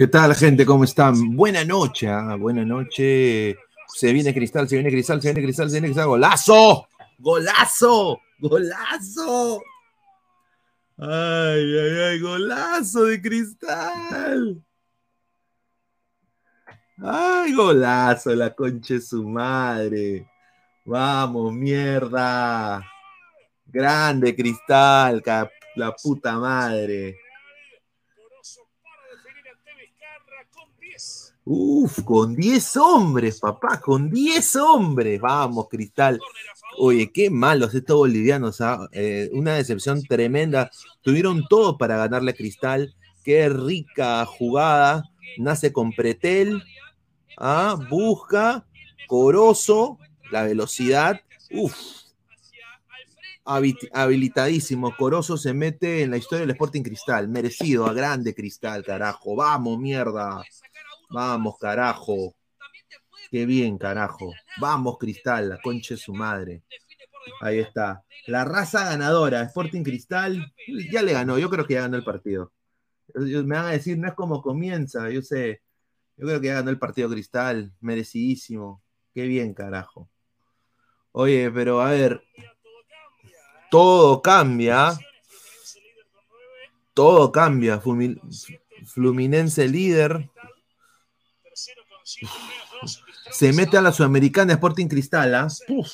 ¿Qué tal, gente? ¿Cómo están? Buena noche, ¿ah? buena noche. Se viene Cristal, se viene Cristal, se viene Cristal, se viene Cristal. ¡Golazo! ¡Golazo! ¡Golazo! ¡Ay, ay, ay! ¡Golazo de Cristal! ¡Ay, golazo! La concha su madre. Vamos, mierda. Grande Cristal, la puta madre. Uf, con 10 hombres, papá, con 10 hombres. Vamos, Cristal. Oye, qué malos estos bolivianos. ¿ah? Eh, una decepción tremenda. Tuvieron todo para ganarle a Cristal. Qué rica jugada. Nace con Pretel. ¿ah? Busca. Corozo. La velocidad. Uf. Habilitadísimo. Corozo se mete en la historia del Sporting Cristal. Merecido a grande Cristal, carajo. Vamos, mierda. Vamos, carajo. Qué bien, carajo. Vamos, Cristal, la concha de su madre. Ahí está. La raza ganadora, Sporting Cristal, ya le ganó. Yo creo que ya ganó el partido. Me van a decir, no es como comienza, yo sé. Yo creo que ya ganó el partido Cristal, merecidísimo. Qué bien, carajo. Oye, pero a ver, todo cambia. Todo cambia. Fluminense líder. Se mete a la Sudamericana Sporting Cristal, ¿ah? Uf.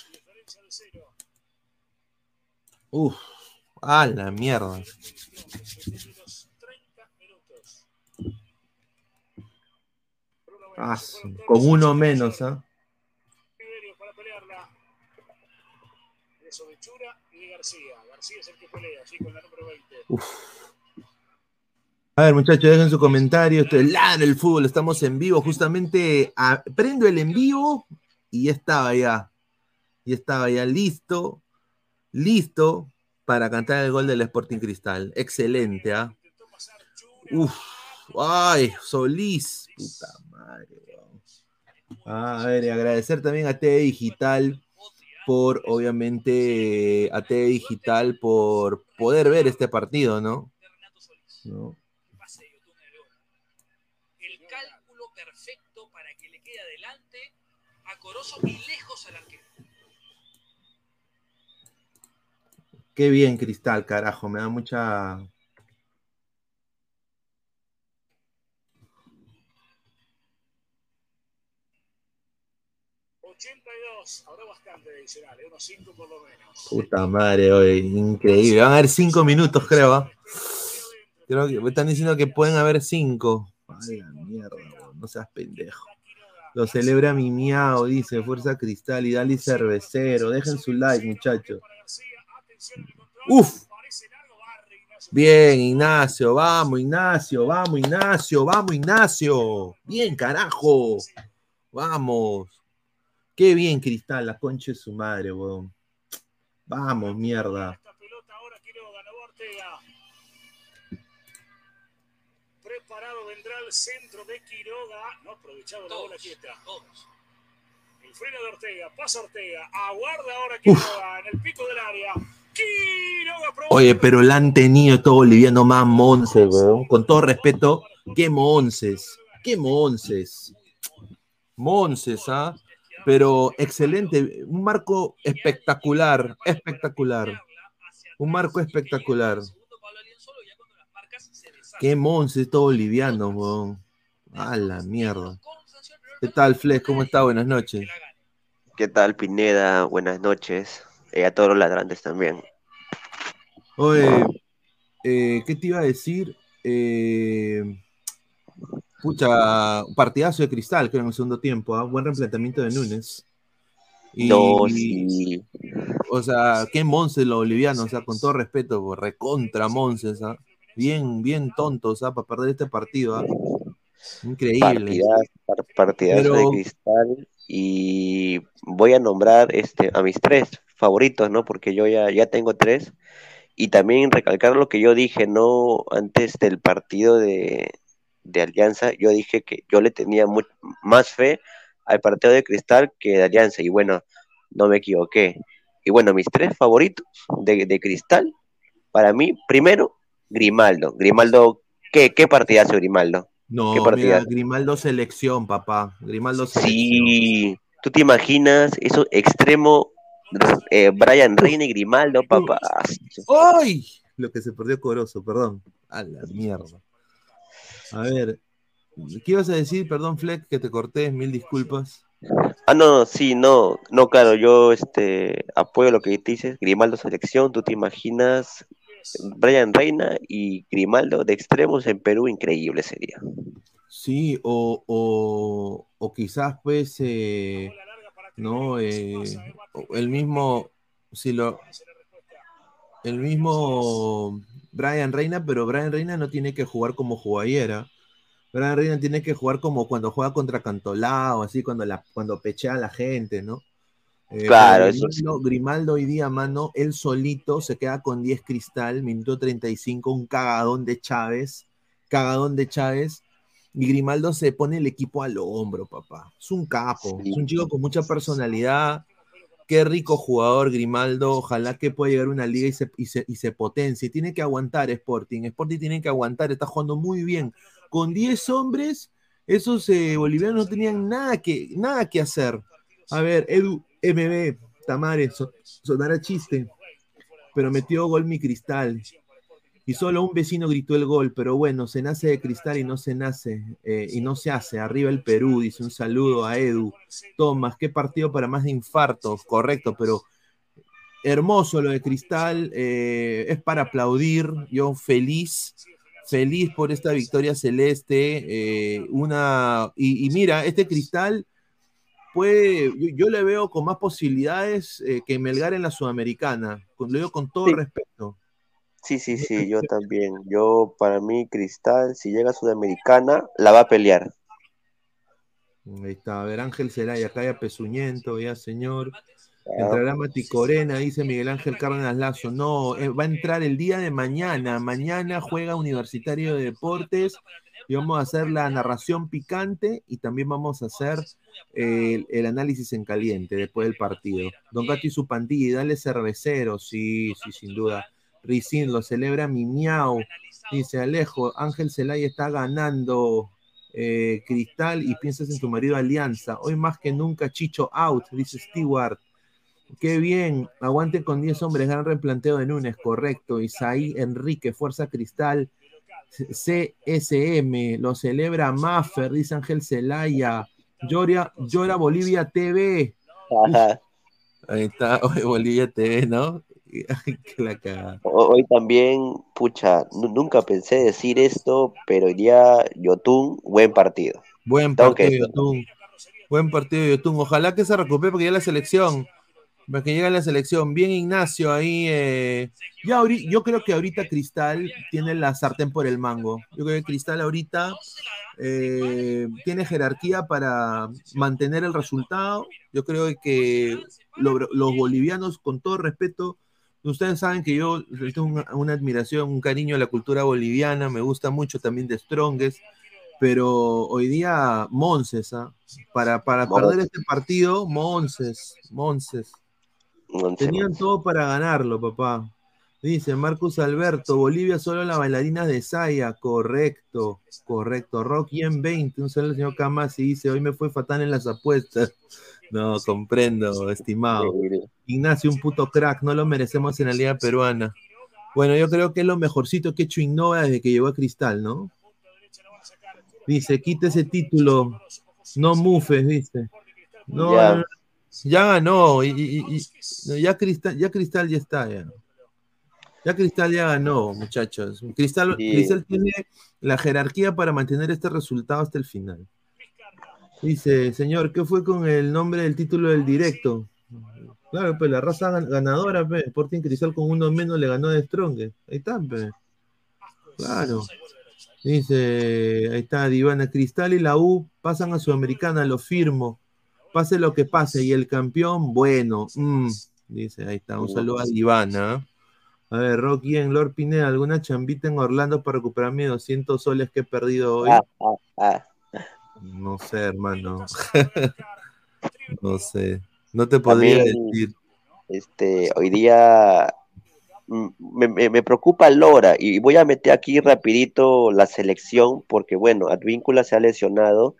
Uf. A la mierda. Ah, con uno menos, ¿ah? Uf. A ver, muchachos, dejen su comentario. Esto es LAN, el fútbol. Estamos en vivo. Justamente prendo el en vivo y ya estaba ya. Ya estaba ya listo. Listo para cantar el gol del Sporting Cristal. Excelente, ¿ah? Uf. Ay, Solís. Puta madre. A ver, y agradecer también a TV Digital por, obviamente, a TV Digital por poder ver este partido. ¿No? peligroso y lejos al arquero. Qué bien, Cristal, carajo, me da mucha. ...82... Ahora bastante adicional, ¿eh? unos 5 por lo menos. Puta madre, hoy, increíble. Van a haber 5 minutos, creo. ¿eh? Creo que me están diciendo que pueden haber 5. Ay, la mierda, no seas pendejo. Lo celebra mi miau, dice Fuerza Cristal y Dali Cervecero. Dejen su like, muchachos. Uf. Bien, Ignacio, vamos, Ignacio, vamos, Ignacio, vamos, Ignacio. Bien, carajo. Vamos. Qué bien, Cristal, la concha de su madre, weón. Vamos, mierda. Preparado vendrá el centro de Quiroga. No aprovechado la bola quieta. El freno de Ortega, pasa Ortega. Aguarda ahora Quiroga en el pico del área. Quiroga Oye, pero la han tenido todo boliviano más monces, weón. Con todo respeto, qué monces. Qué monces. Monces, ¿ah? Pero excelente, un marco espectacular, espectacular. Un marco espectacular. Qué monce, todo boliviano, weón. A la mierda. ¿Qué tal, Flex? ¿Cómo está? Buenas noches. ¿Qué tal, Pineda? Buenas noches. Y a todos los ladrantes también. Oye, eh, ¿qué te iba a decir? Eh, pucha, partidazo de cristal, creo, en el segundo tiempo. ¿ah? Buen replanteamiento de Núñez. Y, No, sí. O sea, qué monces los bolivianos, o sea, con todo respeto, pues, recontra monces, ¿ah? Bien, bien tontos, ¿ah? Para perder este partido, ¿ah? Increíble. Partidas, Pero- de cristal. Y voy a nombrar este, a mis tres favoritos, ¿no? Porque yo ya, ya tengo tres. Y también recalcar lo que yo dije, ¿no? Antes del partido de, de Alianza, yo dije que yo le tenía mu- más fe al partido de Cristal que de Alianza. Y bueno, no me equivoqué. Y bueno, mis tres favoritos de, de Cristal, para mí, primero, Grimaldo. Grimaldo, ¿qué, qué partidazo Grimaldo? No, ¿Qué mira? Grimaldo selección, papá. Grimaldo selección. Sí, ¿tú te imaginas eso extremo eh, Brian Reina y Grimaldo, papá? ¡Ay! Lo que se perdió Corozo, perdón. A la mierda. A ver, ¿qué ibas a decir? Perdón, Fleck, que te corté, mil disculpas. Ah, no, sí, no, no, claro, yo este apoyo lo que dices, Grimaldo selección, ¿tú te imaginas Brian Reina y Grimaldo de extremos en Perú? Increíble sería. Sí, o, o, o quizás, pues, eh, no, eh, el mismo, si lo, el mismo Brian Reina, pero Brian Reina no tiene que jugar como jugó. Brian Reina tiene que jugar como cuando juega contra Cantolao, así cuando la, cuando pechea a la gente, ¿no? Eh, Claro, pero eso Grimaldo, Grimaldo hoy día, mano, él solito se queda con 10 cristal, minuto 35, un cagadón de Chávez, cagadón de Chávez, y Grimaldo se pone el equipo al hombro, papá. Es un capo, Sí. es un chico con mucha personalidad. Qué rico jugador, Grimaldo. Ojalá que pueda llegar a una liga y se, y se, y se potencie. Tiene que aguantar Sporting. Sporting tiene que aguantar. Está jugando muy bien. Con 10 hombres, esos eh, bolivianos no tenían nada que, nada que hacer. A ver, Edu, MB, Tamare, so- sonará chiste, pero metió gol mi cristal. Y solo un vecino gritó el gol, pero bueno, se nace de cristal y no se nace, eh, y no se hace. Arriba el Perú, dice un saludo a Edu. Tomás, qué partido para más de infartos, correcto, pero hermoso lo de cristal, eh, es para aplaudir, yo feliz, feliz por esta victoria celeste, eh, una, y mira, este cristal puede, yo, yo le veo con más posibilidades eh, que Melgar en la Sudamericana, con- lo digo con todo Sí. respeto. Sí, sí, sí, yo también. Yo, para mí, Cristal, si llega a Sudamericana, la va a pelear. Ahí está, a ver, Ángel Celaya, acá ya Pesuñento, ya señor. Ah, Entrará Mati Corena, dice Miguel Ángel Cárdenas Lazo. No, eh, va a entrar el día de mañana. Mañana juega Universitario de Deportes y vamos a hacer la narración picante y también vamos a hacer el, análisis en caliente después del partido. Don Gato y su pandilla, dale cervecero, sí, sí, sin duda. Ricín lo celebra mi miau. Dice Alejo, Ángel Celaya está ganando eh, Cristal y piensas en tu marido Alianza. Hoy más que nunca Chicho out, dice Stewart. Qué bien, aguante con 10 hombres, gran replanteo de Núñez, correcto. Isaí Enrique, Fuerza Cristal, CSM, lo celebra Maffer, dice Ángel Celaya. Llora, llora Bolivia TV. Ajá. Ahí está, hoy Bolivia TV, ¿no? La Hoy también, pucha, nu- nunca pensé decir esto, pero día Yotun, buen partido. Buen partido. Yotun. Buen partido, Yotun. Ojalá que se recupere porque ya la selección. Para que llegue a la selección. Bien, Ignacio, ahí. eh, ya yo creo que ahorita Cristal tiene la sartén por el mango. Yo creo que Cristal ahorita eh, tiene jerarquía para mantener el resultado. Yo creo que lo- los bolivianos, con todo respeto, ustedes saben que yo tengo una, una admiración, un cariño a la cultura boliviana, me gusta mucho también de Strongest, pero hoy día Monses, ¿ah? para, para perder este partido, Monses, Monses. Tenían todo para ganarlo, papá. Dice Marcus Alberto, Bolivia solo la bailarina de Saya, correcto, correcto. Rocky en 20, un saludo al señor Camas y dice, hoy me fue fatal en las apuestas. No, comprendo, estimado. Ignacio, un puto crack, no lo merecemos en la liga peruana. Bueno, yo creo que es lo mejorcito que ha hecho Innova desde que llegó a Cristal, ¿no? Dice, quita ese título, no mufes, dice. No, no, no, ya ganó, y, y- y- no, ya, Cristal, ya Cristal ya está, ya. Ya Cristal ya ganó, muchachos. Cristal, Sí. Cristal tiene la jerarquía para mantener este resultado hasta el final. Dice, señor, ¿qué fue con el nombre del título del directo? Claro, pues la raza gan- ganadora, pues. Sporting Cristal con uno menos le ganó de Strong. Ahí está, pues. Claro. Dice, ahí está, Divana Cristal y la U pasan a Sudamericana, lo firmo. Pase lo que pase. Y el campeón, bueno. mm, dice, ahí está. Un saludo a Divana. A ver, Rocky en Lord Pineda, ¿alguna chambita en Orlando para recuperar mis 200 soles que he perdido hoy? Ah, ah, ah. No sé, hermano. no sé. No te podría También- decir. Este, hoy día mm, me, me- me preocupa Lora y voy a meter aquí rapidito la selección porque bueno, Advíncula se ha lesionado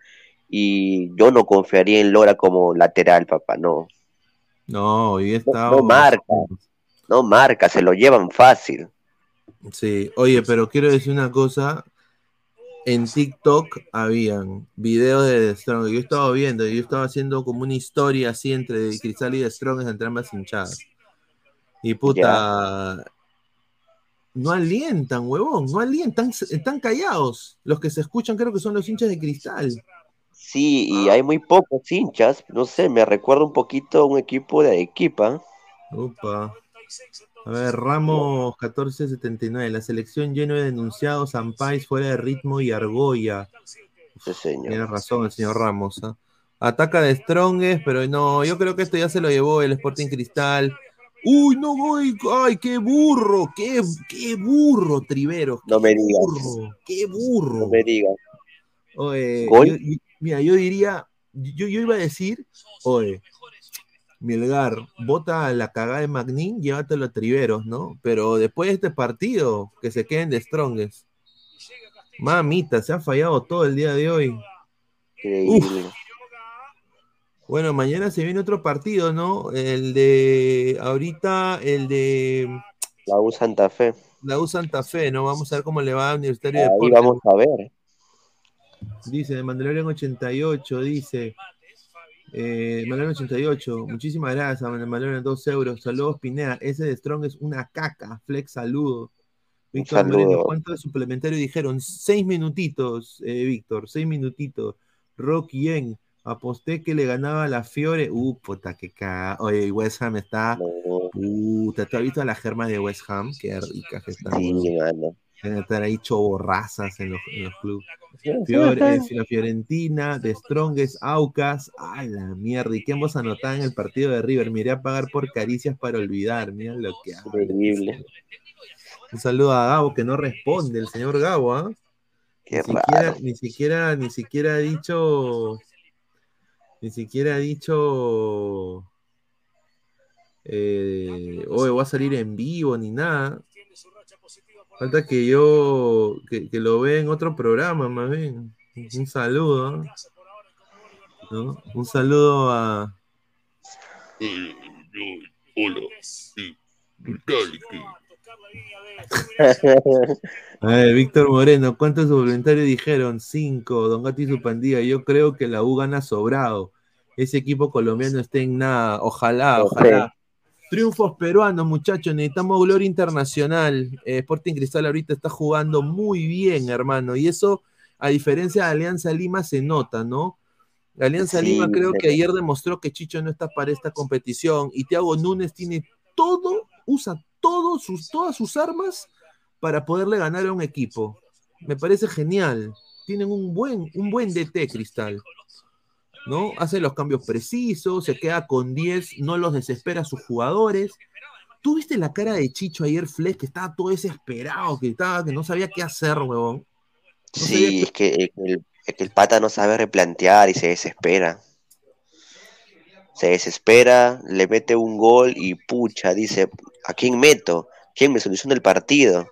y yo no confiaría en Lora como lateral, papá, no, No, hoy he No- marca. no marca, se lo llevan fácil. Sí, oye, pero quiero decir una cosa. En TikTok habían videos de The Strong. Yo estaba viendo, yo estaba haciendo como una historia así entre Cristal y The Strong entre ambas hinchadas. Y puta. No alientan, huevón, no alientan, están callados. Los que se escuchan creo que son los hinchas de Cristal. Sí, y hay muy pocos hinchas, no sé, me recuerda un poquito a un equipo de Arequipa. Upa. A ver, Ramos 1479. La selección lleno de denunciados, Ampais fuera de ritmo y Argolla. Sí, señor. Tiene razón el señor Ramos. ¿ah? Ataca de Strongest, pero no, yo creo que esto ya se lo llevó el Sporting Cristal. Uy, no voy. Ay, qué burro, qué, qué burro, Trivero. No me digas. burro, qué burro. No me digas. Oye, ¿Gol? yo- yo- mira, yo diría, yo, yo iba a decir, oye, Mielgar, bota la cagada de Magnin, llévatelo a Triveros, ¿no? Pero después de este partido, que se queden de Strongest. Mamita, se ha fallado todo el día de hoy. Increíble. Bueno, mañana se viene otro partido, ¿no? El de, ahorita, el de La U Santa Fe. la U Santa Fe, ¿no? Vamos a ver cómo le va a Universitario de Ahí Deportes. vamos a ver. Dice, de Mandalorian 88, dice. Eh, Mandalorian 88, muchísimas gracias, Mandalorian 2 euros. Saludos, Pinea. Ese de Strong es una caca. Flex, saludo. Víctor. Moreno, ¿cuánto de suplementario dijeron? Seis minutitos, eh, Víctor, seis minutitos. Rocky en, aposté que le ganaba a la Fiore. Uh, puta, que caga. Oye, West Ham está. Puta, ¿tú has visto la germa de West Ham? Qué rica que está. sí, mano. Deben estar ahí choborrazas en los, en los clubes. Fiore- eh, la Fiorentina, de Strongest, Aucas. Ay, la mierda. ¿Y qué hemos anotado en el partido de River? Me iré a pagar por caricias para olvidar. Mira lo que. Increíble. Un saludo a Gabo que no responde, el señor Gabo, ¿ah? Qué Ni siquiera, raro. ni siquiera, ni siquiera ha dicho. Ni siquiera ha dicho. Eh, hoy voy a salir en vivo ni nada. Falta que yo que, que lo vea en otro programa, más bien. Un saludo. ¿no? Un saludo a. Eh, hola. A ver, Víctor Moreno, ¿cuántos voluntarios dijeron? Cinco, Don Gatti y su pandilla. Yo creo que la U gana sobrado. Ese equipo colombiano está en nada. Ojalá, ojalá. Triunfos peruanos, muchachos. Necesitamos gloria internacional. Eh, Sporting Cristal ahorita está jugando muy bien, hermano. Y eso, a diferencia de Alianza Lima, se nota, ¿no? Alianza Lima creo que ayer demostró que Chicho no está para esta competición. Y Thiago Núñez tiene todo, usa todos sus, todas sus armas para poderle ganar a un equipo. Me parece genial. Tienen un buen, un buen DT, Cristal. ¿No? Hace los cambios precisos, se queda con 10, no los desespera a sus jugadores. ¿Tú viste la cara de Chicho ayer, Flex, que estaba todo desesperado, que, estaba, que no sabía qué hacer, huevón? sí, es que el, el pata no sabe replantear y se desespera. Se desespera, le mete un gol y pucha, dice, ¿a quién meto? ¿Quién me soluciona el partido?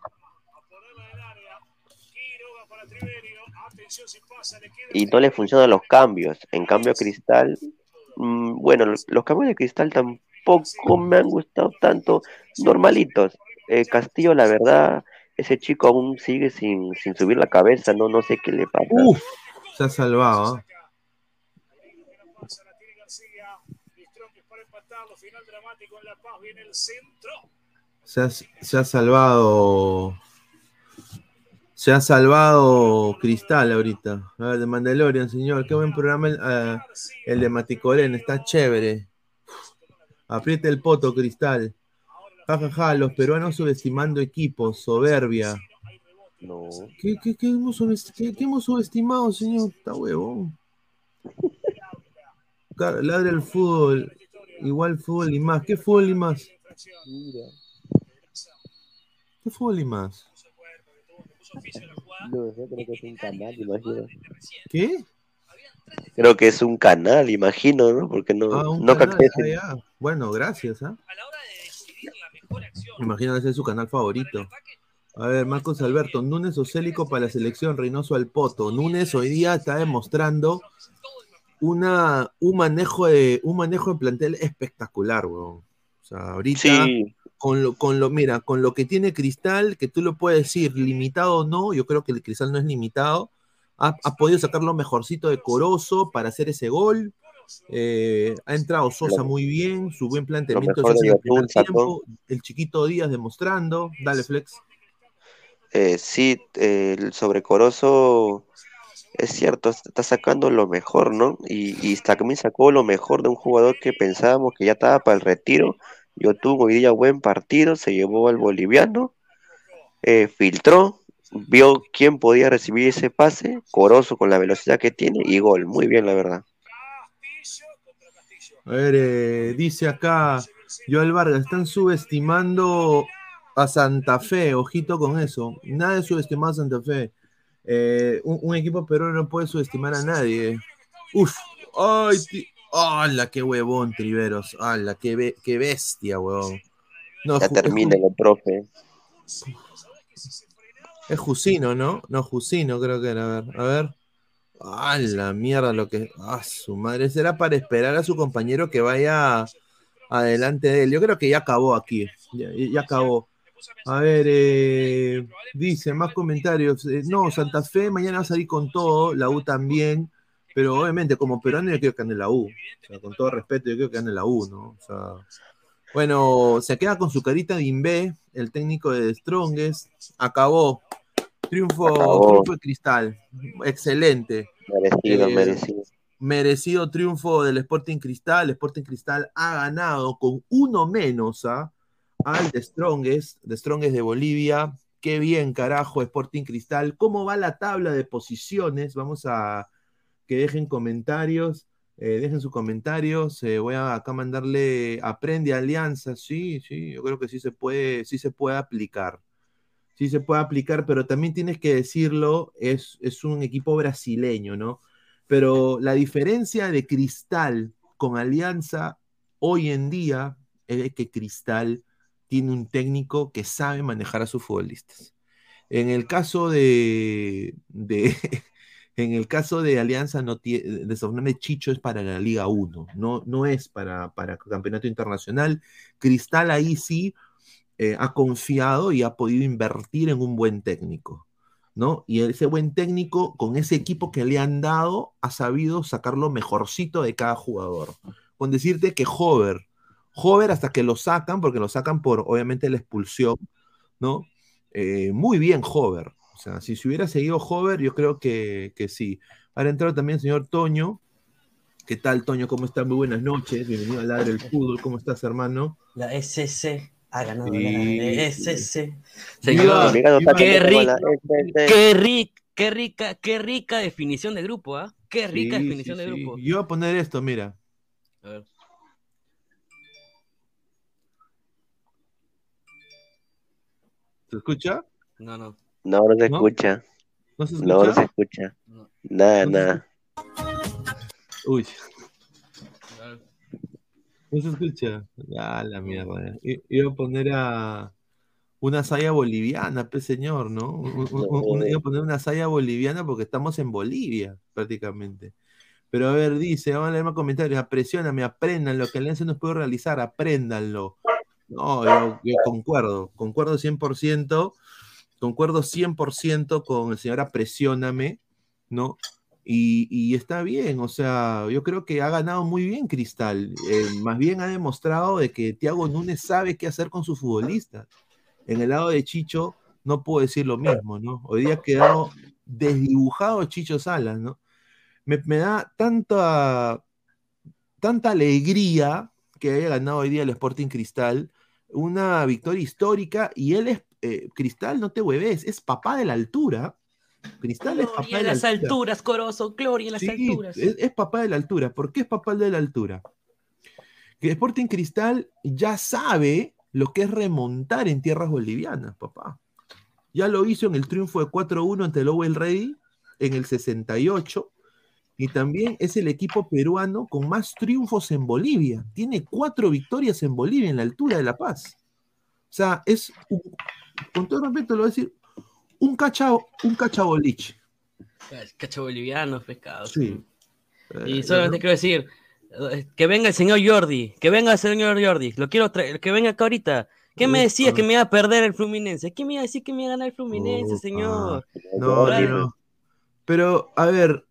Y no le funcionan los cambios. En cambio, Cristal, mm, bueno, los, cambios de Cristal tampoco me han gustado tanto, normalitos. Eh, Castillo, la verdad, ese chico aún sigue sin, sin subir la cabeza, no, no sé qué le pasa. Uf, se ha salvado. ¿eh? Se ha, se ha salvado. Se ha salvado Cristal ahorita. A ver, de Mandalorian, señor. Qué buen programa el, uh, el de Maticorén. Está chévere. Apriete el poto, Cristal. Jajaja, ja, ja, los peruanos subestimando equipos. Soberbia. No. ¿Qué, qué, qué, hemos, qué, qué hemos subestimado, señor? Está huevón. Ladra el fútbol. Igual fútbol y más. ¿Qué fútbol y más? ¿Qué fútbol y más? No, yo creo que es un canal, imagino. ¿Qué? Creo que es un canal, imagino, ¿no? Porque no, ah, un no canal. Ah, bueno, gracias, ¿ah? Imagino ese es su canal favorito. A ver, Marcos Alberto, Núñez o Célico para la selección, Reynoso al Poto. Núñez hoy día está demostrando una, un, manejo de, un manejo de plantel espectacular, weón. O sea, ahorita, Sí, con, lo, con lo, mira, con lo que tiene Cristal, que tú lo puedes decir, limitado o no, yo creo que el Cristal no es limitado, ha, ha podido sacar lo mejorcito de Corozo para hacer ese gol. Eh, ha entrado Sosa muy bien, su buen planteamiento en el primer tiempo, el chiquito Díaz demostrando, dale Flex. eh, sí, eh, el sobrecoroso es cierto, está sacando lo mejor, ¿no? Y, y también sacó lo mejor de un jugador que pensábamos que ya estaba para el retiro. Yo tuve hoy día buen partido, se llevó al boliviano, eh, filtró, vio quién podía recibir ese pase, Corozo con la velocidad que tiene y gol. Muy bien, la verdad. A ver, eh, dice acá Joel Vargas, están subestimando a Santa Fe, ojito con eso. Nada de subestimar a Santa Fe. Eh, un, un equipo peruano no puede subestimar a nadie. Uf, ay, ¡Hala, qué huevón, Triveros! ¡Hala, qué, be- qué bestia, huevón! No, Ya termina el profe. Es Jusino, ¿no? No, Jusino creo que era. A ver, a ver. ¡Ah, la mierda! Lo que. ¡Ah, su madre! Será para esperar a su compañero que vaya adelante de él. Yo creo que ya acabó aquí. Ya, ya acabó. A ver, eh, dice más comentarios. Eh, no, Santa Fe mañana va a salir con todo, la U también. Pero obviamente, como peruano, yo quiero que ande la U. O sea, con todo respeto, yo quiero que ande la U, ¿no? O sea, bueno, se queda con su carita de Invé, el técnico de Strongest. Acabó. Triunfo, Acabó. triunfo de cristal. Excelente. Merecido, Eh, merecido. Merecido triunfo del Sporting Cristal. El Sporting Cristal ha ganado con uno menos ¿ah? al de Strongest, de Strongest de Bolivia. Qué bien, carajo, Sporting Cristal. ¿Cómo va la tabla de posiciones? Vamos a que dejen comentarios. eh, dejen sus comentarios. eh, voy a acá mandarle aprende alianza. Sí, sí, yo creo que sí se puede, sí se puede aplicar. Sí se puede aplicar, pero también tienes que decirlo, es, es un equipo brasileño, ¿no? Pero la diferencia de Cristal con Alianza hoy en día es que Cristal tiene un técnico que sabe manejar a sus futbolistas. En el caso de, de en el caso de Alianza no de Chicho es para la Liga 1, no, no es para, para campeonato internacional. Cristal ahí sí eh, ha confiado y ha podido invertir en un buen técnico, ¿no? Y ese buen técnico, con ese equipo que le han dado, ha sabido sacar lo mejorcito de cada jugador. Con decirte que Hover, Hover hasta que lo sacan, porque lo sacan por, obviamente, la expulsión, ¿no? Eh, muy bien Hover. O sea, si se hubiera seguido Hover, yo creo que, que sí. Ahora entrado también el señor Toño. ¿Qué tal, Toño? ¿Cómo estás? Muy buenas noches. Bienvenido al Ladre del Fútbol. ¿Cómo estás, hermano? La SS ha ganado Sí. la SS. Viva- Señor, qué, rica, qué, rica, qué rica, qué rica definición de grupo, ¿ah? Qué rica Sí, definición sí, de sí. grupo. Yo voy a poner esto, mira. A ver. ¿Se escucha? No, no. No, no se ¿No? escucha. ¿No se No, no se escucha? escucha. Nada, No se nada. Uy. ¿No se escucha? Ah, la mierda. I- Iba a poner a una saya boliviana, pues señor, ¿no? Un- un- un- un- iba a poner una saya boliviana porque estamos en Bolivia, prácticamente. Pero a ver, dice, vamos a leer más comentarios. Apresióname, aprendan lo que Alianza no puede realizar, apréndanlo. No, yo, yo concuerdo, concuerdo 100%, concuerdo 100% con el señor Apresióname, ¿no? Y, está bien, o sea, yo creo que ha ganado muy bien Cristal. Eh, más bien ha demostrado de que Thiago Núñez sabe qué hacer con sus futbolistas. En el lado de Chicho no puedo decir lo mismo, ¿no? Hoy día ha quedado desdibujado Chicho Salas, ¿no? Me, me da tanta, tanta alegría que haya ganado hoy día el Sporting Cristal, una victoria histórica, y él es, eh, Cristal, no te hueves, es papá de la altura. Cristal es papá Gloria de la las altura. alturas, Corozo, gloria en las Sí, alturas. Es, es papá de la altura. ¿Por qué es papá de la altura? Que Sporting Cristal ya sabe lo que es remontar en tierras bolivianas, papá. Ya lo hizo en el triunfo de 4-1 ante el Lowell Ready en el 68. Y también es el equipo peruano con más triunfos en Bolivia. Tiene cuatro victorias en Bolivia, en la altura de La Paz. O sea, es, un- con todo respeto lo voy a decir, un cacha, un cachaboliche. Cacho boliviano, pescado. Sí. Y Eh, solamente quiero decir, eh, que venga el señor Jordi, que venga el señor Jordi, lo quiero traer, que venga acá ahorita. ¿Qué me decía Ufa. que me iba a perder el Fluminense? ¿Qué me iba a decir que me iba a ganar el Fluminense, Ufa. señor? No, no. Pero, a ver,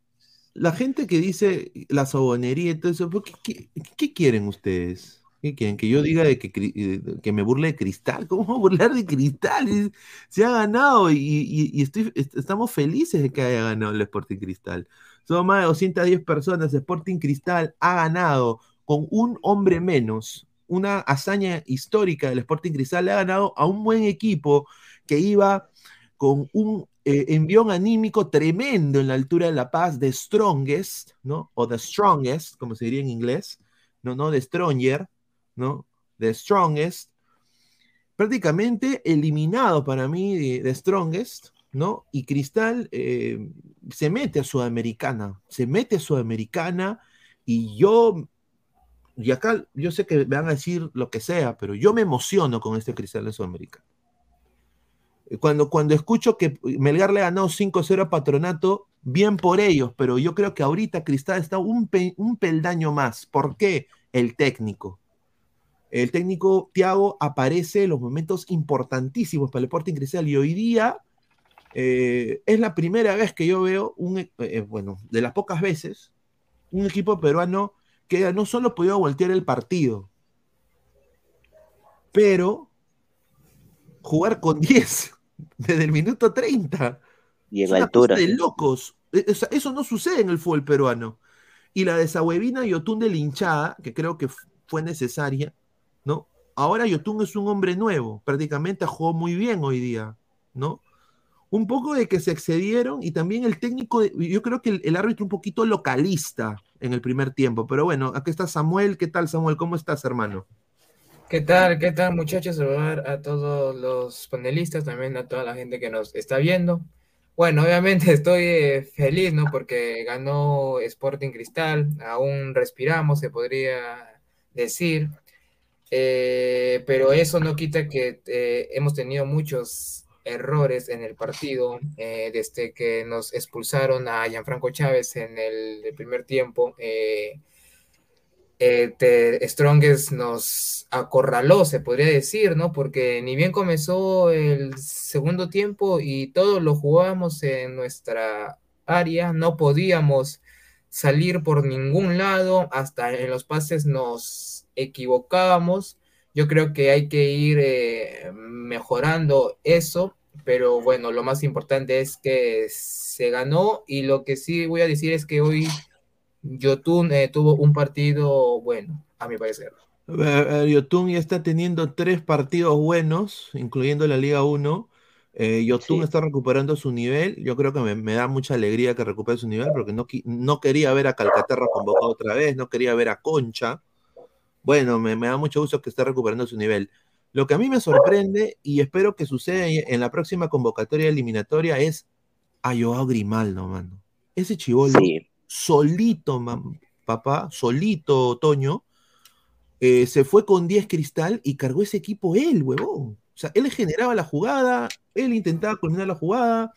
la gente que dice la sobonería y todo eso, ¿por ¿qué, qué, qué quieren ustedes? ¿Qué? ¿Que yo diga de que, eh, que me burle de cristal? ¿Cómo burlar de cristal? Se ha ganado y, y- estamos felices de que haya ganado el Sporting Cristal. Son más de 210 personas. Sporting Cristal ha ganado con un hombre menos. Una hazaña histórica del Sporting Cristal. Le ha ganado a un buen equipo que iba con un eh, envión anímico tremendo en la altura de La Paz, The Strongest, ¿no? O The Strongest, como se diría en inglés, no, no The Stronger, ¿no? The Strongest, prácticamente eliminado para mí de, The Strongest, ¿no? Y Cristal eh, se mete a Sudamericana, se mete a Sudamericana y yo, y acá yo sé que me van a decir lo que sea, pero yo me emociono con este Cristal de Sudamericana. Cuando, cuando escucho que Melgar le ganado 5-0 a Patronato, bien por ellos, pero yo creo que ahorita Cristal está un, un peldaño más. ¿Por qué? El técnico. El técnico Thiago aparece en los momentos importantísimos para el Sporting Cristal y hoy día eh, es la primera vez que yo veo, un, e- eh, bueno, de las pocas veces, un equipo peruano que no solo podía voltear el partido, pero jugar con 10 desde el minuto 30. Y en Es altura. de locos. E- eso no sucede en el fútbol peruano. Y la de Sahuevina y Yotun de linchada, que creo que fue necesaria. Ahora Yotun es un hombre nuevo, prácticamente jugó muy bien hoy día, ¿no? Un poco de que se excedieron y también el técnico, yo creo que el, el árbitro un poquito localista en el primer tiempo, pero bueno, aquí está Samuel, ¿qué tal Samuel? ¿Cómo estás, hermano? ¿Qué tal? ¿Qué tal, muchachos? Saludar a todos los panelistas, también a toda la gente que nos está viendo. Bueno, obviamente estoy eh, feliz, ¿no? Porque ganó Sporting Cristal, aún respiramos, se podría decir, Eh, pero eso no quita que eh, hemos tenido muchos errores en el partido eh, desde que nos expulsaron a Gianfranco Chávez en el, primer tiempo. te- Strongest nos acorraló, se podría decir, ¿no? Porque ni bien comenzó el segundo tiempo y todos lo jugábamos en nuestra área, no podíamos salir por ningún lado, hasta en los pases nos equivocábamos. Yo creo que hay que ir eh, mejorando eso, pero bueno, lo más importante es que se ganó y lo que sí voy a decir es que hoy Yotun eh, tuvo un partido bueno, a mi parecer. Yotun ya está teniendo tres partidos buenos, incluyendo la Liga 1. Eh, Yotun Sí. está recuperando su nivel. Yo creo que me, me da mucha alegría que recupere su nivel porque no, no quería ver a Calcaterra convocado otra vez, no quería ver a Concha. Bueno, me, me da mucho gusto que esté recuperando su nivel. Lo que a mí me sorprende y espero que suceda en la próxima convocatoria eliminatoria es a Joao Grimaldo, mano. Ese chivolo Sí, solito, mam- papá, solito, Toño, eh, se fue con 10 cristal y cargó ese equipo él, huevón. O sea, él generaba la jugada, él intentaba culminar la jugada,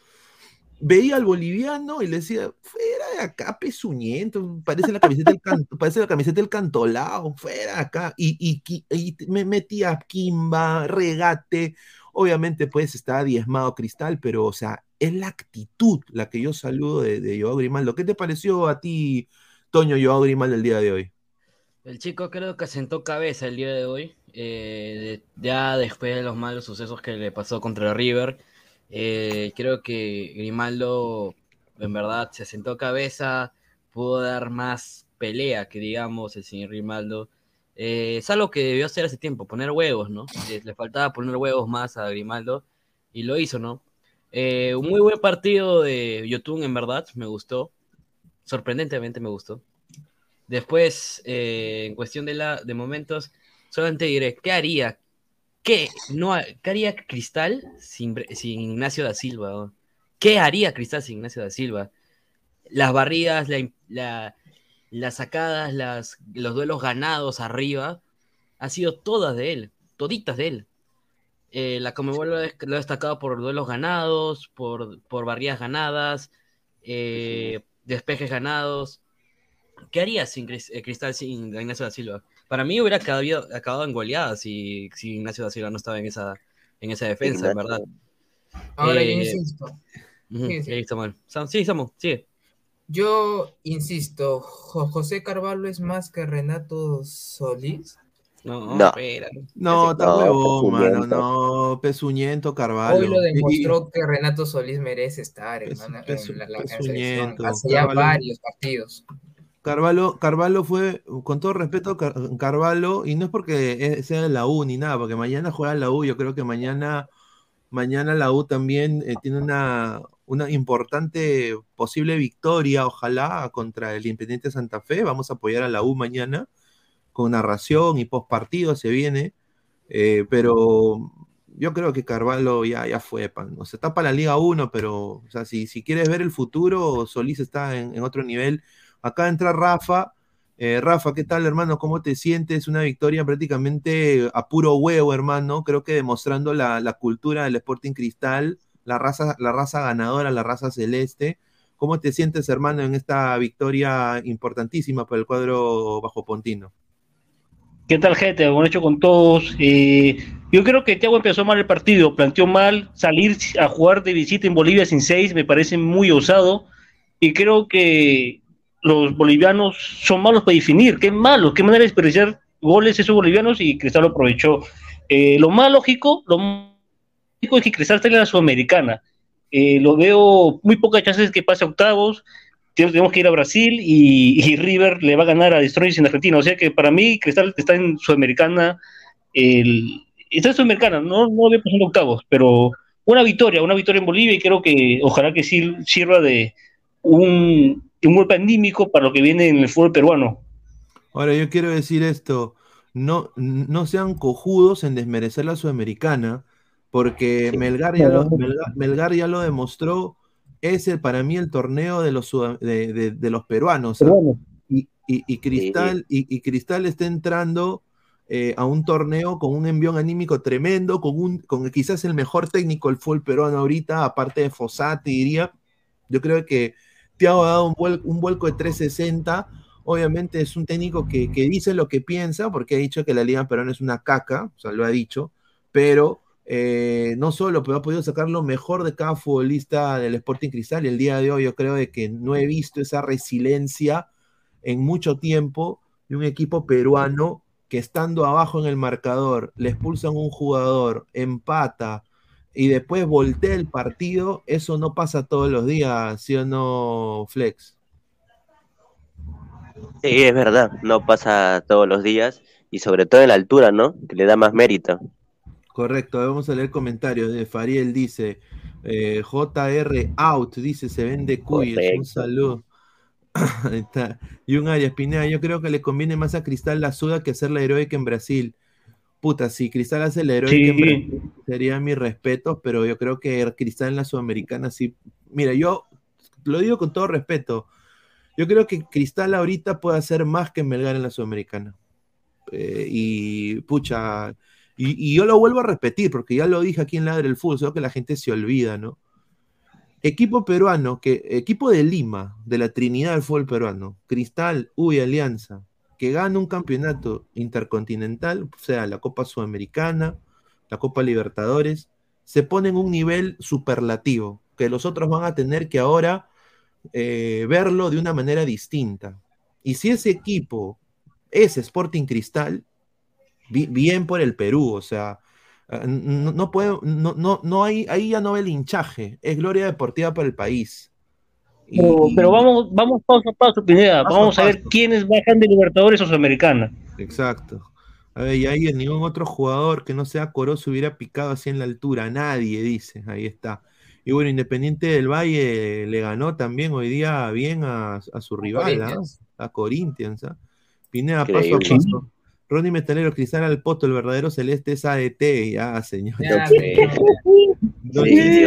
veía al boliviano y le decía, fuera de acá, pezuñento, parece la camiseta del, can- parece la camiseta del cantolao, fuera de acá. Y, y, me metía Kimba, regate, obviamente pues estaba diezmado Cristal, pero o sea, es la actitud la que yo saludo de, de Joao Grimaldo. ¿Qué te pareció a ti, Toño, Joao Grimaldo el día de hoy? El chico creo que sentó cabeza el día de hoy, eh, ya después de los malos sucesos que le pasó contra River. Eh, creo que Grimaldo en verdad se sentó cabeza, pudo dar más pelea que digamos el señor Grimaldo. Eh, es algo que debió hacer hace tiempo, poner huevos, ¿no? Eh, le faltaba poner huevos más a Grimaldo y lo hizo, ¿no? Eh, un muy buen partido de Yotun, en verdad, me gustó. Sorprendentemente me gustó. Después, en cuestión de, la, de momentos, solamente diré, ¿qué haría? ¿Qué, no, ha- ¿qué haría Cristal sin, Ignacio da Silva? ¿Qué haría Cristal sin Ignacio da Silva? Las barridas, la, la- las sacadas, los duelos ganados arriba, ha sido todas de él, toditas de él. Eh, la Comebol lo ha, destacado por duelos ganados, por, barridas ganadas, eh, despejes ganados. ¿Qué haría sin eh, Cristal sin Ignacio da Silva? Para mí hubiera acabado, acabado en goleada si, si Ignacio da Silva no estaba en esa, en esa defensa, en verdad. Ahora yo Eh, insisto, sí, está mal. Sam- Sí, Samu, sigue. yo insisto, Jo- José Carvalho es más que Renato Solís. No, No. espera. No, está No, huevón, mano, no, pezuñento, Carvalho. Hoy lo y- demostró que Renato Solís merece estar, hermano, en la, en selección. Hace ya Carvalho. varios partidos. Carvalho, Carvalho fue, con todo respeto, Car- Carvalho, y no es porque eh, sea la U ni nada, porque mañana juega la U, yo creo que mañana, mañana la U también eh, tiene una, una importante posible victoria, ojalá, contra el Independiente Santa Fe, vamos a apoyar a la U mañana, con narración y post partido se viene, eh, pero yo creo que Carvalho ya, ya fue, pan. O sea, está para la Liga 1, pero o sea, si, si quieres ver el futuro, Solís está en otro nivel. Acá entra Rafa. Eh, Rafa, ¿qué tal, hermano? ¿Cómo te sientes? Una victoria prácticamente a puro huevo, hermano. Creo que demostrando la, cultura del Sporting Cristal, la raza, la raza ganadora, la raza celeste. ¿Cómo te sientes, hermano, en esta victoria importantísima para el cuadro bajo Pontino? ¿Qué tal, gente? Buen hecho con todos. Eh, yo creo que Thiago empezó mal el partido, planteó mal salir a jugar de visita en Bolivia sin seis, me parece muy osado. Y creo que los bolivianos son malos para definir. Qué malos, qué manera de desperdiciar goles esos bolivianos y Cristal lo aprovechó. Eh, lo más lógico, lo más lógico es que Cristal esté en la Sudamericana. Eh, lo veo muy pocas chances que pase a octavos tenemos que ir a Brasil y, River le va a ganar a Destroyers en Argentina. O sea que para mí Cristal está en Sudamericana, el, está en Sudamericana, no, no ve pasando octavos, pero una victoria, una victoria en Bolivia y creo que ojalá que sirva de un, un golpe anímico para lo que viene en el fútbol peruano. Ahora, yo quiero decir esto, no, no sean cojudos en desmerecer la Sudamericana, porque Sí. Melgar, ya lo, Melgar, Melgar ya lo demostró, es el, para mí el torneo de los, de, de- de los peruanos. ¿ah? Y, y- y Cristal, y, y Cristal está entrando eh, a un torneo con un envión anímico tremendo, con, un, con quizás el mejor técnico del fútbol peruano ahorita, aparte de Fossati, diría. Yo creo que Thiago ha dado un, vuel- un vuelco de 360. Obviamente es un técnico que, que dice lo que piensa, porque ha dicho que la Liga Peruana es una caca, o sea, lo ha dicho, pero eh, no solo, pero ha podido sacar lo mejor de cada futbolista del Sporting Cristal. Y el día de hoy yo creo de que no he visto esa resiliencia en mucho tiempo de un equipo peruano que estando abajo en el marcador, le expulsan un jugador, empata y después voltea el partido, eso no pasa todos los días, ¿sí o no, Flex? Sí, es verdad, no pasa todos los días y sobre todo en la altura, ¿no? Que le da más mérito. Correcto, vamos a leer comentarios. De Fariel dice, eh, JR Out, dice, se vende cuyes. Un saludo. Ahí está. Y un Arias Pineda, yo creo que le conviene más a Cristal la suda que hacer la heroica en Brasil. Puta, si Cristal hace Sí. Sería mi respeto, pero yo creo que Cristal en la Sudamericana sí. Mira, yo lo digo con todo respeto. Yo creo que Cristal ahorita puede hacer más que Melgar en la Sudamericana. Eh, y pucha, y, y yo lo vuelvo a repetir, porque ya lo dije aquí en Ladre el Fútbol, solo que la gente se olvida, ¿no? Equipo peruano, que, equipo de Lima, de la Trinidad del fútbol peruano, Cristal, uy, Alianza, que gana un campeonato intercontinental, o sea, la Copa Sudamericana, la Copa Libertadores, se pone en un nivel superlativo, que los otros van a tener que ahora eh, verlo de una manera distinta. Y si ese equipo es Sporting Cristal, bi- bien por el Perú, o sea, no, no puede, no, no, no hay, ahí ya no ve el hinchaje, es gloria deportiva para el país. Y- Pero, pero vamos, vamos paso a paso, Pineda. Paso a Vamos a ver quiénes bajan de Libertadores o Sudamericana. Exacto. A ver, y ahí ningún otro jugador que no sea Corozo hubiera picado así en la altura, nadie dice, ahí está. Y bueno, Independiente del Valle le ganó también hoy día bien a, a su rival, ¿ah? Corinthians. a Corinthians. ¿ah? Pineda, paso a paso. Ronnie Metalero, Cristal al Poto, el verdadero celeste es ADT, ya, señor. Ya. No Sí,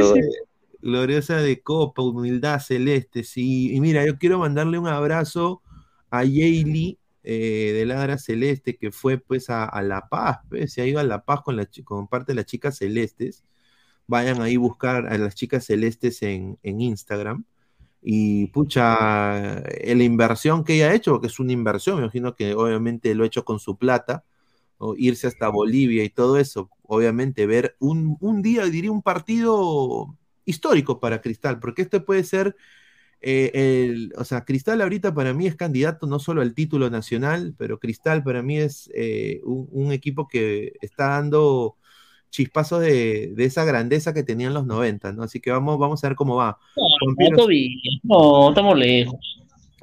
gloriosa de copa, humildad celeste, sí. Y mira, yo quiero mandarle un abrazo a Yayli eh, de Ladra Celeste, que fue pues a, La Paz, pues, se ha ido a La Paz con, la, con parte de las chicas celestes. Vayan ahí a buscar a las chicas celestes en, en Instagram. Y pucha, eh, la inversión que ella ha hecho, porque es una inversión, me imagino que obviamente lo ha hecho con su plata, o irse hasta Bolivia y todo eso, obviamente ver un, un día, diría un partido histórico para Cristal, porque este puede ser, eh, el, o sea, Cristal ahorita para mí es candidato no solo al título nacional, pero Cristal para mí es eh, un, un equipo que está dando chispazos de, de esa grandeza que tenían los 90, ¿no? Así que vamos, vamos a ver cómo va. No, estamos lejos.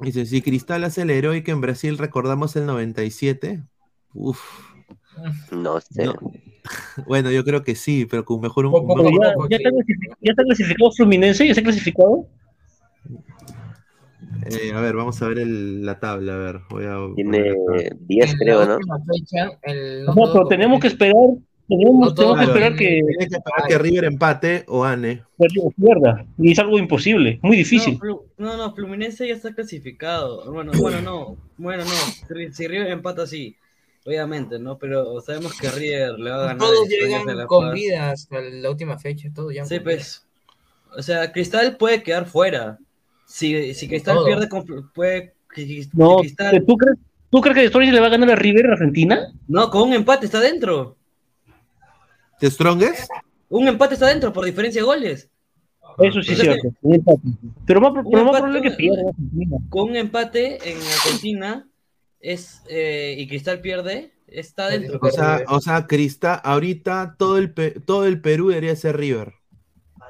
Dice, si Cristal hace el heroico en Brasil, recordamos el 97. Uf, No sé. No. bueno, yo creo que sí, pero con mejor un, Poco, ya, ya está clasificado, ya está clasificado Fluminense, ya está clasificado. Eh, a ver, vamos a ver el- la tabla. A ver, voy a. Tiene poner acá. 10, En creo, ¿no? fecha, el- No, no pero tenemos que esperar, tenemos, No todo tenemos que esperar que Tiene que esperar que River empate o. River pierda. Y es algo imposible, muy difícil. No, no, no, Fluminense ya está clasificado. Bueno, bueno, no. Bueno, no. Si- Si River empata, sí. Obviamente, ¿no? Pero sabemos que River le va a ganar. Todos de llegan La con Paz. vida hasta la última fecha, todos ya. Sí, pues. O sea, Cristal puede quedar fuera. Si, si Cristal todo. pierde, puede. No, Cristal- ¿tú crees, ¿tú crees que Stories le va a ganar a River en Argentina? no, con un empate está dentro. ¿The Strongest? Un empate está dentro por diferencia de goles. Eso sí es Entonces, cierto. un empate. Pero más, pero más empate, probable que pierda. Con un empate en Argentina es eh, y Cristal pierde, está dentro. O sea, o sea, Cristal, ahorita todo el, todo el Perú debería ser River.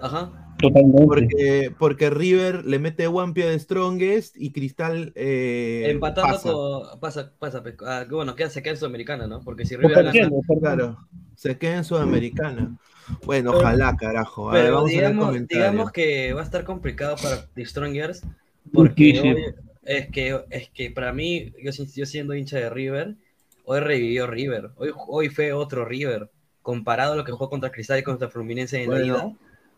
Ajá. Totalmente. Porque, porque River le mete one pie de Strongest y Cristal eh, Empatando pasa. con. Pasa, pasa. pues, ah, que bueno, queda, se queda en Sudamericana, ¿no? Porque si River gana. Claro, se queda en Sudamericana. Bueno, Pero- ojalá, carajo. A ver, Pero vamos a ver digamos, comentarios. digamos que va a estar complicado para The Strongers. Porque es, que, es que para mí, yo, yo siendo hincha de River, hoy revivió River. Hoy, hoy fue otro River. Comparado a lo que jugó contra Cristal y contra Fluminense en Bueno. la ida,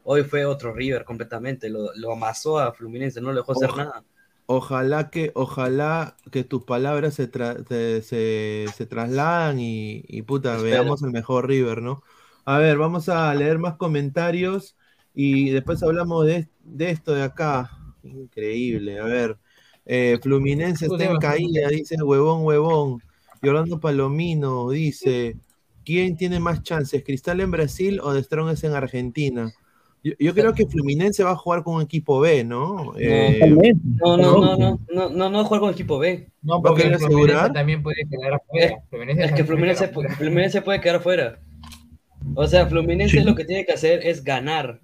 hoy fue otro River completamente. Lo, lo amasó a Fluminense, no le dejó hacer nada. Ojalá que, ojalá que tus palabras se, tra- se, se- se trasladan y, y puta, Espero. veamos el mejor River, ¿no? A ver, vamos a leer más comentarios y después hablamos de, de esto de acá. Increíble. A ver, Eh, Fluminense está en caída, dice huevón, huevón. Yolando Palomino dice: ¿Quién tiene más chances, Cristal en Brasil o de Strongest en Argentina? Yo, yo creo que Fluminense va a jugar con un equipo B, ¿no? Eh, No, no, no, no, no, no, no juega con equipo B. No, ¿Va a porque querer Fluminense asegurar? también puede quedar afuera. Fluminense Es que Fluminense, puede quedar pu- Fluminense puede quedar fuera. O sea, Fluminense lo que tiene que hacer es ganar.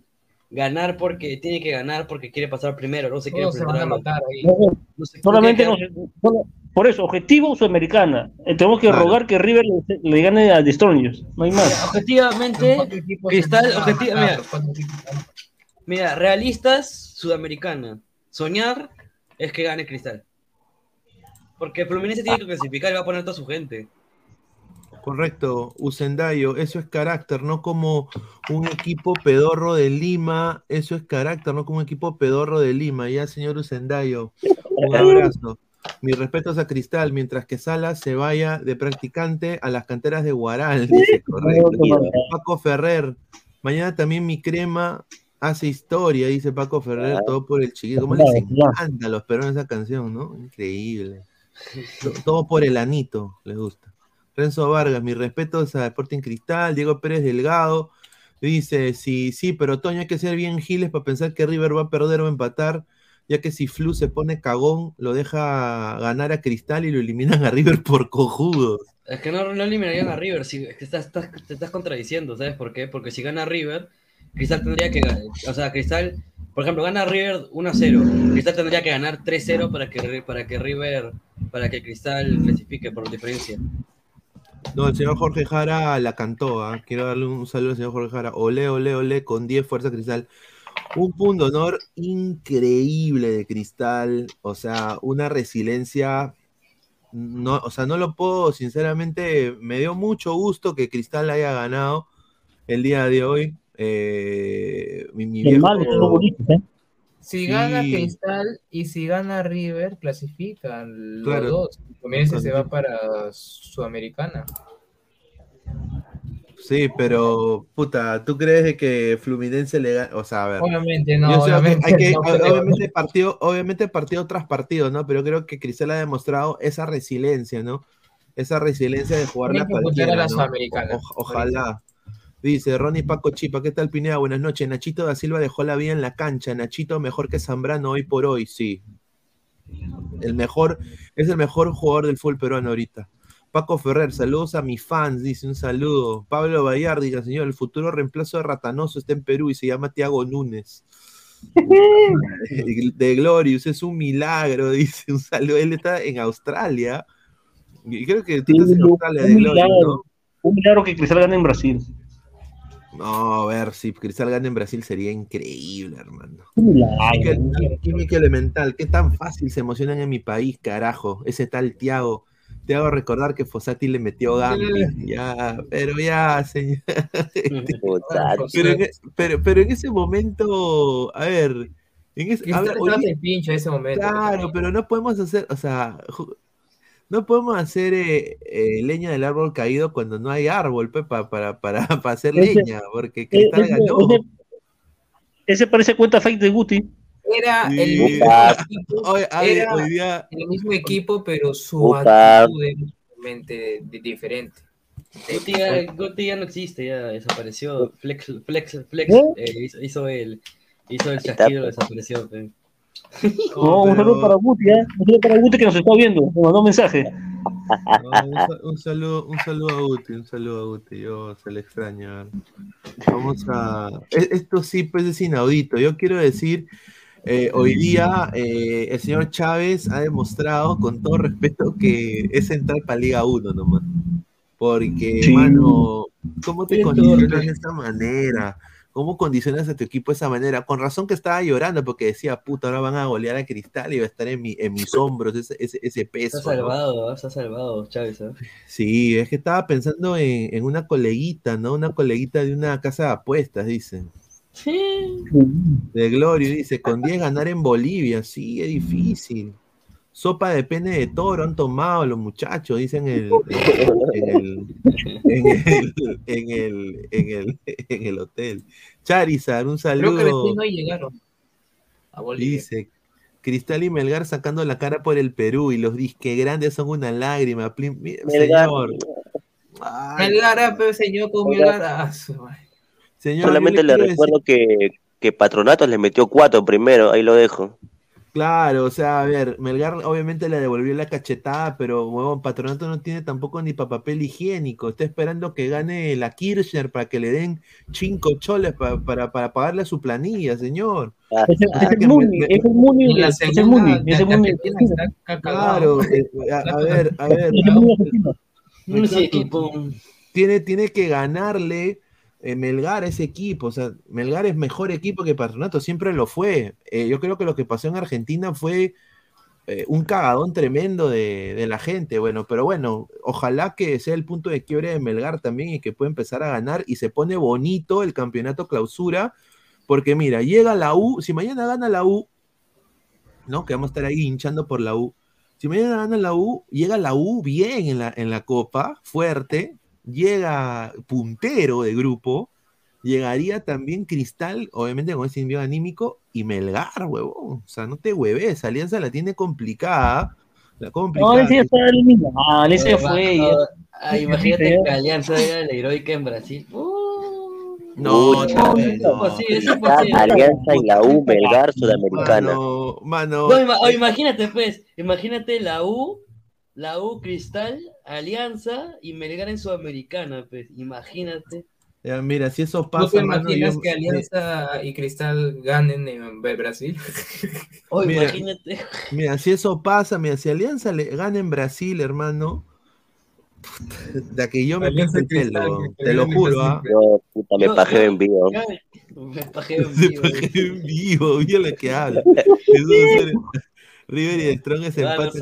Ganar porque tiene que ganar porque quiere pasar primero, no se quiere se van a enfrentar a los- matar ahí. No, no se- Solamente no no tiene se- solo- por eso, objetivo Sudamericana. Eh, tenemos que Claro. rogar que River le, le gane a The Strongest. No hay más. Objetivamente, Cristal, objetiva- matar, mira. mira, realistas, Sudamericana. Soñar es que gane Cristal. Porque Fluminense tiene que clasificar y va a poner toda su gente. Correcto, Usendayo, eso es carácter, no como un equipo pedorro de Lima, eso es carácter, no como un equipo pedorro de Lima. Ya, señor Usendayo, un abrazo. Mis respetos a Cristal, mientras que Salas se vaya de practicante a las canteras de Guaral, dice, correcto. Paco Ferrer, mañana también mi crema hace historia, dice Paco Ferrer, todo por el chiquito. ¿Cómo les encanta a los peruanos esa canción, no? Increíble. To- Todo por el anito, les gusta. Renzo Vargas, mis respetos a Sporting Cristal, Diego Pérez Delgado, dice, sí, sí, pero Toño hay que ser bien giles para pensar que River va a perder o empatar, ya que si Flu se pone cagón, lo deja ganar a Cristal y lo eliminan a River por cojudos. Es que no, no eliminarían a River, si, es que estás, te estás contradiciendo, ¿sabes por qué? Porque si gana River, Cristal tendría que ganar, o sea, Cristal, por ejemplo, gana River 1-0, Cristal tendría que ganar 3-0 para que, para que River, para que Cristal clasifique por diferencia. No, el señor Jorge Jara la cantó, ¿ah? quiero darle un saludo al señor Jorge Jara, ole, ole, ole, con 10 Fuerza Cristal. Un punto de honor increíble de Cristal, o sea, una resiliencia no, o sea, no lo puedo, sinceramente, me dio mucho gusto que Cristal haya ganado el día de hoy. Eh, mi, mi viejo- mal bonitos, ¿eh? Si Sí. gana Cristal y si gana River, clasifican los Claro. dos. Fluminense se va para Sudamericana. Sí, pero, puta, ¿tú crees de que Fluminense le gana? O sea, a ver. Obviamente no, Yo sé, obviamente hay que- no creo, obviamente, partido, obviamente partido tras partido, ¿no? Pero creo que Cristal ha demostrado esa resiliencia, ¿no? Esa resiliencia de a cualquiera, la. O- ojalá. Dice Ronnie Paco Chipa, ¿qué tal Pineda? Buenas noches. Nachito da Silva dejó la vida en la cancha. Nachito mejor que Zambrano hoy por hoy, sí. El mejor, es el mejor jugador del fútbol peruano ahorita. Paco Ferrer, saludos a mis fans, dice un saludo. Pablo Bayard, diga, señor, el futuro reemplazo de Ratanoso está en Perú y se llama Tiago Núñez. de Glorious, es un milagro, dice un saludo. Él está en Australia. Y creo que tú estás en Australia de un, Glorious, ¿no? milagro, un milagro que Cristal gane en Brasil. No, a ver, si Cristal gana en Brasil sería increíble, hermano. Química, química elemental, qué tan fácil se emocionan en mi país, carajo. Ese tal Tiago. Te hago recordar que Fossati le metió Gampi. Ya, pero ya, señor. Pero en, e- pero, pero en ese momento, a ver, en ese, a ver, hoy- pincho en ese momento. Claro, pero no podemos hacer, o sea, no podemos hacer eh, eh, leña del árbol caído cuando no hay árbol, pe, pa- para, para, para hacer Ese- leña, porque Cristal ese- ganó. ese- ese parece cuenta fake de Guti. Era el mismo equipo, Hoy, a ver, era hoy día, el mismo equipo, pero su Puta. actitud era totalmente di- diferente. Guti ya, Guti ya no existe, ya desapareció. Flex, Flex, Flex ¿Eh? eh, hizo, hizo el, hizo el pues. desapareció. No, un pero- saludo para Guti, ¿eh? Un saludo para Guti que nos está viendo. Me mandó un mensaje. no, un, sa- un saludo, un saludo a Guti, un saludo a Guti, yo se le extraña. Vamos a, e- esto sí, pues es inaudito. Yo quiero decir, eh, hoy día eh, el señor Chávez ha demostrado, con todo respeto, que es entrar para Liga 1 nomás. Porque, Sí. mano, ¿cómo te condicionas de esta manera? ¿Cómo condicionas a tu equipo de esa manera? Con razón que estaba llorando porque decía, puta, ahora van a golear a Cristal y va a estar en, mi- en mis hombros ese, ese, ese peso. Se ha ¿no? salvado, se ha salvado Chávez. ¿ah? Sí, es que estaba pensando en, en una coleguita, ¿no? Una coleguita de una casa de apuestas, dicen. Sí. De Glorio, dice, con 10 ganar en Bolivia, sí, es difícil. Sopa de pene de toro han tomado los muchachos, dicen en el, en el, en el, en el, en el, en el hotel. Charizard, un Creo que saludo. hoy llegaron a Bolivia. Dice, Cristal y Melgar sacando la cara por el Perú y los disque grandes son una lágrima. Plim- mi- Melgar. Señor, Melgar, ah, pero señor, con Melgar. ah, señor, Solamente le decir- recuerdo que, que Patronato le metió cuatro primero, ahí lo dejo. Claro, o sea, a ver, Melgar obviamente le devolvió la cachetada, pero huevón, Patronato no tiene tampoco ni pa' papel higiénico. Está esperando que gane la Kirchner para que le den cinco choles pa- para, para pagarle a su planilla, señor. Ah, Es el, Ah, es el que Muni, es el Muni, es el Muni, es el. Claro, eh, a, a ver, a ver. No tiene, tiene que ganarle eh, Melgar a ese equipo. O sea, Melgar es mejor equipo que Patronato, siempre lo fue. Eh, yo creo que lo que pasó en Argentina fue eh, un cagadón tremendo de, de la gente. Bueno, pero bueno, ojalá que sea el punto de quiebre de Melgar también y que pueda empezar a ganar y se pone bonito el campeonato clausura. Porque mira, llega la U, si mañana gana la U, ¿no? Que vamos a estar ahí hinchando por la U. Si mañana gana la U, llega la U bien en la, en la Copa, fuerte, llega puntero de grupo, llegaría también Cristal, obviamente con ese envío anímico, y Melgar, huevón. O sea, no te hueves, Alianza la tiene complicada. La No, complicada. ese ya está eliminado, ese ya Ah, fue. ah, imagínate que Alianza era la heroica en Brasil. Uh, no, Pucha, no, no. sí, eso Cristal, sí. Alianza y la U, Melgar, Sudamericana. Mano, mano, No, ima- imagínate pues, imagínate la U, la U Cristal, Alianza y Melgar en Sudamericana, pues, imagínate. ya, mira, si eso ¿No pasa, te mano, imaginas yo- que Alianza y Cristal ganen en Brasil? O Mira. imagínate. Mira, si eso pasa, mira, si Alianza le gana en Brasil, hermano, de que yo me Alianza pinto el pelo, te lo juro, Brasil. ¿ah? Yo, puta, me yo- en vivo. Me pajeo en vivo. paje en vivo, mira lo que habla. Eso es ser- River y de Strong es empate,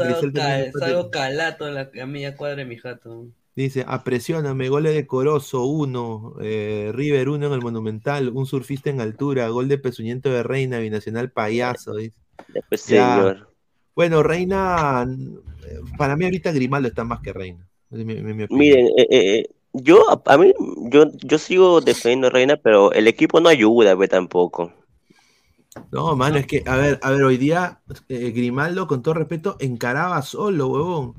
salgo, ca- calato en la a media cuadra de mi jato. Dice, apresióname, goles de Corozo, uno, eh, River uno en el Monumental, un surfista en altura, gol de Pezuñento de Reina, binacional payaso. dice. Después, Ya. señor. Bueno, Reina, para mí ahorita Grimaldo está más que Reina. Es mi- mi- mi opinión. Miren, eh, eh, eh, yo, a, a mí, yo, yo sigo defendiendo a Reina, pero el equipo no ayuda, ve tampoco. No, mano, es que, a ver, a ver, hoy día eh, Grimaldo, con todo respeto, encaraba solo, huevón.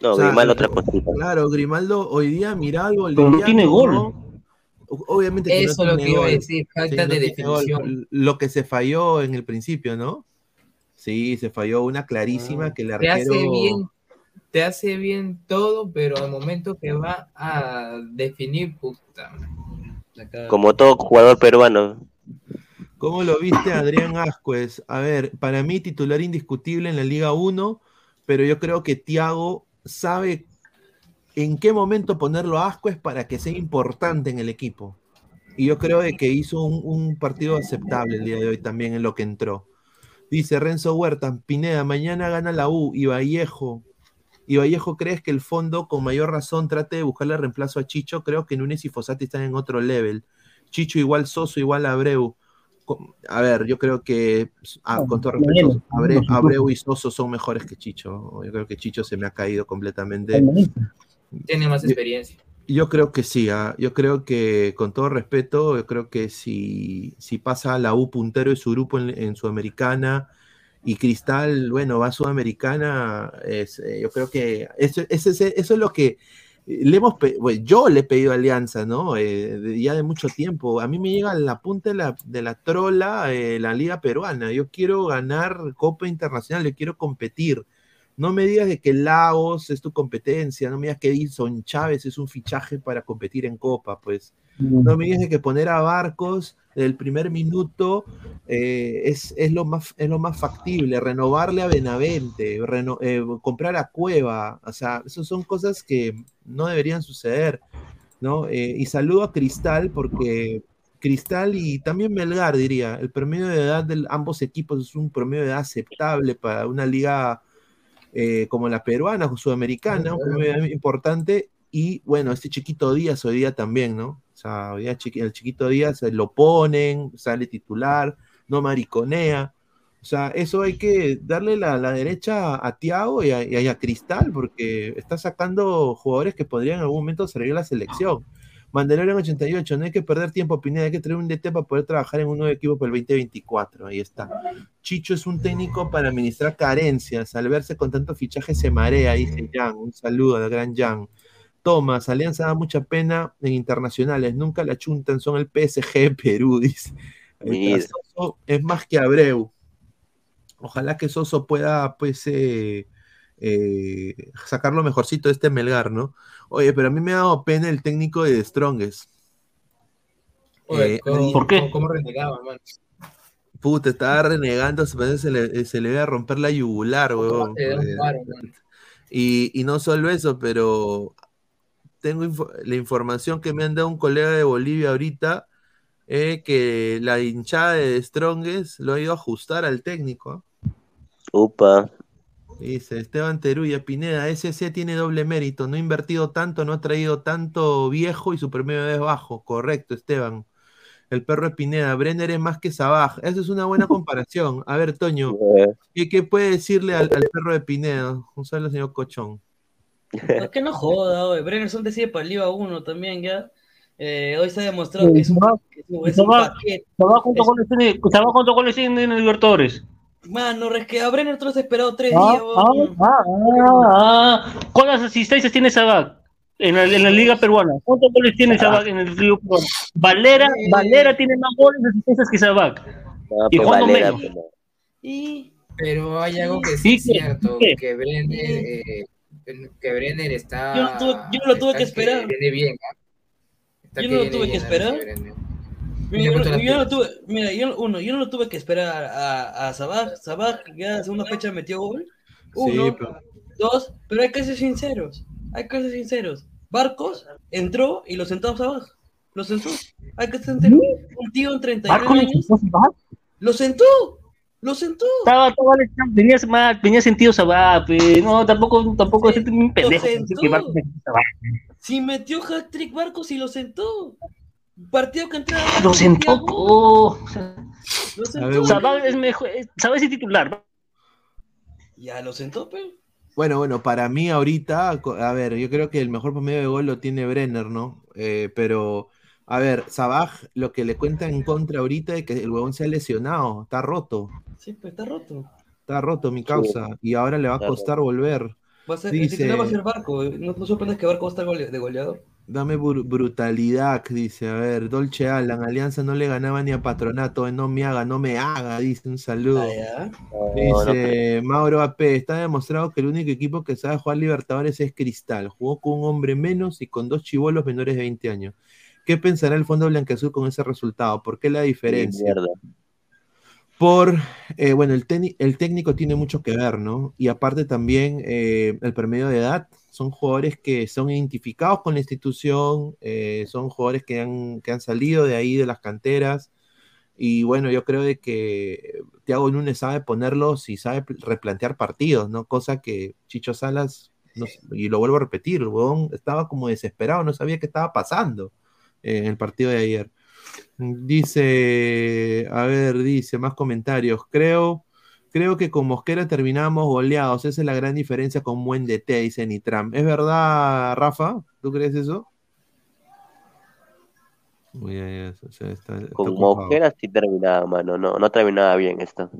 No, O sea, Grimaldo eh, otra cosita. Claro, Grimaldo hoy día mira algo Pero no tiene gol. Obviamente que no Eso es lo que iba a decir, falta Sí, no de definición. Lo que se falló en el principio, ¿no? Sí, se falló una clarísima que el Te arquero. hace bien, te hace bien todo, pero al momento que va a definir, puta. Como todo jugador peruano. ¿Cómo lo viste, Adrián Ascuez? A ver, para mí titular indiscutible en la Liga 1, pero yo creo que Thiago sabe en qué momento ponerlo a Ascuez para que sea importante en el equipo. Y yo creo que hizo un, un partido aceptable el día de hoy también en lo que entró. Dice Renzo Huerta, Pineda, mañana gana la U y Vallejo. ¿Y Vallejo crees que el fondo con mayor razón trate de buscarle reemplazo a Chicho? Creo que Núñez y Fosati están en otro level. Chicho igual Soso, igual Abreu. A ver, yo creo que, ah, con todo respeto, Abre- Abreu y Soso son mejores que Chicho. Yo creo que Chicho se me ha caído completamente. Tiene más experiencia. Yo creo que sí, ah, yo creo que con todo respeto, yo creo que si, si pasa la U puntero de su grupo en, en Sudamericana y Cristal, bueno, va a Sudamericana, es, eh, yo creo que eso, ese- eso es lo que le hemos, yo le he pedido Alianza, ¿no? Eh, de- ya de mucho tiempo. A mí me llega la punta de la, de la trola eh, la liga peruana. Yo quiero ganar Copa Internacional, yo quiero competir. No me digas de que Lagos es tu competencia, no me digas que Edison Chávez es un fichaje para competir en Copa, pues. No me digas de que poner a Barcos del primer minuto eh, es, es, lo más, es lo más factible, renovarle a Benavente, eh, comprar a Cueva, o sea, esas son cosas que no deberían suceder, ¿no? Eh, y saludo a Cristal porque Cristal y también Melgar, diría, el promedio de edad de ambos equipos es un promedio de edad aceptable para una liga eh, como la peruana o sudamericana, un importante, y bueno, este chiquito Díaz hoy día también, ¿no? O sea, hoy día el chiquito Díaz eh, lo ponen, sale titular, no mariconea. O sea, eso hay que darle la, la derecha a Tiago y a, y a Cristal, porque está sacando jugadores que podrían en algún momento salir a la selección. Mandalorian 88, no hay que perder tiempo, Pineda, hay que tener un DT para poder trabajar en un nuevo equipo para el 2024. Ahí está. Chicho es un técnico para administrar carencias. Al verse con tanto fichaje se marea, dice Jan. Un saludo al gran Jan. Tomás, Alianza da mucha pena en internacionales, nunca la chuntan, son el PSG de Perú, dice. Soso es más que Abreu. Ojalá que Soso pueda, pues, eh, eh, sacar lo mejorcito de este Melgar, ¿no? Oye, pero a mí me ha dado pena el técnico de Strongest. Oye, Eh, ¿cómo- ahí- ¿Por qué? cómo- ¿Cómo renegaba, man? Puta, estaba renegando, se, parece que se le, se le iba a romper la yugular, Eh, paro, man. Y, y no solo eso, pero tengo la información que me han dado un colega de Bolivia ahorita, eh, que la hinchada de Strongest lo ha ido a ajustar al técnico. ¿ah? Upa. Dice Esteban Teruya, Pineda, SC tiene doble mérito, no ha invertido tanto, no ha traído tanto viejo y su promedio es bajo. Correcto, Esteban. El perro de Pineda, Brenner es más que Sabaj. Esa es una buena comparación. A ver, Toño, ¿qué, qué puede decirle al, al perro de Pineda? Un saludo, señor Cochón. Es que no joda, oye. Brenner son decide para el Liga 1 también, ya. Eh, hoy se ha demostrado que es un, que es un- es un Sabaj- paquete. Sabaj junto con el tiene- Sabaj junto con el tiene en el Libertadores. Mano, es que a Brenner tú lo has esperado tres Ah, días, ah, ah, ah, ah. ¿Cuántas asistencias tiene Sabaj en la, en la Liga Peruana? ¿Cuántos goles tiene Sabaj en el Liga Peruana? Valera, Eh. Valera tiene más goles y asistencias que Sabaj. no, ¿Y pues cuándo Valera, menos? pues. Y Pero hay algo que sí Sí, es cierto, que Brenner, eh, que Brenner está... Yo no tuve- yo no lo tuve que esperar. viene bien, Yo no lo tuve que esperar. Mira, yo, no- yo tuve, mira, yo, uno, yo no lo tuve que esperar a, a Sabaj. Sabaj ya una fecha metió gol. Uno, Sí, pero- dos, pero hay que ser sinceros. Hay que ser sinceros. Barcos entró y lo sentó a Sabaj. Lo sentó. Hay que ser sinceros. Un tío en 39 Marco años. Lo sentó. Lo sentó. Estaba, estaba, tenía, más- tenía sentido Sabaj, no, tampoco, tampoco es un pendejo. que. Si metió hat-trick Barcos y lo sentó. Partido que entraba. Lo sentó, oh. Lo A sentó. ver, Sabaj es mejor, es- Sabaj es titular. Ya lo sentó, pero. Bueno, bueno, para mí ahorita, a ver, yo creo que el mejor promedio de gol lo tiene Brenner, ¿no? Eh, pero, a ver, Sabaj, lo que le cuenta en contra ahorita es que el huevón se ha lesionado, está roto, Sí, pues está roto. está roto mi causa, y ahora le va a costar volver. Va a ser, Dice- el titular va a ser Barco. eh. No, no sorprendes que Barco va a estar gole- de goleador. Dame bru- brutalidad, dice, a ver, Dolce Alan, Alianza no le ganaba ni a Patronato, eh, no me haga, no me haga, dice, un saludo. Ah, ya. No, no, Dice Mauro AP, está demostrado que el único equipo que sabe jugar Libertadores es Cristal. Jugó con un hombre menos y con dos chivolos menores de 20 años. ¿Qué pensará el Fondo Blanqueazul con ese resultado? ¿Por qué la diferencia? Por, eh, bueno, el técnico tiene mucho que ver, ¿no? Y aparte también eh, el promedio de edad. Son jugadores que son identificados con la institución, eh, son jugadores que han, que han salido de ahí, de las canteras. Y bueno, yo creo de que Thiago Núñez sabe ponerlos y sabe pl- replantear partidos, ¿no? Cosa que Chicho Salas, no y lo vuelvo a repetir, el huevón estaba como desesperado, no sabía qué estaba pasando eh, en el partido de ayer. Dice, a ver, dice, más comentarios. Creo, creo que con Mosquera terminamos goleados. Esa es la gran diferencia con buen DT, dice Nitram. ¿Es verdad, Rafa? ¿Tú crees eso? Uy, ya, ya, o sea, está- está Con ocupado. Mosquera sí terminaba, mano. No, no terminaba bien esto.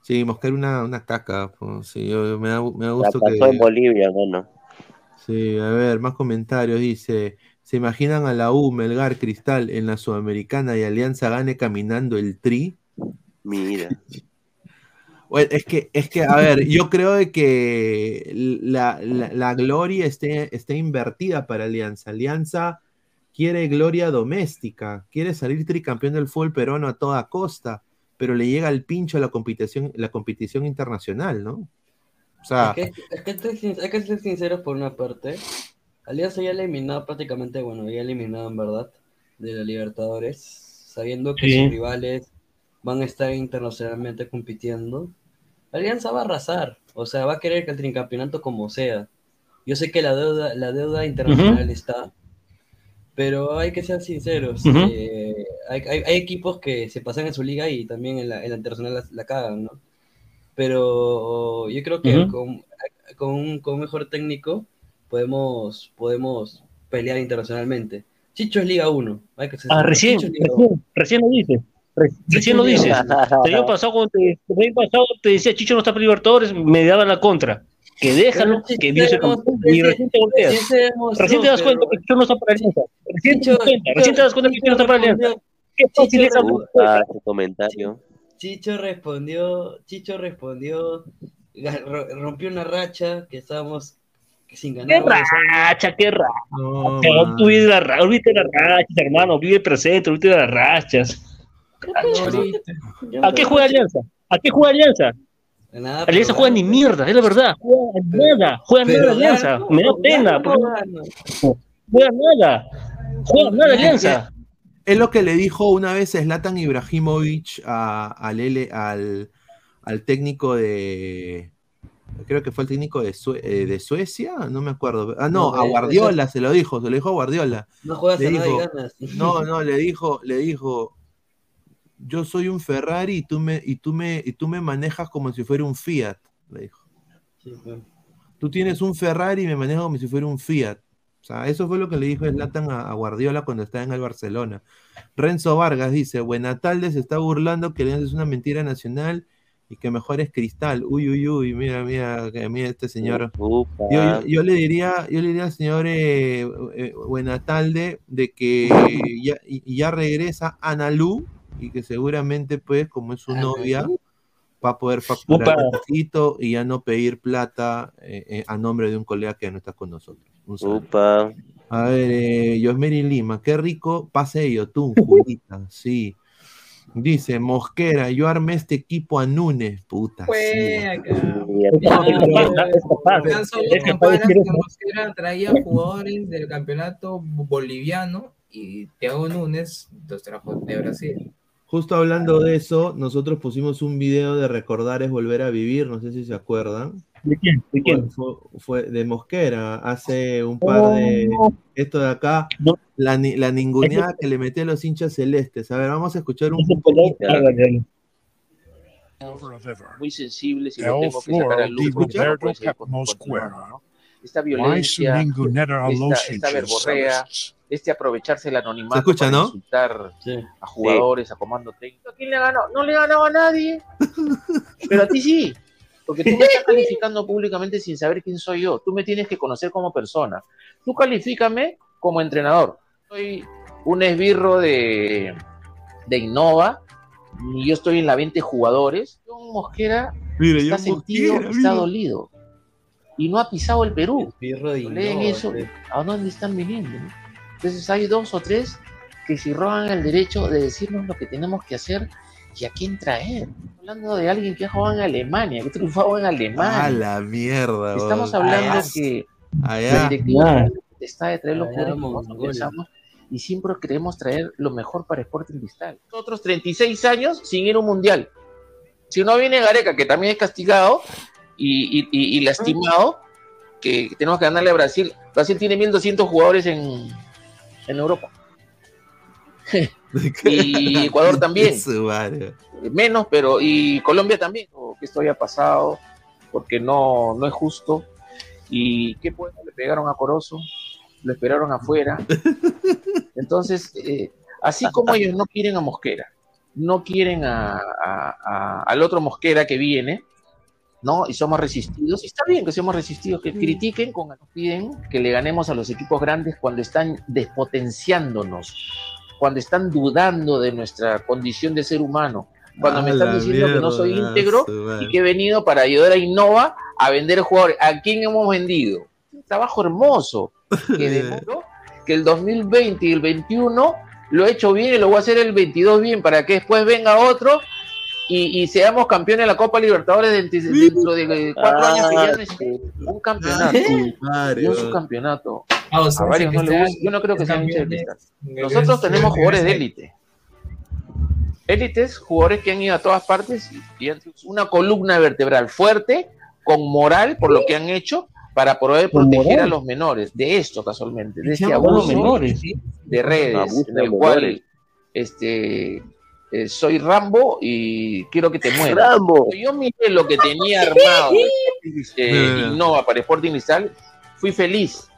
Sí, Mosquera una, una caca. pues, sí, yo- me da, me da La gusto pasó que... en Bolivia, mano. Sí, a ver, más comentarios. Dice, ¿se imaginan a la U, Melgar, Cristal en la Sudamericana y Alianza gane caminando el tri? Mira. Bueno, es que, es que, a ver, yo creo de que la, la- la gloria esté, esté invertida para Alianza. Alianza quiere gloria doméstica, quiere salir tricampeón del fútbol peruano a toda costa, pero le llega al pincho la competición, la competición internacional, ¿no? O sea, Es que, es que hay que ser sin- hay que ser sinceros por una parte. Alianza ya eliminado prácticamente, bueno, ya eliminado en verdad de la Libertadores, sabiendo que Sí. sus rivales van a estar internacionalmente compitiendo. Alianza va a arrasar, o sea, va a querer que el tricampeonato como sea. Yo sé que la deuda, la deuda internacional está, pero hay que ser sinceros. Ujú. eh, hay, hay- hay equipos que se pasan en su liga y también en la, en la internacional la, la cagan, ¿no? Pero yo creo que Ujú. con, con un, con un mejor técnico podemos, podemos pelear internacionalmente. Chicho es Liga 1. Hay que Ah, recién, Chicho es Liga 1. recién, recién lo dices. Re- Recién lo dices. El año pasado, cuando te, el año pasado te decía Chicho no está para Libertadores, me daban la contra. Que déjalo, Pero que se Y recién te volteas. Recién te das pero- cuenta que Chicho no está para Alianza. Recién te Chicho- das cuenta, recién te das cuenta que Chicho no está para Alianza. Qué fácil Chicho es ese comentario. Chicho respondió, Chicho respondió, rompió una racha que estábamos sin Qué ganar. años. racha, qué racha. No, tú la ra- olvídate las rachas, hermano. Vive el presente, olvídate las rachas. ¿A qué juega Alianza? ¿A qué juega Alianza? Nada, Alianza pero juega ni mierda, es la verdad. Juega nada, juega Pero nada Alianza. gana, Me da no, pena, no juega nada. Juega nada Alianza. Es lo que le dijo una vez Zlatan Ibrahimovic a- al, L- al, al técnico de. Creo que fue el técnico de, Sue- eh, de Suecia, no me acuerdo. Ah, no, No, a eh, Guardiola se lo dijo, se lo dijo a Guardiola. No juegas Le a nada y dijo, ganas. No, no, le dijo, le dijo, yo soy un Ferrari y tú me, y tú me, y tú me manejas como si fuera un Fiat, le dijo. Sí. Tú tienes un Ferrari y me manejas como si fuera un Fiat. O sea, eso fue lo que le dijo Zlatan a, a Guardiola cuando estaba en el Barcelona. Renzo Vargas dice, Buenatalde se está burlando que Alianza es una mentira nacional y que mejor es Cristal. Uy, uy, uy, mira, mira, que mira este señor. Yo, yo- yo le diría, yo le diría al señor eh, eh, Buenatalde de que ya, ya regresa Analú y que seguramente, pues, como es su novia, va a poder facturar un poquito y ya no pedir plata eh, eh, a nombre de un colega que ya no está con nosotros. Un. Upa. A ver, eh, Yosmeri Lima, qué rico pase yo, tú, Julita, sí. Dice, Mosquera, yo armé este equipo a Núñez, puta. sí, Fue capaz, Tan solo comparas que. Mosquera traía jugadores del campeonato boliviano y Thiago Núñez los trajo de Brasil. Justo hablando de eso, nosotros pusimos un video de recordar es volver a vivir, no sé si se acuerdan. ¿De quién? ¿De Fue, quién? fue- fue de Mosquera, hace un par de... Esto de acá, No. la, la ninguneada que le metí a los hinchas celestes. A ver, vamos a escuchar un poquito. muy sensibles y El lo tengo que sacar a luz no Roberto Mosquera. ¿no? Esta violencia, esta, esta verborrea? Este aprovecharse el anonimato escucha, para ¿no? insultar Sí. a jugadores, a comando técnico. ¿A quién le ganó? No le ganaba a nadie. Pero a ti sí. Porque tú me estás calificando públicamente sin saber quién soy yo. Tú me tienes que conocer como persona. Tú califícame como entrenador. Soy un esbirro de, de Innova. Y yo estoy en la 20 jugadores. John Mosquera Mira, está sentido, Mosquera, está mira. dolido. Y no ha pisado el Perú. Pirro de Leen Innova, eso. ¿a dónde están viniendo? no? Entonces hay dos o tres que si roban el derecho de decirnos lo que tenemos que hacer y a quién traer. Hablando de alguien que ha jugado en Alemania, que ha triunfado en A Alemania. la mierda. Estamos hablando Allá, que la allá. Ya. está de traer los jugadores y siempre queremos traer lo mejor para Sporting Cristal. Nosotros 36 años sin ir a un mundial. Si no viene Gareca, que también es castigado y, y- y- y lastimado, que tenemos que ganarle a Brasil. Brasil tiene 1.200 jugadores en, en Europa. Y Ecuador también. Madre. Menos, pero y Colombia también. Oh, que esto haya pasado, porque no, no es justo. Y qué pues, le pegaron a Corozo, lo esperaron afuera. Entonces, eh, así como ellos no quieren a Mosquera, no quieren a, a- a- al otro Mosquera que viene, ¿no? Y somos resistidos, y está bien que seamos resistidos, que critiquen, con, nos piden que le ganemos a los equipos grandes cuando están despotenciándonos, cuando están dudando de nuestra condición de ser humano, cuando me están diciendo que no soy íntegro y que he venido para ayudar a Innova a vender jugadores. ¿A quién hemos vendido? Un trabajo hermoso que demoró que el 2020 y el 21 lo he hecho bien y lo voy a hacer el 22 bien para que después venga otro y, y seamos campeones de la Copa Libertadores dentro, dentro de cuatro Ah, años que ya no es un campeonato. Un subcampeonato. Ah, o A sea, varios no gusta. Yo no creo que sean hinchas de cristal. Nosotros tenemos jugadores de élite. Élites, jugadores que han ido a todas partes y, y han sido una columna vertebral fuerte, con moral por lo que han hecho para poder proteger moral. a los menores de esto casualmente, de este abuso menores. de redes en el cual este eh, soy Rambo y quiero que te mueras. Rambo. Cuando yo miré lo que tenía armado eh. Innova para Sporting Cristal, fui feliz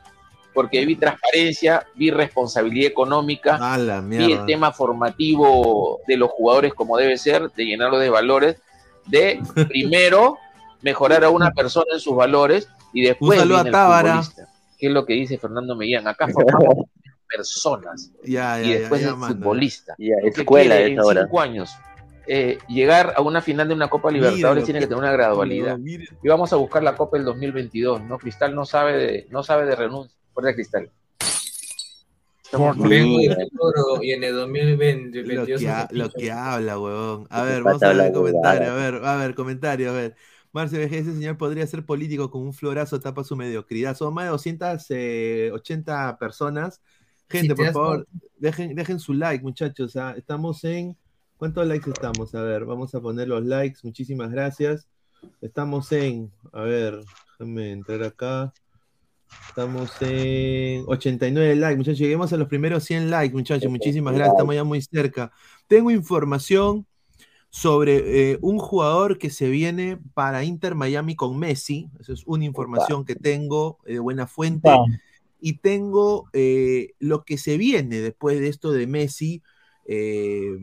porque vi transparencia, vi responsabilidad económica, A la vi el tema formativo de los jugadores como debe ser, de llenarlo de valores, de primero mejorar a una persona en sus valores y después Un saludo viene a el Tábara. futbolista. ¿Qué es lo que dice Fernando Mellán? Acá formamos personas Ya, ya, y después ya, el manda. futbolista. Escuela quiere es en ahora. cinco años eh, llegar a una final de una Copa Libertadores tiene que- tener una gradualidad. Y vamos a buscar la Copa del 2022, ¿no? Cristal no sabe de, no sabe de renuncia. Fuera de Cristal. Estamos Vengo bien. de futuro y en el 2020 Lo que, ha- lo que habla, huevón. A ver, vamos a ver el comentario. A ver, a ver, comentario, a ver. Marcio VG, ese señor podría ser político con un florazo, tapa su mediocridad. Son más de 280 personas. Gente, te por favor, dejen, dejen su like, muchachos. ah, Estamos en. ¿Cuántos likes estamos? A ver, vamos a poner los likes. Muchísimas gracias. Estamos en. A ver, déjenme entrar acá. Estamos en 89 likes, muchachos. Lleguemos a los primeros 100 likes, muchachos. Muchísimas gracias. Estamos ya muy cerca. Tengo información sobre eh, un jugador que se viene para Inter Miami con Messi. Esa es una información que tengo eh, de buena fuente. Ah, Y tengo eh, lo que se viene después de esto de Messi. eh,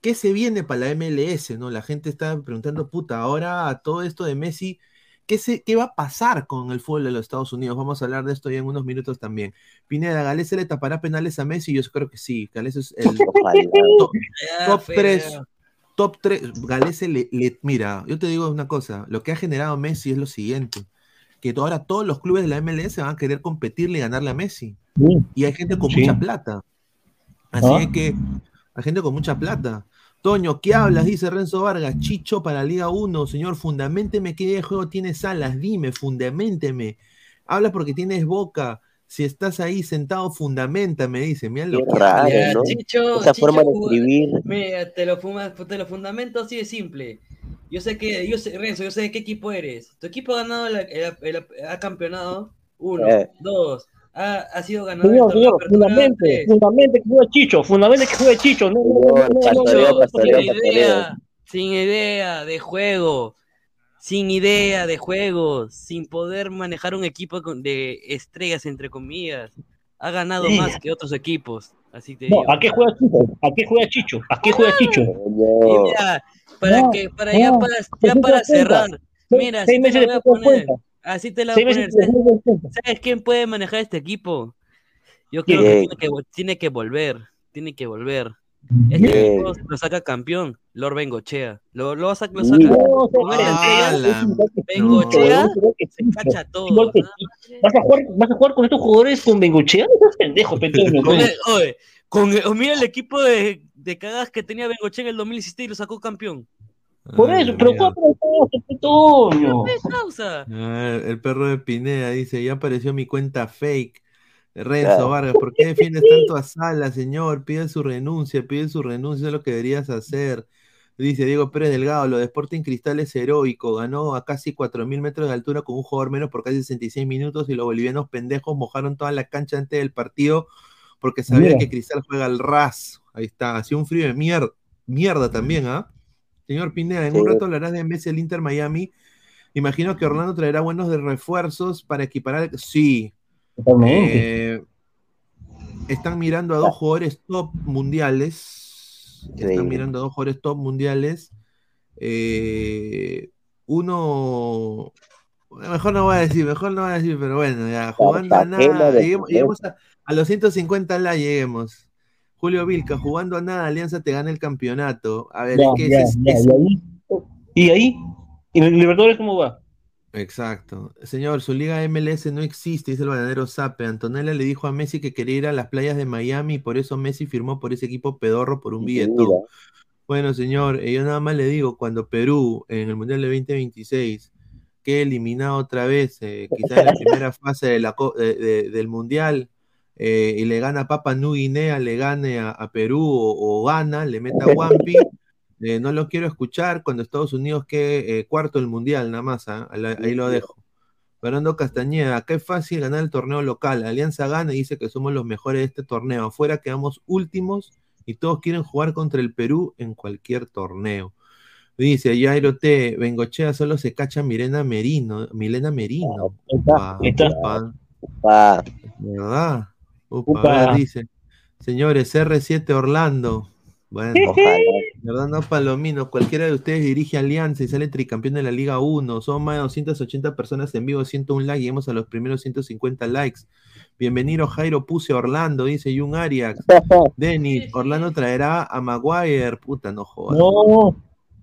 ¿Qué se viene para la MLS? ¿no? La gente está preguntando, puta, ahora a todo esto de Messi, ¿qué, se, ¿qué va a pasar con el fútbol de los Estados Unidos? Vamos a hablar de esto ya en unos minutos también. Pineda, ¿Galese le tapará penales a Messi? Yo creo que sí. Galese es el top, Ya, top feo. 3. Top 3. Galese le, le- Mira, yo te digo una cosa. Lo que ha generado Messi es lo siguiente. Que ahora todos los clubes de la MLS van a querer competirle y ganarle a Messi. sí. Y hay gente con Sí. mucha plata. Así Ah. es que hay gente con mucha plata. Toño, ¿qué hablas? Dice Renzo Vargas. Chicho para Liga 1, señor. Fundamenteme qué de juego tienes alas. Dime, fundamenteme. Habla porque tienes boca. Si estás ahí sentado, fundamenta, me dice. Mira lo raro, ¿no? Chicho, Esa Chicho forma de escribir. Mira, te lo, fuma- te lo fundamento así de simple. Yo sé que, yo sé, Renzo, yo sé de qué equipo eres. Tu equipo ha ganado, la- el- el- ha campeonado. Uno, Eh. dos. Ha, ha sido ganador Señor, señor, fundamente, tres. fundamente que juega Chicho, fundamente que juega Chicho. No, no, no, Pastoreo, pastoreo, sin idea, sin idea de juego, sin idea de juego, sin poder manejar un equipo de estrellas entre comillas. Ha ganado Sí. más que otros equipos, así te No, digo. ¿a qué juega Chicho? ¿A qué juega Chicho? ¿A qué juega Chicho? Y No. mira, para No, que, para no, ya para, ya para cerrar, mira, así te la voy a poner, así te la voy a poner. ¿Sabes quién puede manejar este equipo? Yo creo que tiene que, tiene que volver, tiene que volver. Este equipo lo saca campeón, Lord Bengochea. Lo, lo, saca, lo saca. No, Bengochea se cacha todo. ¿Vas a, jugar, ¿Vas a jugar con estos jugadores con Bengochea? No pendejo, el- oye, con mira el equipo de, de cagadas que tenía Bengochea en el 2017 y lo sacó campeón. Por Ay, eso, Dios pero paso, Petonio. ¿Qué causa? A ver, el perro de Pineda dice, ya apareció mi cuenta fake. Renzo Claro. Vargas, ¿por qué defiendes tanto a Sala, señor? Pide su renuncia, pide su renuncia, es lo que deberías hacer. Dice Diego Pérez Delgado, lo de Sporting Cristal es heroico, ganó a casi 4.000 metros de altura con un jugador menos por casi 66 minutos y los bolivianos pendejos mojaron toda la cancha antes del partido porque sabían Mira. que Cristal juega al ras. Ahí está, hacía un frío de mierda, mierda también, ¿ah? Señor Pineda, en un rato hablarás de Messi el Inter Miami. Imagino que Orlando traerá buenos de refuerzos para equiparar. Sí, eh, están mirando a dos jugadores top mundiales. Están mirando a dos jugadores top mundiales. Eh, uno. Mejor no voy a decir, mejor no voy a decir, pero bueno, ya jugando a nada. Lleguemos, lleguemos a, a los 150 la lleguemos. Julio Vilca, jugando a nada, Alianza te gana el campeonato. A ver, Ya, es que ya, ese es- ya, es- y ahí, y ahí, ¿y el Libertadores cómo va? Exacto. Señor, su liga MLS no existe, dice el bananero Sape. Antonella le dijo a Messi que quería ir a las playas de Miami y por eso Messi firmó por ese equipo pedorro por un billetón. Bueno, señor, eh, yo nada más le digo, cuando Perú en el Mundial de 2026 quede eliminado otra vez, eh, quizás en la primera fase de la co- de- de- del Mundial, eh, y le gana a Papua New Guinea, le gane a, a Perú o, o gana, le meta a Wampi, eh, no lo quiero escuchar cuando Estados Unidos quede eh, cuarto del Mundial, nada más, ¿ah? Ahí- lo dejo. Fernando Castañeda, es fácil ganar el torneo local. Alianza gana y dice que somos los mejores de este torneo. Afuera quedamos últimos y todos quieren jugar contra el Perú en cualquier torneo. Dice Jairo T. Bengochea solo se cacha Milena Merino. Milena Merino. Está, está. Pa, ¿Verdad? Upa, Upa. a ver, dice. Señores, R7 Orlando. Bueno. No, Palomino. Cualquiera de ustedes dirige Alianza y sale tricampeón de la Liga 1. Son más de 280 personas en vivo, 101 likes. Llegamos a los primeros 150 likes. Bienvenido Jairo Puse Orlando, dice Jun Arias. Denis, Orlando traerá a Maguire. Puta, no jodas. No.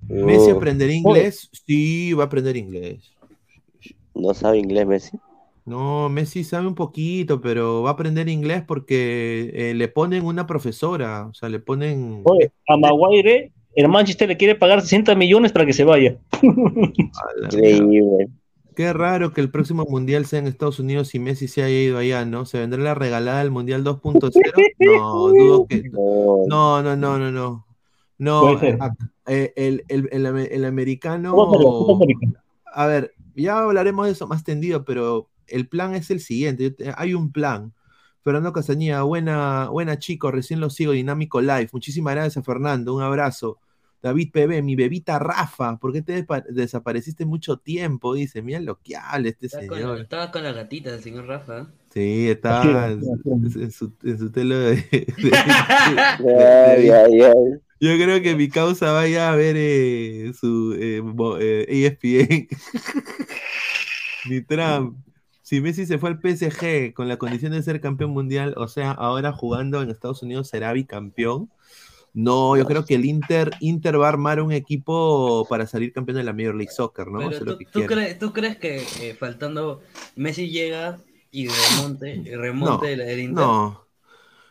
¿Messi aprenderá inglés? Sí, va a aprender inglés. no sabe inglés Messi. No, Messi sabe un poquito, pero va a aprender inglés porque eh, le ponen una profesora, o sea, le ponen... Oye, a Maguire, el Manchester le quiere pagar 60 millones para que se vaya. Increíble. Qué raro que el próximo mundial sea en Estados Unidos y Messi se haya ido allá, ¿no? ¿Se vendrá la regalada del mundial 2.0? No, dudo que. No, No, no, no, no, no. Eh, el, el, el, ame- el americano. A ver, ya hablaremos de eso más tendido, pero el plan es el siguiente. Hay un plan. Fernando Castañeda, buena, buena chico, recién lo sigo, Dinámico Live. Muchísimas gracias, Fernando. Un abrazo. David PB, mi bebita Rafa, ¿por qué te desapareciste mucho tiempo? Dice, mira lo que habla este Estaba con, señor. estaba con la gatita del señor Rafa. ¿eh? Sí, está en, en su, en su telo de, de-. Yo creo que mi causa vaya a ver eh, su eh, mo- eh, ESPN. Ni Trump. Si Messi se fue al PSG con la condición de ser campeón mundial, o sea, ahora jugando en Estados Unidos será bicampeón. No, yo creo que el Inter, Inter va a armar un equipo para salir campeón de la Major League Soccer, ¿no? Pero ¿tú, que tú crees, ¿tú crees que eh, faltando Messi llega y remonte, y remonte el, el Inter? No.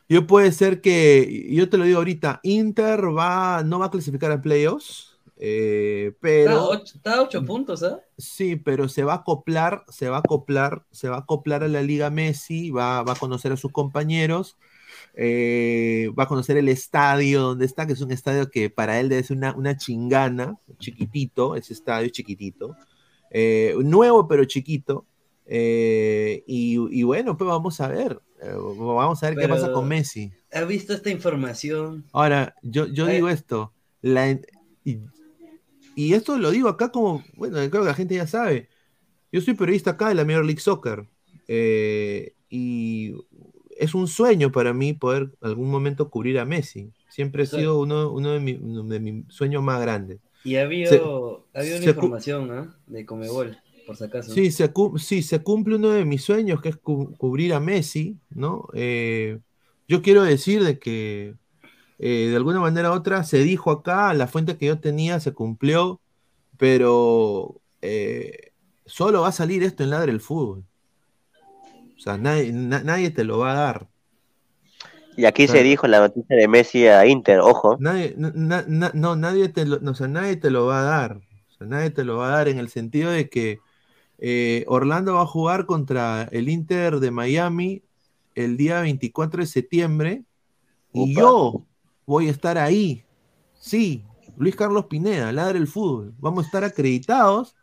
Yo puede ser que, yo te lo digo ahorita, Inter va, no va a clasificar a playoffs, eh, Está pero ocho, está a ocho puntos, ¿ah? sí, pero se va a acoplar, se va a acoplar, se va a acoplar a la Liga Messi, va, va a conocer a sus compañeros, eh, va a conocer el estadio donde está, que es un estadio que para él debe ser una, una chingana, chiquitito, ese estadio es chiquitito, eh, nuevo pero chiquito, eh, y, y bueno, pues vamos a ver, eh, vamos a ver qué pasa con Messi. ¿Has visto esta información? Ahora, yo, yo Eh. digo esto, la, y, esto lo digo acá como, bueno, creo que la gente ya sabe. Yo soy periodista acá de la Major League Soccer eh, y es un sueño para mí poder algún momento cubrir a Messi. Siempre ha sido uno, uno de, mi- mis sueños más grandes. Y había, Se- había una se cu- información ¿ah? de Comebol, por si acaso. Sí, se, sí, se cumple uno de mis sueños, que es cu- cubrir a Messi, ¿no? Eh, yo quiero decir de que eh, de alguna manera u otra se dijo acá, la fuente que yo tenía se cumplió, pero eh, solo va a salir esto en Ladre el Fútbol. O sea, nadie, na- nadie te lo va a dar. Y aquí se dijo la noticia de Messi a Inter, ojo. Nadie, na- na- na- no, nadie te lo, no, o sea, nadie te lo va a dar. O sea, nadie te lo va a dar en el sentido de que eh, Orlando va a jugar contra el Inter de Miami el día 24 de septiembre y yo voy a estar ahí. Sí, Luis Carlos Pineda, ladra el fútbol. Vamos a estar acreditados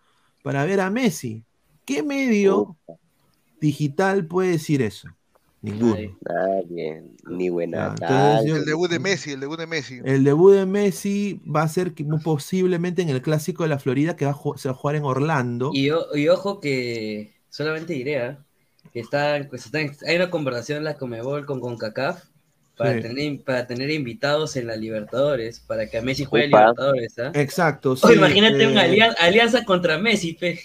para ver a Messi. ¿Qué medio digital puede decir eso? Ninguno. Nadie. Ni buena Ya, entonces tal. yo- El debut de Messi, el debut de Messi. El debut de Messi va a ser que posiblemente en el clásico de la Florida que va a se va a jugar en Orlando. Y, ojo que solamente diré ¿ah? que está, pues está en- hay una conversación en la Comebol con CONCACAF para, Sí. tener, para tener invitados en la Libertadores, para que Messi juegue Upa. Libertadores. ¿ah? Exacto. O sí, imagínate eh, una alianza, alianza contra Messi, pe.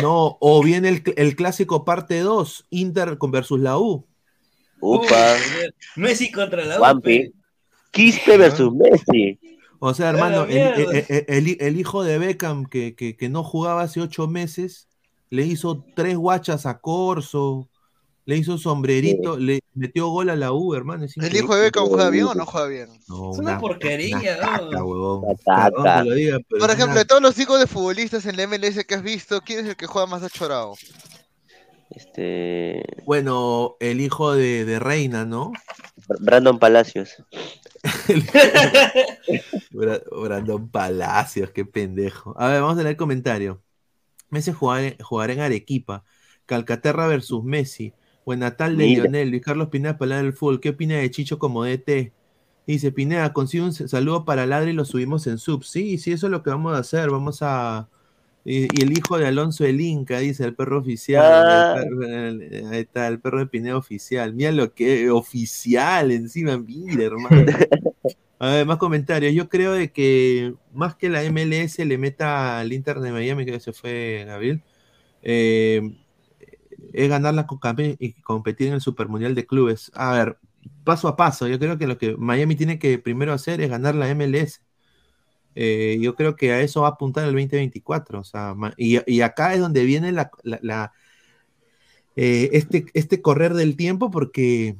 No, o bien el, el clásico parte 2, Inter versus la U. Upa, Uy, Messi contra la U, Juanpi. pe. Quispe versus Messi. O sea, A la hermano, el- el- el- el hijo de Beckham que, que- que no jugaba hace ocho meses, le hizo tres guachas a Corso, le hizo sombrerito, le metió gol a la U, hermano. es ¿El hijo de Beckham juega bien o no juega bien? No, Es una porquería, una huevón. Una lo diga, pero Por ejemplo, una- de todos los hijos de futbolistas en la MLS que has visto, ¿quién es el que juega más achorado? Este, Bueno, el hijo de, de Reina, ¿no? Brandon Palacios. Bra- Brandon Palacios, qué pendejo. A ver, vamos a leer el comentario. Messi jugar- jugará en Arequipa. Calcaterra versus Messi. Buenatal de Mira. Lionel. Luis Carlos Pineda para hablar del fútbol. ¿Qué opina de Chicho como DT? Dice Pineda, consigue un saludo para Ladre y lo subimos en sub. Sí, sí, eso es lo que vamos a hacer. Vamos a. Y, y el hijo de Alonso el Inca, dice el perro oficial. Ah. El perro- el- ahí está, el perro de Pineda oficial. Mira lo que oficial encima, mira, hermano. A ver, más comentarios. Yo creo de que más que la MLS le meta al Inter de Miami, que se fue Gabriel, eh, es ganar la Copa y competir en el Super Mundial de Clubes. A ver, paso a paso. Yo creo que lo que Miami tiene que primero hacer es ganar la MLS. Eh, yo creo que a eso va a apuntar el 2024. O sea, y, y acá es donde viene la, la- la, eh, este, este correr del tiempo, porque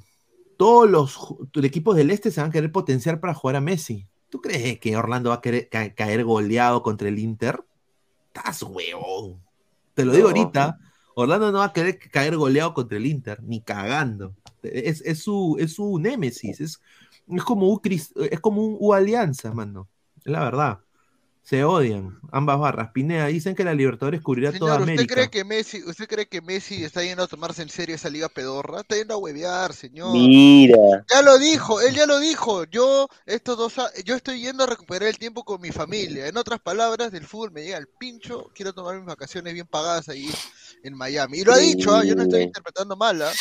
todos los equipos del este se van a querer potenciar para jugar a Messi. ¿Tú crees que Orlando va a querer ca- caer goleado contra el Inter? Estás huevón. Te lo digo ahorita. Orlando no va a querer caer goleado contra el Inter, ni cagando. Es, es su, es su némesis. Es, es como un es como un U Alianza, mano. Es la verdad. Se odian ambas barras. Pineda, dicen que la Libertadores cubrirá toda Señor, ¿usted América. cree que Messi, usted cree que Messi está yendo a tomarse en serio esa liga pedorra? Está yendo a huevear, señor. Mira. Ya lo dijo, él ya lo dijo. Yo estos dos, yo estoy yendo a recuperar el tiempo con mi familia. En otras palabras, del fútbol me llega el pincho. Quiero tomar mis vacaciones bien pagadas ahí en Miami. Y lo ha dicho, ¿ah? yo no estoy interpretando mal. ¿ah?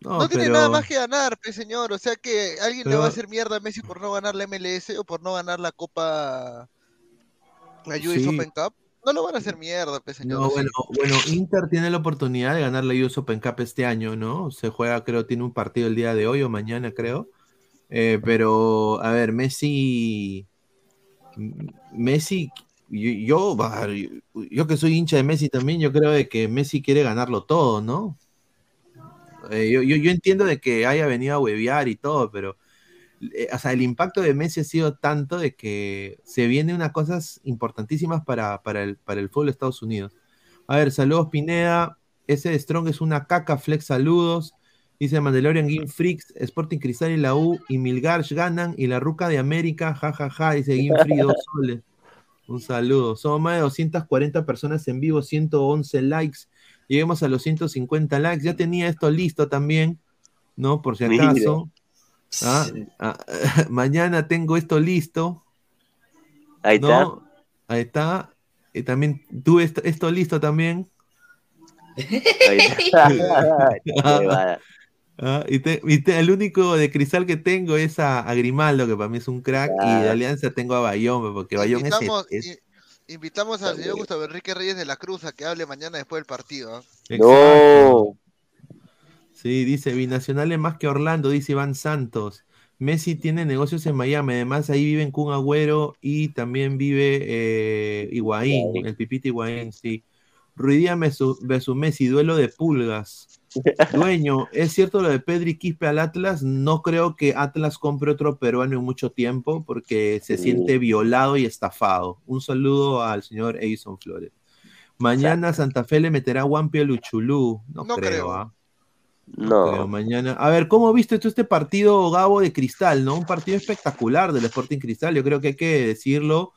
No, No tiene pero- nada más que ganar, pues, señor. O sea que alguien le va a hacer mierda a Messi por no ganar la MLS o por no ganar la Copa, la US Sí. Open Cup. No lo van a hacer mierda, pues, señor. No, bueno, bueno, Inter tiene la oportunidad de ganar la US Open Cup este año, ¿no? Se juega, creo, tiene un partido el día de hoy o mañana, creo. Eh, pero, a ver, Messi. Messi, yo, yo, que soy hincha de Messi también, yo creo de que Messi quiere ganarlo todo, ¿no? Eh, yo, yo, entiendo de que haya venido a huevear y todo, pero eh, o sea, el impacto de Messi ha sido tanto de que se vienen unas cosas importantísimas para, para, el, para el fútbol de Estados Unidos. A ver, saludos Pineda, ese de Strong es una caca, flex saludos. Dice Mandalorian Game Freaks, Sporting Cristal y la U y Milgarch ganan y la Ruca de América, jajaja, ja, ja, dice Game Free, dos soles. Un saludo. Somos más de 240 personas en vivo, 111 likes. Lleguemos a los 150 likes. Ya tenía esto listo también, ¿no? Por si acaso. Ah, ah, mañana tengo esto listo. Ahí está. Ahí está. Y también tuve esto, esto listo también. Ahí está. Ah, y te- y te- el único de cristal que tengo es a, a Grimaldo, que para mí es un crack, y de. Alianza tengo a Bayón, porque Bayón es, Invitamos, es- invitamos al señor Gustavo Enrique Reyes de la Cruz a que hable mañana después del partido. Exacto. Sí, dice Binacional es más que Orlando, dice Iván Santos. Messi tiene negocios en Miami, además ahí viven Kun Agüero y también vive eh, Higuaín, el Pipita Higuaín, sí. Ruidía versus, versus Messi, duelo de pulgas. Dueño, ¿es cierto lo de Pedri Quispe al Atlas? No creo que Atlas compre otro peruano en mucho tiempo porque se Sí. siente violado y estafado. Un saludo al señor Edison Flores. Mañana Santa Fe le meterá Wampio a Luchulú. No, No creo, creo. ¿ah? No. Creo, mañana. A ver, ¿cómo viste tú este partido, Gabo, de Cristal, no? Un partido espectacular del Sporting Cristal. Yo creo que hay que decirlo.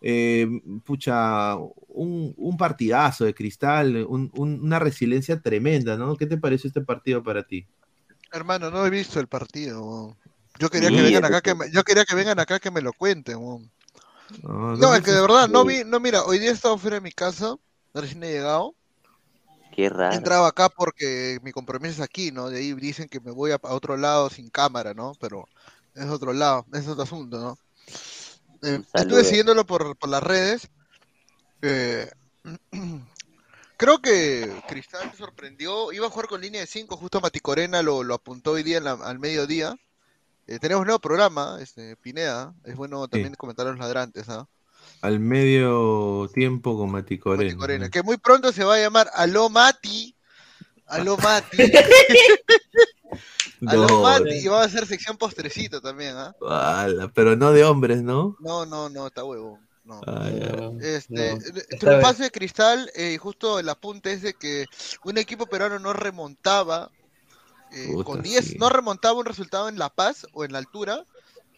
Eh, pucha, un, un partidazo de Cristal, un- un- una resiliencia tremenda, ¿no? ¿Qué te pareció este partido para ti? Hermano, no he visto el partido. Yo quería que vengan acá que me, yo quería que vengan acá que me lo cuenten. No, No, es que de verdad no vi, no mira, hoy día he estado fuera de mi casa, recién he llegado. Qué raro. Entraba acá porque mi compromiso es aquí, ¿no? De ahí dicen que me voy a, a otro lado sin cámara, ¿no? Pero es otro lado, es otro asunto, ¿no? Eh, estuve siguiéndolo por, por las redes. eh, creo que Cristal sorprendió. Iba a jugar con línea de 5, justo Mati Corena lo, lo apuntó hoy día en la- al mediodía. Eh, tenemos un nuevo programa, este, Pineda. Es bueno también comentar a los ladrantes, ¿ah? Al medio tiempo con Mati Mati Corena. Corena, que muy pronto se va a llamar Aló Mati. Aló Mati. Aló No, Mati. Y va a ser sección postrecito también, ¿ah? pero no de hombres, ¿no? No, no, no, está huevo. No. Ah. Este, No, pase de cristal, eh, justo el apunte es de que un equipo peruano no remontaba eh, Puta, con 10, sí. no remontaba un resultado en La Paz o en la altura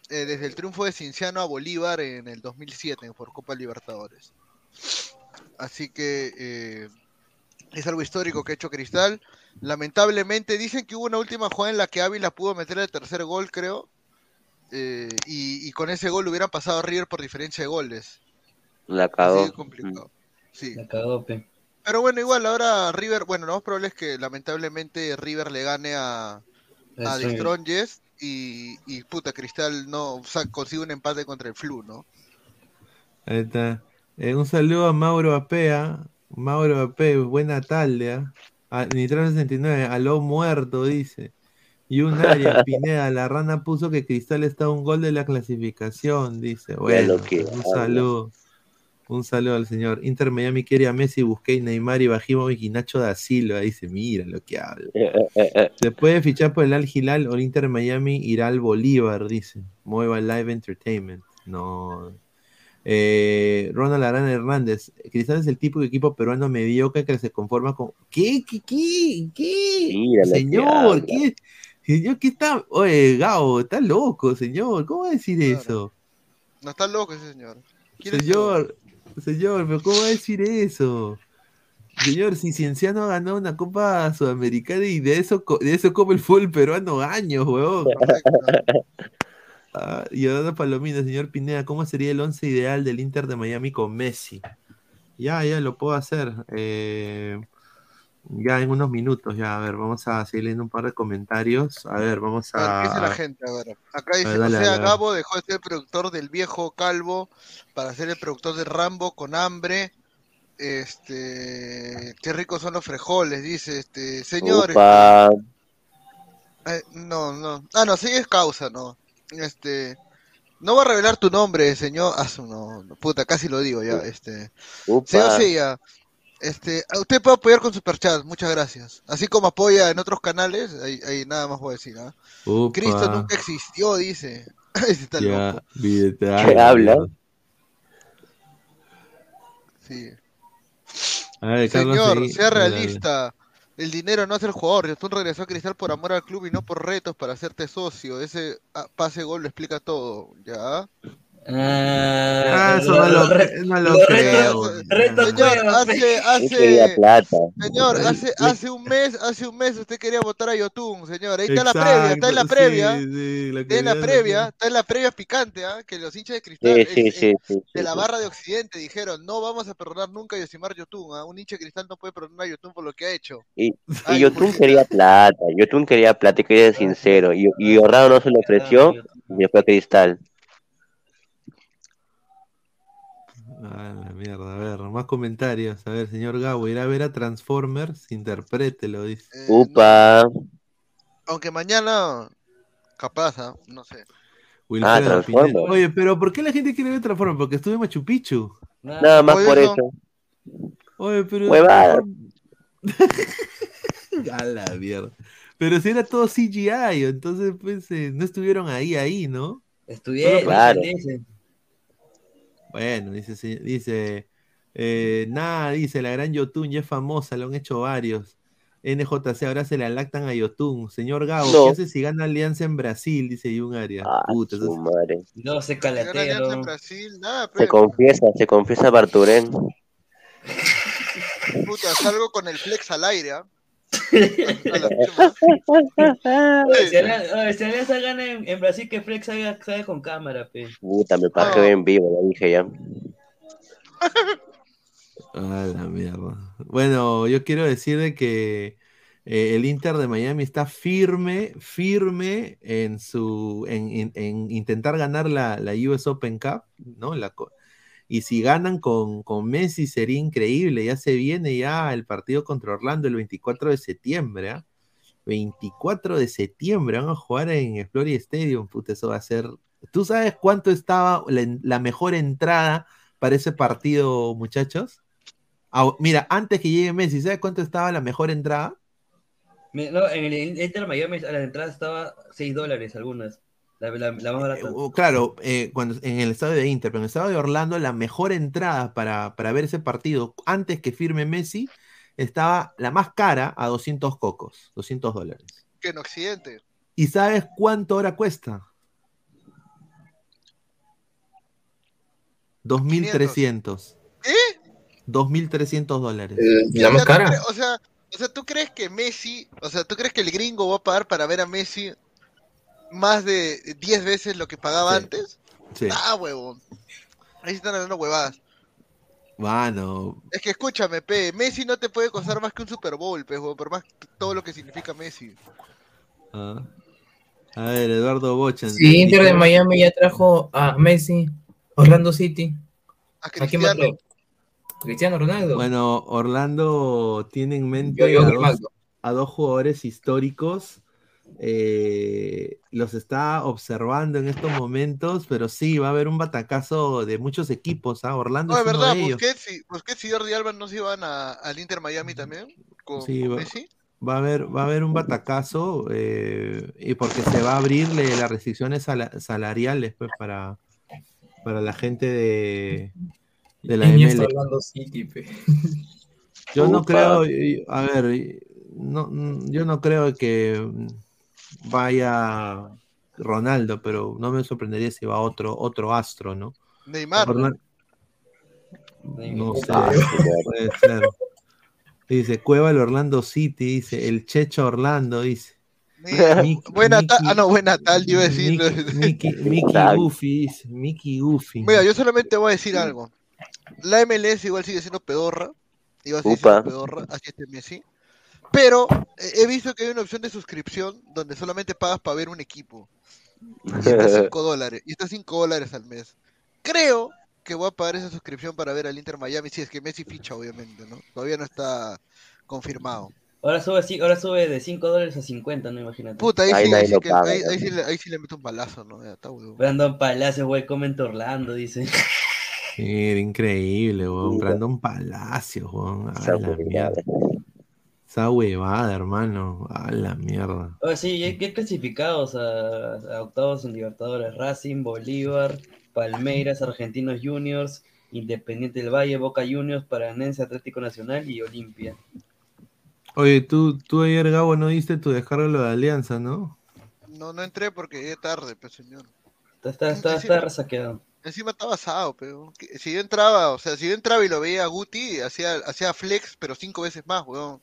eh, desde el triunfo de Cinciano a Bolívar en el 2007 por Copa Libertadores. Así que eh, es algo histórico que ha hecho Cristal. Lamentablemente dicen que hubo una última jugada en la que Ávila pudo meter el tercer gol, creo. eh, y, y con ese gol hubieran pasado a River por diferencia de goles. La cagó. complicado. Sí. La cagó, pe. Pero bueno, igual ahora River, bueno, lo más probable es que lamentablemente River le gane a, a The Strongest. Y, y puta, Cristal no, o sea, consigue un empate contra el Flu, ¿no? Ahí está. Eh, un saludo a Mauro Apea. Mauro Apea, buena tarde. ¿ah? A Nitrano 69, aló muerto, dice. Y un área, Pineda, la rana puso que Cristal está a un gol de la clasificación, dice. Bueno, que un saludo. Un saludo al señor. Inter Miami quiere a Messi, Busqué, Neymar, Ibrahimovic y Nacho da Silva. Dice, mira lo que habla. Después de fichar por el Al Hilal o el Inter Miami irá al Bolívar, dice. Mueva Live Entertainment. No. Eh, Ronald Arana Hernández. Cristal es el tipo de equipo peruano mediocre que se conforma con. ¿Qué? ¿Qué? ¿Qué? ¿Qué? Señor. ¿qué? Señor, ¿qué está? Oye, Gabo, está loco, señor. ¿Cómo va a decir eso? No está loco ese señor. ¿Quién es Señor, señor, pero ¿cómo va a decir eso? Señor, si Cienciano ha ganado una Copa Sudamericana y de eso, de eso come el fútbol peruano años, huevón. Ah, y ahora Palomino, señor Pineda, ¿cómo sería el once ideal del Inter de Miami con Messi? Ya, ya lo puedo hacer. eh, ya en unos minutos, ya, a ver, vamos a seguir leyendo un par de comentarios. A ver, vamos A ver, ¿qué dice la gente? A ver, acá dice, ver, dale, o sea, dale. Gabo dejó de ser el productor del viejo calvo para ser el productor de Rambo con hambre. Este, qué ricos son los frijoles, dice este, señor. Upa. eh, no, no, ah, no, sí es causa, no. Este, no va a revelar tu nombre, señor. Ah, su- no, no, puta, casi lo digo ya. Este, Upa. señor Silla, este, a usted puede apoyar con superchat, muchas gracias. Así como apoya en otros canales, ahí, ahí nada más voy a decir, ¿ah? Cristo nunca existió, dice. Está Ya, loco. ¿Qué habla? Sí. A ver, Carlos, Señor, sea realista. El dinero no hace el jugador. Yotun regresó a Cristal por amor al club y no por retos para hacerte socio. Ese ah, pase gol lo explica todo. ¿Ya? Ah, eso no lo, no lo creo. Señor, hace, hace, plata. señor, hace, hace un mes, hace un mes usted quería votar a Yotun, señor. Ahí está la previa, está en la previa. sí, lo Está en la previa, está en la previa picante, ¿ah? Que los hinchas de Cristal, Sí, el- sí, el- sí, sí, de sí, la sí. barra de Occidente, dijeron, no vamos a perdonar nunca a Yosimar Yotun, ¿ah? Un hincha de Cristal no puede perdonar a Yotun por lo que ha hecho. Y, Ay, y Yotun quería plata, Yotun quería plata y quería ser sincero. Y, y Horrado no se le ofreció y fue a Cristal. Ah, la mierda, a ver, más comentarios. A ver, señor Gabo, irá a ver a Transformers, interprételo, dice. Eh, Upa. Aunque mañana, capaz, ¿ah? no sé. Wilfredo Ah, Transformers. Pineda. Oye, pero ¿por qué la gente quiere ver Transformers? Porque estuve en Machu Picchu. Nada más Por por eso. eso. Oye, pero. Huevada. A la mierda. Pero si era todo CGI, entonces pues eh, no estuvieron ahí, ahí, ¿no? Estuvieron, Claro. dice. Bueno, dice, sí, dice, eh, nada, dice, la gran Yotun ya es famosa, lo han hecho varios. NJC, ahora se la lactan a Yotun. Señor Gabo, No. ¿qué hace si gana Alianza en Brasil? Dice un área. Ah, Puta, su madre. No se nada, Se confiesa, se confiesa Barturén. puta, salgo con el flex al aire, ¿ah? A la si Alianza gana en, en Brasil, que Flex salga, salga con cámara, pe. Puta, me pasé No. en vivo, ya dije ya. Ah, la mierda. Bueno, yo quiero decir de que eh, el Inter de Miami está firme, firme en su en, en- en intentar ganar la, la US Open Cup, ¿no? La y si ganan con, con Messi sería increíble. Ya se viene ya el partido contra Orlando el 24 de septiembre, ¿ah? 24 de septiembre van a jugar en Florida Stadium, puta, eso va a ser. ¿Tú sabes cuánto estaba la, mejor entrada para ese partido, muchachos? Mira, antes que llegue Messi, ¿sabes cuánto estaba la mejor entrada? No, en el Inter Miami a la entrada estaba 6 dólares algunas. La, la, la más barata. Uh, Claro, eh, cuando, en el estado de Inter, pero en el estado de Orlando, la mejor entrada para, para ver ese partido antes que firme Messi estaba la más cara a 200 cocos, 200 dólares. Que en Occidente. ¿Y sabes cuánto ahora cuesta? 2.300. ¿Qué? 2.300 dólares. ¿La O más sea, ¿tú cara? O sea, o sea, ¿tú crees que Messi, o sea, ¿tú crees que el gringo va a pagar para ver a Messi más de 10 veces lo que pagaba Sí. antes? Sí. Ah, huevón. Ahí están hablando huevadas. Mano, Es que escúchame, pe, Messi no te puede costar más que un Super Bowl, pe, huevón, por más todo lo que significa Messi. ah. a ver, Eduardo Bochan. Sí, Inter de Miami ya trajo a Messi, Orlando City. A ¿A quién más Cristiano. trajo? Cristiano Ronaldo. Bueno, Orlando tiene en mente Yo a, dos, a dos jugadores históricos. Eh, los está observando en estos momentos, pero sí, va a haber un batacazo de muchos equipos. ¿ah? Orlando No, es es uno verdad, de ellos. Busquets y, Busquets y Jordi Alba no se iban a- al Inter Miami también con, Sí, con va, Messi. va a haber, va a haber un batacazo eh, y porque se va a abrirle las restricciones sala- salariales pues, para, para la gente de, de la ML. Orlando City, pe. Yo no creo, a ver, no, mm, yo no creo que mm, vaya Ronaldo, pero no me sorprendería si va otro, otro astro, ¿no? Neymar. No sé, puede ser. Dice, Cueva el Orlando City, dice, el Checho Orlando, dice. Mickey- Buena tal, Mickey- ah no, buena tal, yo iba a decir. Mickey, Mickey. Goofy, dice, Mickey Goofy. Mira, yo solamente voy a decir algo. La MLS igual sigue siendo pedorra. Iba a seguir pedorra, así este Messi. Pero eh, he visto que hay una opción de suscripción donde solamente pagas para ver un equipo. Y está 5 dólares. Y está 5 dólares al mes. Creo que voy a pagar esa suscripción para ver al Inter Miami. Si es que Messi ficha, obviamente, ¿no? Todavía no está confirmado. Ahora sube, sí, ahora sube de 5 dólares a 50, ¿no? Imagínate. Puta, ahí, Ahí sí, ahí sí que- paga, ahí- sí le, ahí sí le meto un balazo, ¿no? Ya está, huevón. Brandon Palacios, güey, comenta Orlando, dice. Era increíble, weón. Brandon Palacios, weón. Esa huevada. hermano. A la mierda. Sí, ya hay clasificados a, a octavos en Libertadores. Racing, Bolívar, Palmeiras, Argentinos Juniors, Independiente del Valle, Boca Juniors, Paranense, Atlético Nacional y Olimpia. Oye, tú, tú ayer, Gabo, no diste tu descargo de Alianza, ¿no? No, no entré porque llegué tarde, pues, señor. Está, está, está, Encima- está resaqueado. Encima estaba asado, pero si yo entraba, o sea, si yo entraba y lo veía a Guti, hacía, hacía flex, pero cinco veces más, weón.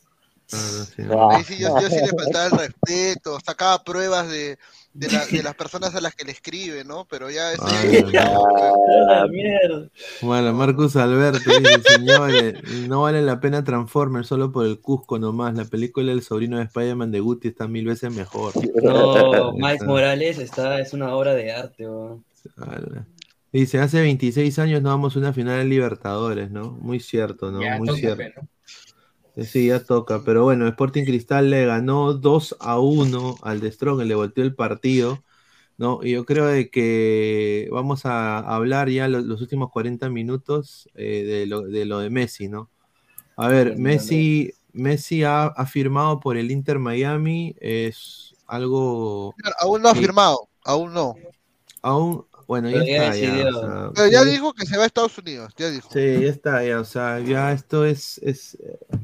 Claro, sí. Ah. Ahí sí yo, yo sí le faltaba el respeto, sacaba pruebas de, de, la- de las personas a las que le escribe, ¿no? Pero ya eso Ah, ya- ya. ¡A la mierda! Bueno, Marcus Alberto dice, "Sí, no vale, la pena Transformers solo por el Cusco nomás. La película del sobrino de Spider-Man de Guti está mil veces mejor. No, Miles Morales está, es una obra de arte, weón. ala. Dice, hace 26 años no vamos a una final de Libertadores, ¿no? Muy cierto, ¿no? Ya Muy cierto. Sí, ya toca, pero bueno, Sporting Cristal le ganó 2 a 1 al de Strong, le volteó el partido, ¿no? Y yo creo de que vamos a hablar ya los, los últimos 40 minutos eh, de, lo, de lo de Messi, ¿no? A ver, Sí, Messi, Messi ha, ha firmado por el Inter Miami, es algo aún no ha firmado, aún no. aún, bueno, ya Pero ya está, ya, decidió. o sea, Pero ya sí, dijo que se va a Estados Unidos, ya dijo. Sí, ya está, ya, o sea, ya esto es, es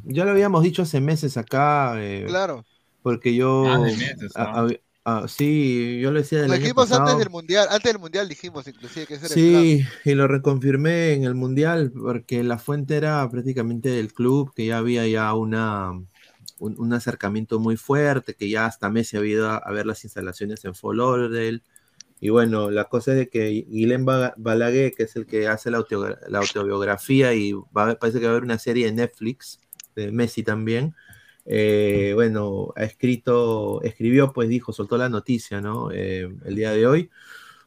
ya lo habíamos dicho hace meses acá, eh, Claro. porque yo, Ah, de meses, a- ¿no? a- a- sí, yo lo decía del Lo año dijimos antes del mundial, antes del mundial dijimos inclusive que ese era el plan. sí, y lo reconfirmé en el mundial, porque la fuente era prácticamente del club, que ya había ya una, un, un acercamiento muy fuerte, que ya hasta Messi había ido a, a ver las instalaciones en Fort Lauderdale, y bueno, la cosa es de que Guilhem Ba- Balaguer, que es el que hace la, autobiografía, y va parece que va a haber una serie de Netflix, de Messi también, eh, bueno, ha escrito, escribió, pues dijo, soltó la noticia, ¿no? Eh, el día de hoy.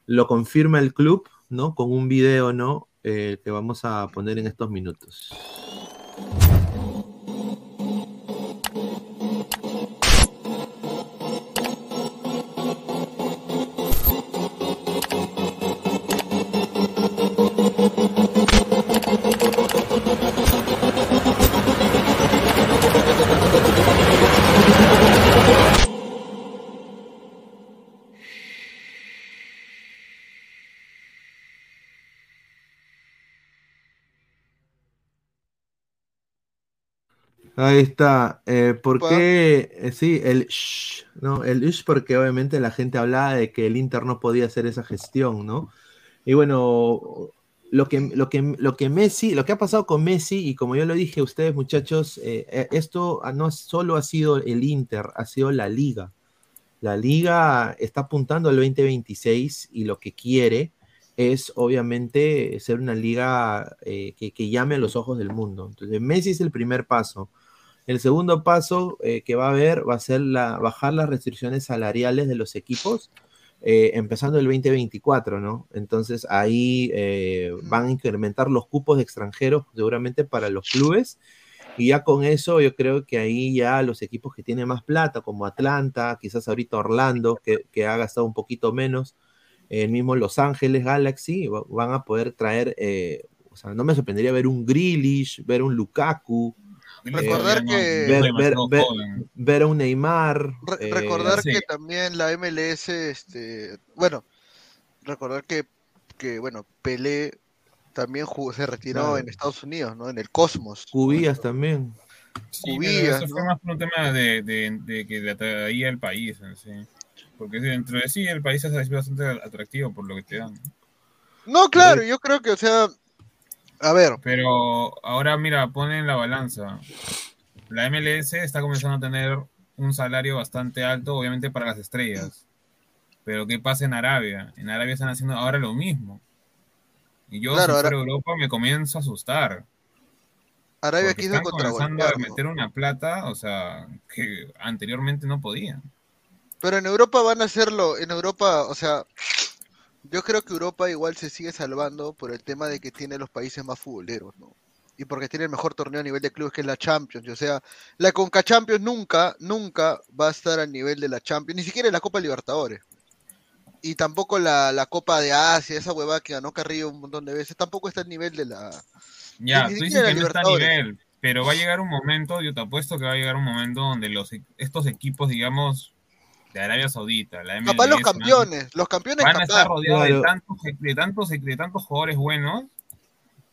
Lo confirma el club, ¿no? Con un video, ¿no? Eh, que vamos a poner en estos minutos. Ahí está. Eh, ¿Por qué? Eh, sí, el shh, ¿no? El shh porque obviamente la gente hablaba de que el Inter no podía hacer esa gestión, ¿no? Y bueno, lo que, lo que, lo que Messi, lo que ha pasado con Messi, y como yo lo dije a ustedes, muchachos, eh, eh, esto no solo ha sido el Inter, ha sido la liga. La liga está apuntando al 2026 y lo que quiere es obviamente ser una liga eh, que, que llame a los ojos del mundo. Entonces, Messi es el primer paso. El segundo paso eh, que va a haber va a ser bajar las restricciones salariales de los equipos, eh, empezando el 2024, ¿no? Entonces ahí eh, van a incrementar los cupos de extranjeros seguramente para los clubes. Y ya con eso yo creo que ahí ya los equipos que tienen más plata, como Atlanta, quizás ahorita Orlando, que, ha gastado un poquito menos, el mismo Los Ángeles Galaxy, va- van a poder traer, o sea, no me sorprendería ver un Grealish, ver un Lukaku, Recordar que- ver, ver, demasiado ver- joven. ver a un Neymar. Re- eh, recordar sí. que también la MLS, este, bueno, recordar que, que bueno, Pelé también jugó- se retiró Claro. en Estados Unidos, ¿no? En el Cosmos. Cubillas también. Sí, Cubillas, eso fue ¿no? más por un tema de, de, de que le atraía el país en sí. Porque dentro de sí el país es bastante atractivo por lo que te dan. No, claro, yo creo que, o sea, a ver, Pero ahora mira, pone en la balanza. La MLS está comenzando a tener un salario bastante alto, obviamente para las estrellas. Pero ¿qué pasa en Arabia? En Arabia están haciendo ahora lo mismo. Y yo, Claro, si ahora- fuera Europa, me comienzo a asustar. Arabia quiso están comenzando a meter una plata, o sea, que anteriormente no podían. Pero en Europa van a hacerlo, en Europa, o sea, yo creo que Europa igual se sigue salvando por el tema de que tiene los países más futboleros, ¿no? Y porque tiene el mejor torneo a nivel de clubes que es la Champions. O sea, la Conca Champions nunca, nunca va a estar al nivel de la Champions, ni siquiera en la Copa Libertadores. Y tampoco la, la Copa de Asia, esa huevada que ganó Carrillo un montón de veces, tampoco está al nivel de la... Ya, Ni tú dices que no está a nivel, pero va a llegar un momento, yo te apuesto que va a llegar un momento donde los estos equipos, digamos, de Arabia Saudita, la MLS, Capaz los campeones, los campeones van a estar capaz. rodeados Claro. de tantos, de tantos de tantos jugadores buenos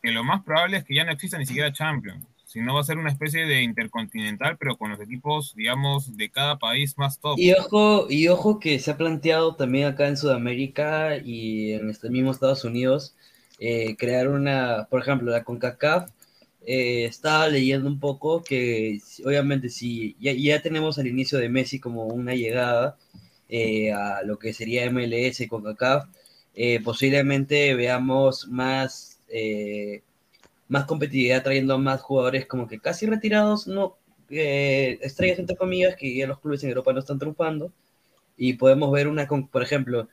que lo más probable es que ya no exista ni siquiera Champions, sino va a ser una especie de intercontinental, pero con los equipos, digamos, de cada país más top. Y ojo, y ojo que se ha planteado también acá en Sudamérica y en este mismo Estados Unidos eh, crear una, por ejemplo, la CONCACAF. Eh, estaba leyendo un poco que obviamente si ya, ya tenemos al inicio de Messi como una llegada eh, a lo que sería MLS y CONCACAF, eh, posiblemente veamos más, eh, más competitividad trayendo más jugadores como que casi retirados, no eh, estrellas entre comillas, que ya los clubes en Europa no están triunfando, y podemos ver una, con- por ejemplo,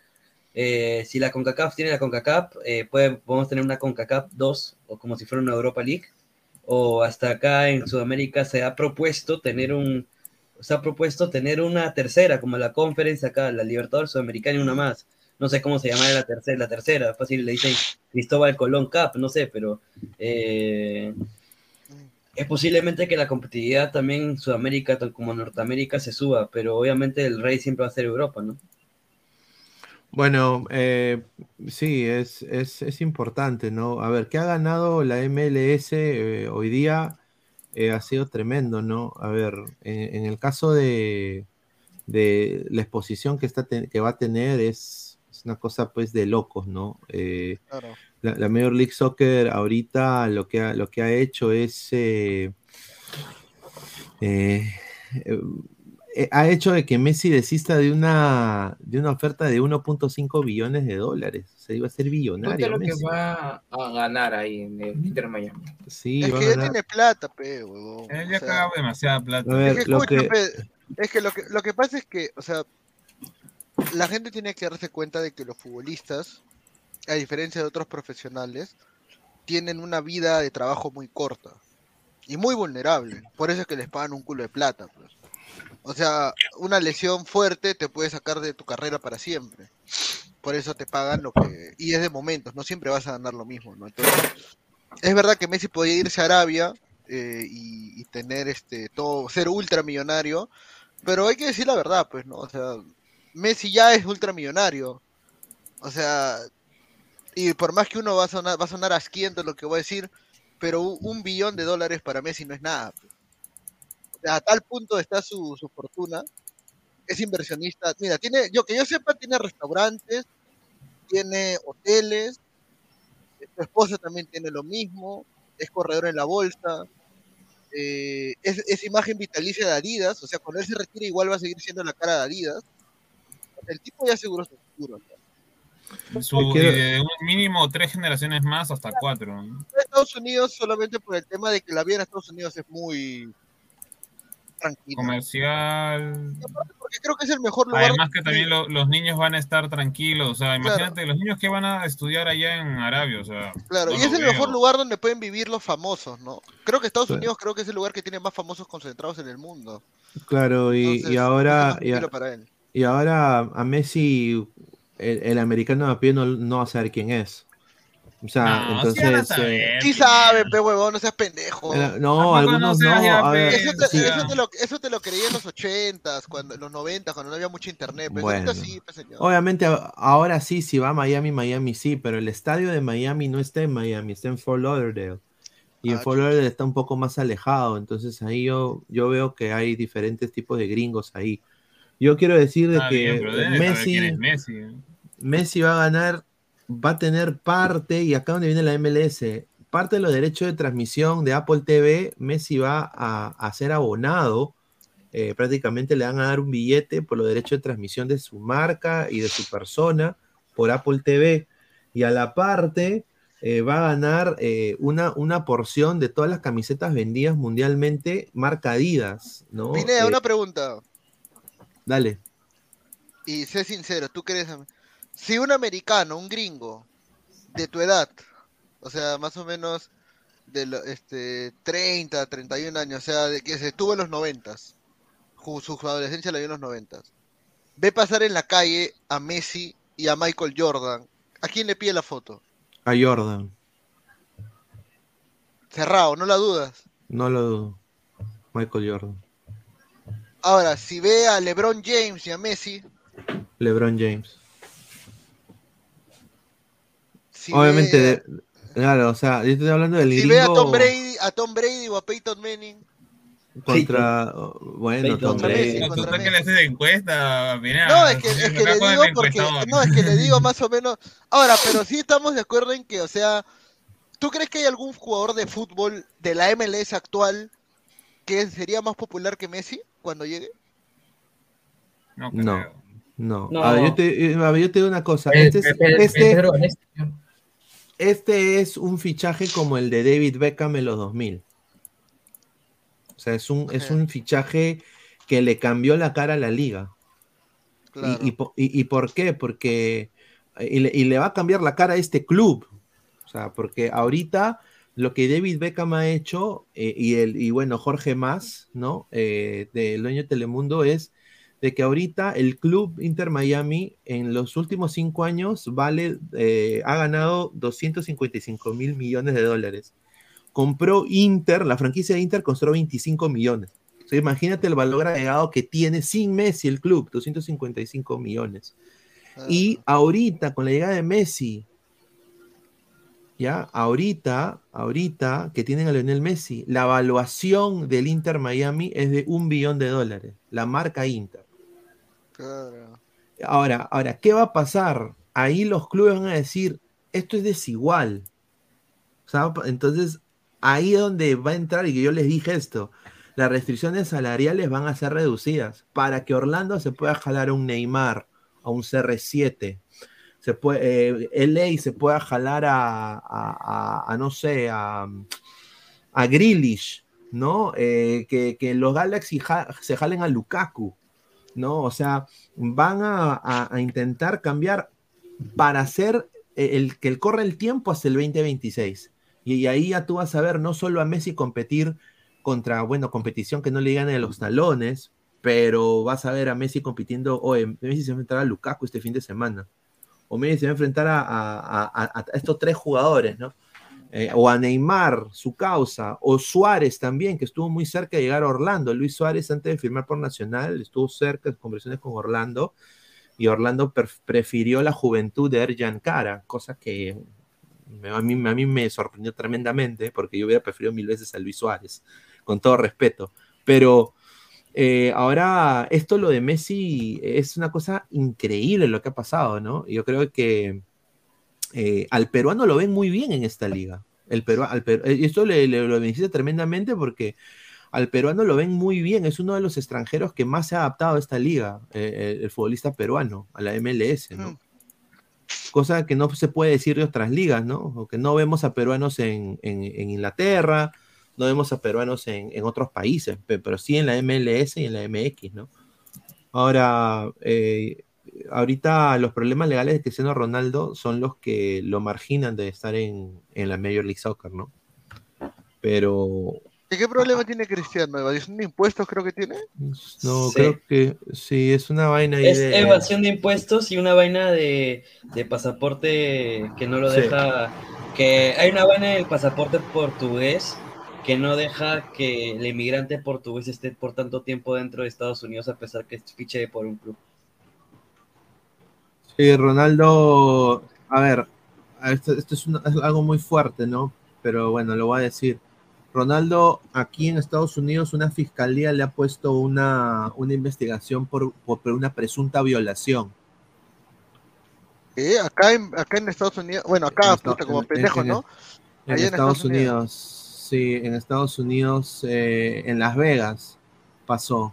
si la CONCACAF tiene la CONCACAF, eh, puede- podemos tener una CONCACAF 2, o como si fuera una Europa League, o hasta acá en Sudamérica se ha propuesto tener un, se ha propuesto tener una tercera, como la Conference acá, la Libertadores Sudamericana y una más. No sé cómo se llama la tercera, la tercera, fácil le dicen Cristóbal Colón Cup, no sé, pero eh, es posiblemente que la competitividad también en Sudamérica tal como Norteamérica se suba, pero obviamente el rey siempre va a ser Europa, ¿no? Bueno, eh, sí, es, es, es importante, ¿no? A ver, ¿qué ha ganado la MLS eh, hoy día? Eh, ha sido tremendo, ¿no? A ver, en, en el caso de, de la exposición que, está que va a tener es, es una cosa pues de locos, ¿no? Eh, Claro. la, la Major League Soccer ahorita lo que ha, lo que ha hecho es ha hecho de que Messi desista de una de una oferta de 1.5 billones de dólares. O sea, iba a ser ¿Tú qué billonario. es lo que va a ganar ahí en el Inter Miami? Sí, Es que ya tiene plata, pe, huevón. Él o ya sea. ha cagado demasiada plata. Ver, Es que, lo escucha, que- pe, es que lo que lo que pasa es que, o sea, la gente tiene que darse cuenta de que los futbolistas, a diferencia de otros profesionales, tienen una vida de trabajo muy corta y muy vulnerable. Por eso es que les pagan un culo de plata. pues. O sea, una lesión fuerte te puede sacar de tu carrera para siempre. Por eso te pagan lo que... Y es de momentos, no siempre vas a ganar lo mismo, ¿no? Entonces, es verdad que Messi podía irse a Arabia eh, y, tener este todo, ser ultramillonario, pero hay que decir la verdad, pues, ¿no? O sea, Messi ya es ultramillonario. O sea, y por más que uno va a sonar, va a sonar asquiento lo que voy a decir, pero un, un billón de dólares para Messi no es nada. pues. A tal punto está su, su fortuna. Es inversionista. Mira, tiene, yo que yo sepa, tiene restaurantes, tiene hoteles, su esposa también tiene lo mismo, es corredor en la bolsa, eh, es, es imagen vitalicia de Adidas, o sea, cuando él se retire igual va a seguir siendo la cara de Adidas. El tipo ya aseguró su futuro. ¿no? Su- y de un mínimo tres generaciones más hasta cuatro. Estados Unidos solamente por el tema de que la vida en Estados Unidos es muy tranquila. Comercial. Porque creo que es el mejor lugar. Además que también lo- los niños van a estar tranquilos. O sea, imagínate los niños que van a estudiar allá en Arabia. O sea, Claro, no y es el veo. mejor lugar donde pueden vivir los famosos, ¿no? Creo que Estados Sí. Unidos creo que es el lugar que tiene más famosos concentrados en el mundo. Claro, y, Entonces, y ahora, y, a- tranquilo para él. y ahora a Messi, el, el americano a pie no, no va a saber quién es. O sea, No, sí van a entonces. eh, Sí saben, pe huevón, no seas pendejo. Eh, no, algunos no. a ver, Eso te, sí. eso te lo, eso te lo creí en los ochentas, cuando, en los noventas, cuando no había mucho internet. Pero ahorita Bueno. sí, pe, señor. Obviamente ahora sí, si va a Miami, Miami sí, pero el estadio de Miami no está en Miami, está en Fort Lauderdale. Y en Ah, Fort Lauderdale está un poco más alejado, entonces ahí yo, yo veo que hay diferentes tipos de gringos ahí. Yo quiero decir de que bien, saber Messi. ¿eh? Messi va a ganar, va a tener parte, y acá donde viene la MLS, parte de los derechos de transmisión de Apple TV, Messi va a, a ser abonado. eh, prácticamente le van a dar un billete por los derechos de transmisión de su marca y de su persona por Apple TV. Y a la parte eh, va a ganar eh, una, una porción de todas las camisetas vendidas mundialmente marca Adidas, ¿no? Pineda, una pregunta. dale. Y sé sincero, tú crees. Si un americano, un gringo, de tu edad, o sea, más o menos de lo- este, 30, 31 años, o sea, de que se estuvo en los 90, su, adolescencia la vio en los 90, ve pasar en la calle a Messi y a Michael Jordan, ¿a quién le pide la foto? A Jordan, Cerrado, no la dudas. no lo dudo. Michael Jordan. Ahora, si ve a LeBron James y a Messi, LeBron James. Si Obviamente, ve, de- claro, o sea, yo estoy hablando del si ve a Tom Brady, a Tom Brady o a Peyton Manning, contra, bueno, Tom Contra Brady. Messi, No, contra tú estás que le haces encuesta. No, es que, es que le digo porque, encuestador. no, es que le digo más o menos. Ahora, pero sí estamos de acuerdo en que, o sea, ¿tú crees que hay algún jugador de fútbol de la MLS actual que sería más popular que Messi cuando llegue? No, No, no. No. A ver, yo te, a ver, yo te digo una cosa. Eh, Este es, eh, eh, este, Pedro, en este- es un fichaje como el de David Beckham en los 2000. O sea, es un, es un fichaje que le cambió la cara a la liga. Claro. ¿Y, y, po- y- y por qué? Porque y le, y le va a cambiar la cara a este club. O sea, porque ahorita lo que David Beckham ha hecho, eh, y, el, y bueno, Jorge Más, ¿no? Eh, del dueño de Telemundo, es de que ahorita el club Inter Miami en los últimos cinco años vale, eh, ha ganado 255 mil millones de dólares. Compró Inter, la franquicia de Inter costó 25 millones. O sea, imagínate el valor agregado que tiene sin Messi el club, 255 millones. Y ahorita, con la llegada de Messi, ya, ahorita, ahorita que tienen a Lionel Messi, la evaluación del Inter Miami es de un billón de dólares, la marca Inter. Ahora, ahora, ¿qué va a pasar? Ahí los clubes van a decir, esto es desigual. Entonces, ahí donde va a entrar, y que yo les dije esto, las restricciones salariales van a ser reducidas para que Orlando se pueda jalar a un Neymar, a un CR7, se puede, eh, LA se pueda jalar a, a- no sé, a, a ¿no? Eh, que, los Galaxy se jalen a Lukaku, ¿no? O sea, van a, intentar cambiar para hacer el, que el corre el tiempo hasta el 2026. Y, ahí ya tú vas a ver no solo a Messi competir contra, bueno, competición que no le gane los talones, pero vas a ver a Messi compitiendo, oye, Messi se va a enfrentar a Lukaku este fin de semana, o Messi se va a enfrentar a estos tres jugadores, ¿no? Eh, o a Neymar, su causa, o Suárez también, que estuvo muy cerca de llegar a Orlando. Luis Suárez, antes de firmar por Nacional, estuvo cerca de conversaciones con Orlando, y Orlando prefirió la juventud de Erjan Cara, cosa que me- a, mí, a mí me sorprendió tremendamente, porque yo hubiera preferido mil veces a Luis Suárez, con todo respeto. Pero eh, ahora, esto lo de Messi es una cosa increíble lo que ha pasado, ¿no? Yo creo que eh, al peruano lo ven muy bien en esta liga. El Perú, al Perú- eh, esto le, le- lo beneficia tremendamente porque al peruano lo ven muy bien. Es uno de los extranjeros que más se ha adaptado a esta liga, eh, el, el futbolista peruano, a la MLS, ¿no? cosa que no se puede decir de otras ligas, ¿no? O que no vemos a peruanos en, en- en Inglaterra, no vemos a peruanos en, en otros países, pe- pero sí en la MLS y en la MX, ¿no? Ahora, eh, ahorita los problemas legales de Cristiano Ronaldo son los que lo marginan de estar en, en la Major League Soccer, ¿no? Pero ¿Y qué problema tiene Cristiano? ¿Evasión de impuestos creo que tiene? no, Sí. creo que sí, es una vaina ahí Es de... evasión de impuestos y una vaina de, de pasaporte que no lo Sí. deja. Que hay una vaina del pasaporte portugués que no deja que el inmigrante portugués esté por tanto tiempo dentro de Estados Unidos a pesar que fiche por un club. Sí, Ronaldo, a ver, esto, esto es, una- es algo muy fuerte, ¿no? Pero bueno, lo voy a decir. Ronaldo, aquí en Estados Unidos, una fiscalía le ha puesto una, una investigación por, por una presunta violación. Eh, acá en, acá en Estados Unidos, bueno, acá, puta, como en- pendejo, en- ¿no? En Estados, Unidos, sí, en Estados Unidos, eh, en Las Vegas pasó.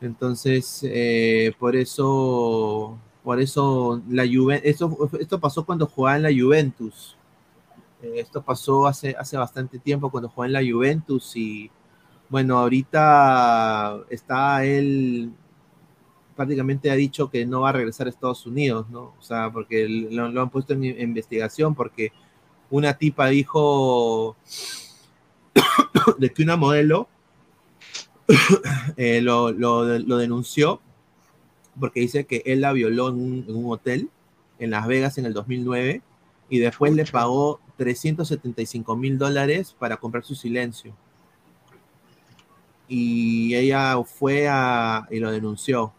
Entonces, eh, por eso, por eso la Juve, esto, esto pasó cuando jugaba en la Juventus. Eh, esto pasó hace, hace bastante tiempo cuando jugaba en la Juventus y bueno, ahorita está él prácticamente ha dicho que no va a regresar a Estados Unidos, ¿no? O sea, porque lo, han puesto en investigación porque una tipa dijo de que una modelo eh, lo- lo denunció porque dice que él la violó en un, en un hotel en Las Vegas en el 2009 y después le pagó 375 mil dólares para comprar su silencio. Y ella fue a, y lo denunció.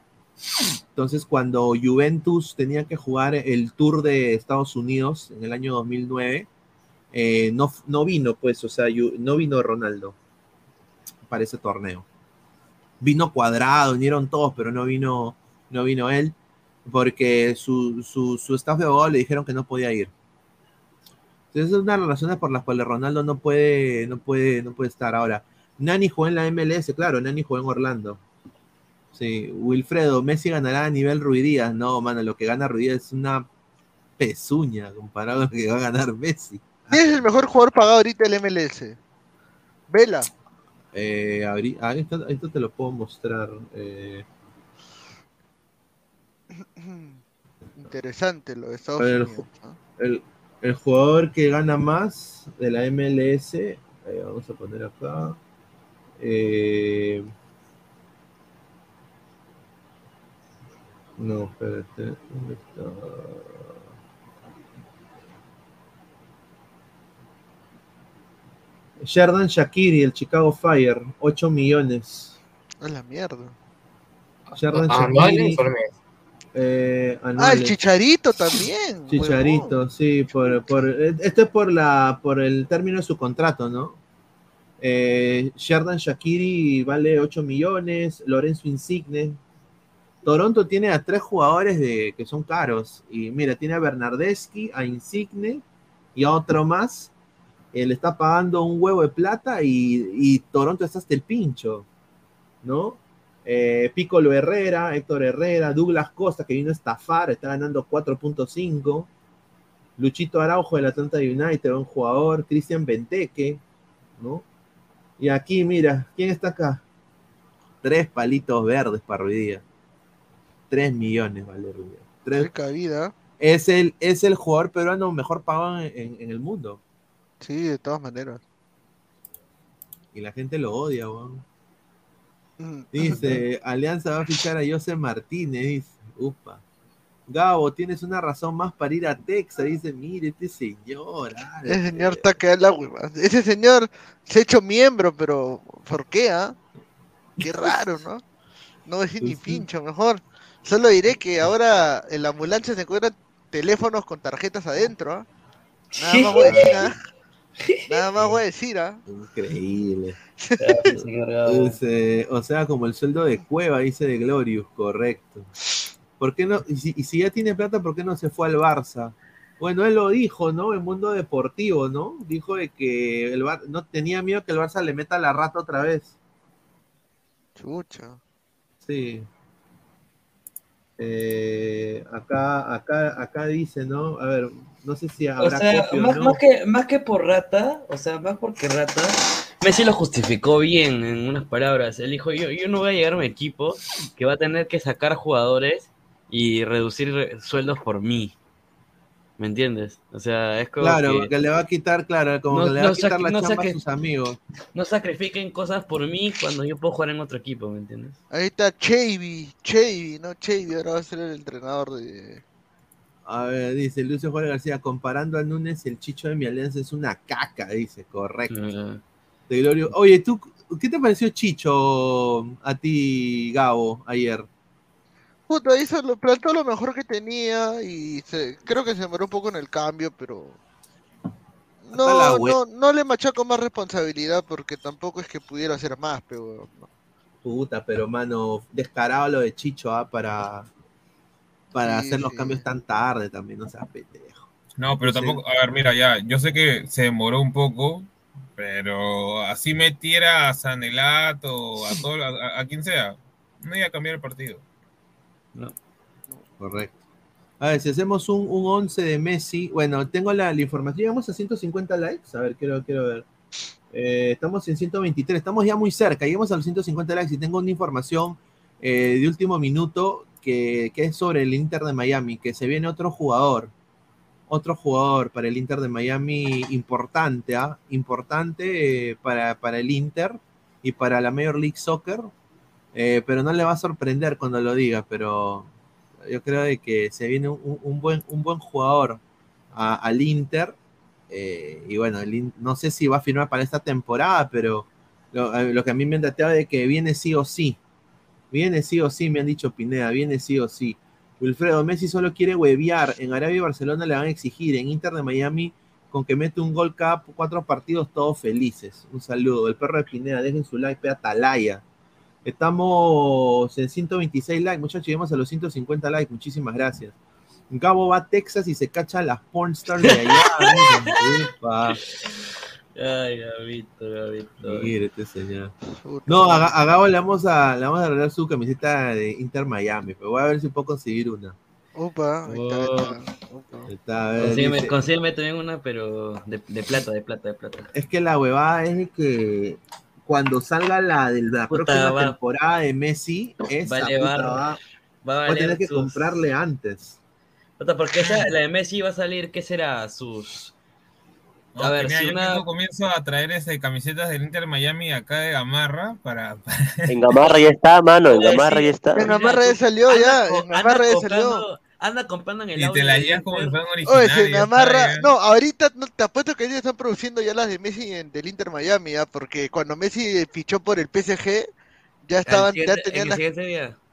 Entonces, cuando Juventus tenía que jugar el Tour de Estados Unidos en el año 2009, eh, no, no vino, pues, o sea, no vino Ronaldo para ese torneo. Vino Cuadrado, vinieron todos, pero no vino, no vino él, porque su, su, su staff de abogado le dijeron que no podía ir. Entonces, es una de las razones por las cuales Ronaldo no puede, no puede, no puede estar ahora. Nani jugó en la MLS, claro, Nani jugó en Orlando. Sí, Wilfredo, Messi ganará a nivel Ruidías. No, mano, lo que gana Ruidías es una pezuña comparado a lo que va a ganar Messi. ¿Quién es el mejor jugador pagado ahorita del MLS? Vela. Eh, ah, esto, esto te lo puedo mostrar. eh, Interesante lo de Estados Unidos. el- el jugador que gana más de la MLS, vamos a poner acá. eh, no, espérate, ¿dónde está? Sherdan Shakiri, el Chicago Fire, 8 millones. A la mierda. Sherdan ¿Anuales Shakiri. Eh, Ah, el. Chicharito también. Chicharito, sí, por, por, esto es por la por el término de su contrato, ¿no? Eh, Sherdan Shakiri vale 8 millones, Lorenzo Insigne. Toronto tiene a tres jugadores de, que son caros. Y mira, tiene a Bernardeschi, a Insigne y a otro más. Eh, le está pagando un huevo de plata y, y Toronto está hasta el pincho, ¿no? Eh, Piccolo Herrera, Héctor Herrera, Douglas Costa, que vino a estafar, está ganando 4.5. Luchito Araujo del Atlanta United, un jugador. Cristian Benteke, ¿no? Y aquí, mira, ¿quién está acá? Tres palitos verdes para Ruidía. Tres millones vale Ruidía. Tres- Rica vida. Es, el, es el jugador peruano mejor pagado en, en- en el mundo. Sí, de todas maneras. Y la gente lo odia, weón. Dice, Alianza va a fichar a José Martínez, dice, upa. Gabo, tienes una razón más para ir a Texas, dice, mire, este señor. ah, Ese señor está que la hueva. Ese señor se ha hecho miembro, pero ¿por qué, ah? Qué raro, ¿no? No decir ni Pues pincho, mejor. Solo diré que ahora en la ambulancia se encuentran teléfonos con tarjetas adentro, ¿ah? Nada más voy a decir, ¿ah? Nada más voy a decir, ¿ah? Increíble. Señor Gabo. Dice, o sea, como el sueldo de Cueva, dice de Glorious, correcto. ¿Por qué no? Y si, y si ya tiene plata, ¿por qué no se fue al Barça? Bueno, él lo dijo, ¿no? En mundo deportivo, ¿no? Dijo de que el Bar- no tenía miedo que el Barça le meta la rata otra vez. Chucha. Sí. Eh, acá, acá, acá dice, ¿no? A ver, no sé si O habrá sea, o más, no. más que, más que por rata, o sea, más porque rata, Messi lo justificó bien en unas palabras. Él dijo, yo, yo no voy a llegar a un equipo que va a tener que sacar jugadores y reducir re- sueldos por mí. ¿Me entiendes? O sea, es como Claro, que que le va a quitar, claro, como No- que le va a quitar la no chamba a sus amigos. no sacrifiquen cosas por mí cuando yo puedo jugar en otro equipo, ¿me entiendes? Ahí está Chavy, Chavy, ¿no? Chavy ahora va a ser el entrenador de... A ver, dice Lucio Juárez García, comparando a Núñez, el chicho de mi alianza es una caca, dice, correcto. De Glorio. Oye, ¿tú qué te pareció Chicho a ti, Gabo, ayer? Puta, hizo lo, plantó lo mejor que tenía y se, creo que se demoró un poco en el cambio, pero... No, no, no le machaco más responsabilidad porque tampoco es que pudiera hacer más, pero... Puta, pero mano, descarado lo de Chicho, ¿ah? Para, para Sí, hacer los sí. cambios tan tarde también, no seas pendejo. No, pero Sí. tampoco, a ver, mira, ya, yo sé que se demoró un poco, pero así metiera a Sanelato, a todo, a, a quien sea, no iba a cambiar el partido. No. Correcto. A ver, si hacemos un, un 11 de Messi, bueno, tengo la, información, llegamos a 150 likes, a ver, quiero, quiero ver. Eh, estamos en 123, estamos ya muy cerca, llegamos a los 150 likes y tengo una información eh, de último minuto que, que es sobre el Inter de Miami, que se viene otro jugador, otro jugador para el Inter de Miami importante, ¿ah? importante eh, para, para el Inter y para la Major League Soccer, eh, pero no le va a sorprender cuando lo diga, pero yo creo de que se viene un, buen, un buen jugador a- al Inter. eh, y bueno, no sé si va a firmar para esta temporada, pero lo, eh, que a mí me han dateado de que viene sí o sí. Viene sí o sí, me han dicho Pineda, viene sí o sí. Wilfredo Messi solo quiere huevear. En Arabia y Barcelona le van a exigir. En Inter de Miami, con que mete un gol cada cuatro partidos, todos felices. Un saludo. El perro de Pineda, dejen su like, pe Atalaya. Estamos en 126 likes, muchachos, llegamos a los 150 likes, muchísimas gracias. Gabo va a Texas y se cacha a las pornstars de allá. Ay, Gabito, Gabito. Mire este señor. No, a, a Gabo le vamos a, le vamos a regalar su camiseta de Inter Miami, pero voy a ver si puedo conseguir una. Opa, ahí está, ahí está. Está, a ver, Consígueme, dice- consígueme también una, pero de, de plata, de plata, de plata. Es que la huevada es que cuando salga la de la Puta, próxima va- temporada de Messi, esa va a puta elevar- va, va a va a valer tener que sus- comprarle antes. Puta, porque esa, la de Messi va a salir, ¿qué será? Sus. No, A ver, Pineda, si yo una. mismo comienzo a traer ese, camisetas del Inter Miami acá de Gamarra para, En Gamarra ya está, mano, en Gamarra ya está. En Gamarra ya salió, ya. En Gamarra ya salió. Anda comprando en el y te la llevas como el fan original. Oye, ya Gamarra. está, ya. No, ahorita no, te apuesto que ellos están produciendo ya las de Messi en, del Inter Miami, ¿ya? Porque cuando Messi fichó por el PSG, ya estaban, ya tenían el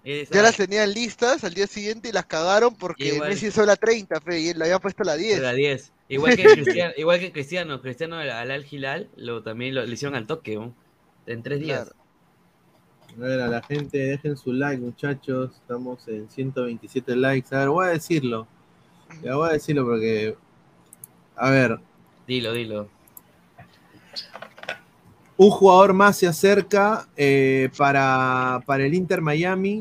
las, ya las tenían listas al día siguiente y las cagaron porque Igual. Messi usó la 30, fe, y él le había puesto la 10. La 10. Igual que Cristiano, igual que Cristiano, Cristiano al Al Hilal lo también lo le hicieron al toque, ¿no? en tres días. A ver, a la gente, dejen su like, muchachos. Estamos en 127 likes. A ver, voy a decirlo. Ya voy a decirlo porque. A ver, Dilo, dilo. un jugador más se acerca eh, para, para el Inter Miami.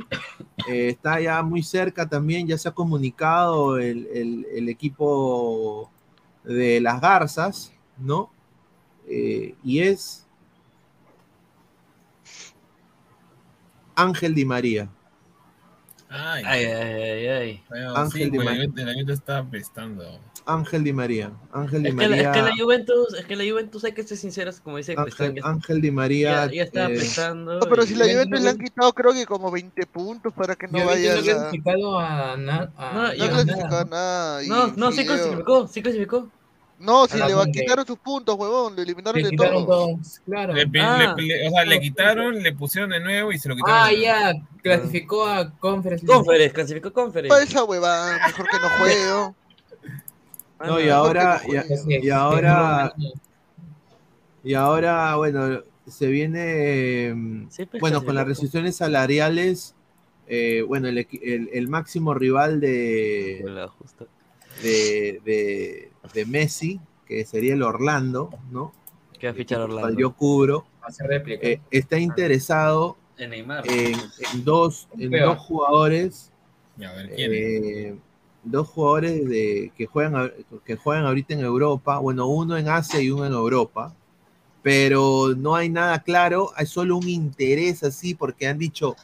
Eh, está ya muy cerca también. Ya se ha comunicado el, el- el equipo de las Garzas, ¿no? Eh, y es Ángel Di María. Ay, Ay, ay, ay, bueno, Ángel sí, Di la María. Juventus- la Juventus está apestando. Ángel Di María. Ángel Di Es que, la, María. es que la Juventus, es que la Juventus hay que ser sinceros, como dice Ángel, Ángel Di María. ya, ya está eh, apestando. No, pero y- si la Juventus le han quitado creo que como 20 puntos para que no Yo vaya no clasificado a, na- a No, No a clasificado nada. nada. No, no, sí clasificó, sí clasificó. No, si A le va, quitaron sus puntos, huevón, lo eliminaron Le de quitaron todo. todos, claro. Le, Ah. le- le- o sea, le quitaron, le pusieron de nuevo y se lo quitaron. Ah, de nuevo. ya, clasificó a Conference. Conference, clasificó Pa' Conference. esa huevada, mejor que no juego. No, y ahora, y, no ahora, y ahora, bueno, se viene, Sí, pues, bueno, con las restricciones salariales, eh, bueno, el, el- el máximo rival de, Hola, justo. de, de, de Messi, que sería el Orlando, ¿no? Que va a fichar Orlando. yo cubro, eh, está interesado En Neymar. en, en dos, en dos jugadores a ver, ¿quién? Eh, dos jugadores de, que, juegan, que juegan ahorita en Europa, bueno, uno en Asia y uno en Europa, pero no hay nada claro, hay solo un interés así, porque han dicho,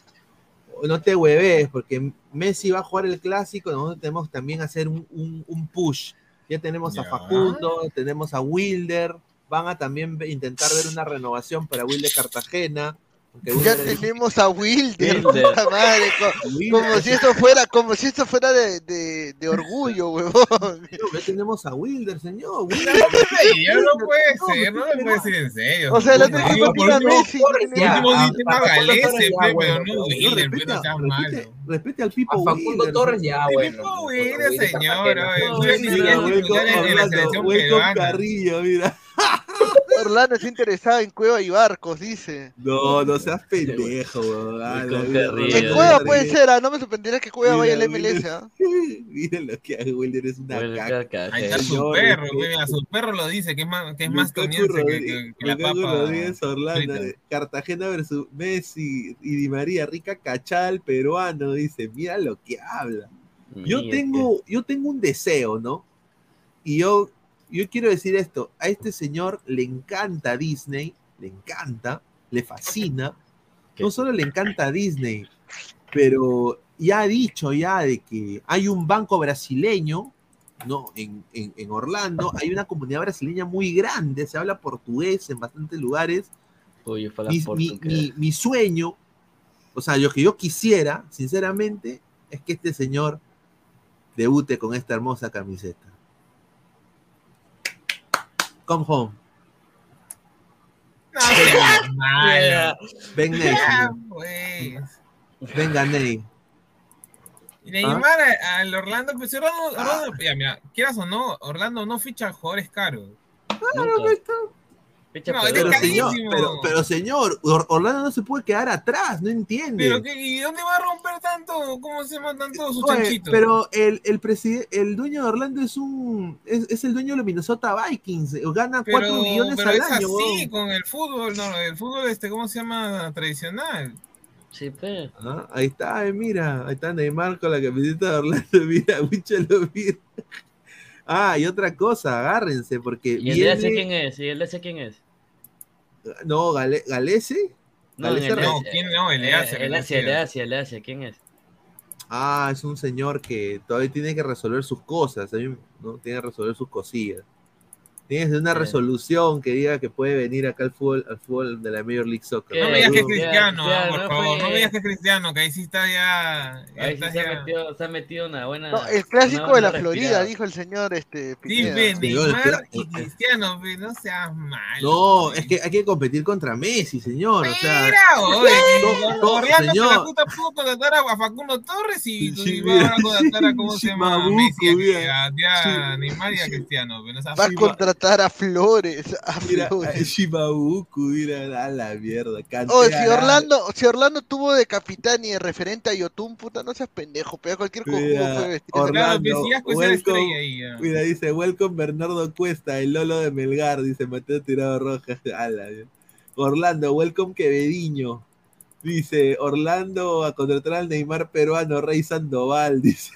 no te hueves, porque Messi va a jugar el clásico, nosotros tenemos también hacer un, un- un push. Ya tenemos a. Facundo, tenemos a Wilder, van a también intentar ver una renovación para Wilder Cartagena. Ya tenemos a Wilder, Wilder. puta madre, co- Wilder. como si esto fuera, como si esto fuera de, de, de orgullo, huevón. Ya tenemos a Wilder, señor. Wilder. No puede ser, no me puede decir en serio. O sea, el otro Digo, equipo por tiene a último- Messi, Por tiene a- último a- dice a Facundo Magalese, Torres ya, pe, bueno, pero no pero Wilder, no seas malo. Respete al Pipo Facundo Wilder, Torres ya, bueno. Pipo Wilder señor. La. Carrillo, mira. Orlando está interesado en Cueva y Barcos, dice. No, no seas pendejo, weón. Ah, la-. En Cueva puede ser, ah, no me sorprendería que Cueva vaya al MLS. ¿ah? Mira lo que hace Wilder, es una Wilder caca. Ahí está su Señor, perro, pe, mira, su perro lo dice, que es más, que es más toniense que, Rodríguez- que- que la papa. Rodríguez Orlando, frita. eh, Cartagena versus Messi y Di María, rica cachal peruano, dice, mira lo que habla. Yo Mira tengo, yo tengo un deseo, ¿no? Y yo, yo quiero decir esto, a este señor le encanta Disney, le encanta, le fascina, ¿Qué? no solo le encanta Disney, pero ya ha dicho ya de que hay un banco brasileño, ¿no? En, en- en Orlando, hay una comunidad brasileña muy grande, se habla portugués en bastantes lugares, Oye, mi sueño, o sea, lo que yo quisiera, sinceramente, es que este señor debute con esta hermosa camiseta. Come home. No seas malo. Ven, Ney. Ya, pues. Venga, Ney. Y Neymar a- al Orlando, pues Orlando, Orlando, ya, mira, quieras o no, Orlando no ficha jugadores caros. Nunca. Fecha No, peor. Pero señor, carísimo. pero, pero señor, Or- Orlando no se puede quedar atrás, no entiende. Pero ¿y dónde va a romper tanto? ¿Cómo se llama tanto sus Oye, chanchitos? pero el, el, el dueño de Orlando es un es, es el dueño de los Minnesota Vikings, eh, gana 4 pero, millones pero al es año. así weón. con el fútbol, no, el fútbol este, ¿cómo se llama? Tradicional. Sí. Ah, ahí está, eh, mira, ahí está Neymar con la camiseta de Orlando, mira, Wichelo, mira. Ah, y otra cosa, agárrense, porque ¿Y Asia viene, quién es? ¿Y el Asia quién es? No, Gale- Galese, No, Galese el No, ¿quién no? El de eh, Asia, El Asia, el de. Asia, el de Asia, ¿quién es? ah, es un señor que todavía tiene que resolver sus cosas, ¿eh? ¿no? Tiene que resolver sus cosillas. Tiene que hacer una resolución que diga que puede venir acá al fútbol, al fútbol de la Major League Soccer. No me digas que es cristiano, ya, por no favor, fue- no me digas que es cristiano, que ahí sí está ya. ya Ahí sí está se ha, metido, se ha metido una buena. No, el clásico de la Florida, respirada. dijo el señor este, Sí, Pineda. Neymar y eh, Cristiano, no seas malo. No, es que hay que competir contra Messi, señor. O sea, Mira, oye, no, señor. la puta pudo contratar a Facundo Torres y, Sí, y mira. va a contratar a cómo se llama Messi, a- mira. Neymar y a Cristiano. ve, no seas Va a malo. A Flores, a mira, Flores. Shimabuku, mira, a la mierda. Oh, si Orlando, si Orlando tuvo de capitán y de referente a Yotun, puta, no seas pendejo, pega cualquier Mira, Orlando, pues, welcome. estrella ahí, ya. Mira, dice, welcome Bernardo Cuesta, el Lolo de Melgar, dice Mateo Tirado Rojas. Orlando, welcome Quevediño. Dice, Orlando a contratar al Neymar peruano, Rey Sandoval, dice.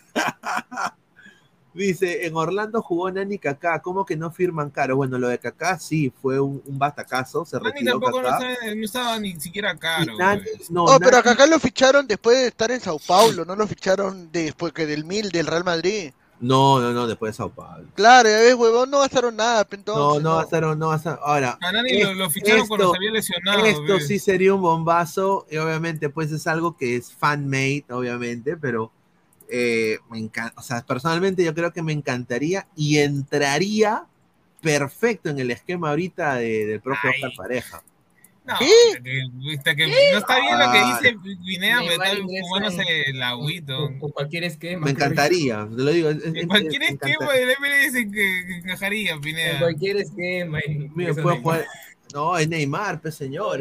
Dice, en Orlando jugó Nani Kaká, ¿cómo que no firman caro? Bueno, lo de Kaká sí, fue un, un batacazo, se Nani retiró tampoco no Kaká. estaba, no estaba ni siquiera caro. Nani- no, Oh, pero Nani- acá lo ficharon después de estar en Sao Paulo, no lo ficharon después que del Mil, del Real Madrid. no, no, no, después de Sao Paulo. Claro, ya ves, huevón, no gastaron nada, pe, No, entonces, no gastaron, no gastaron. Ahora, A Nani lo, lo ficharon cuando se había lesionado. Esto sí sería un bombazo, y obviamente, pues es algo que es fan-made, obviamente, pero eh, me encanta, o sea, personalmente yo creo que me encantaría y entraría perfecto en el esquema ahorita de- del Ay. Oscar Pareja. No, ¿Qué? que, que no está bien lo que dice Guinea, pero Neymar está fumándose el agüito. Con, cualquier esquema. Me encantaría, te lo digo. es- En cualquier esquema del MLS que, que encajaría, En Pineda. cualquier esquema. y- Mira, jugar- No, es Neymar, pues señor.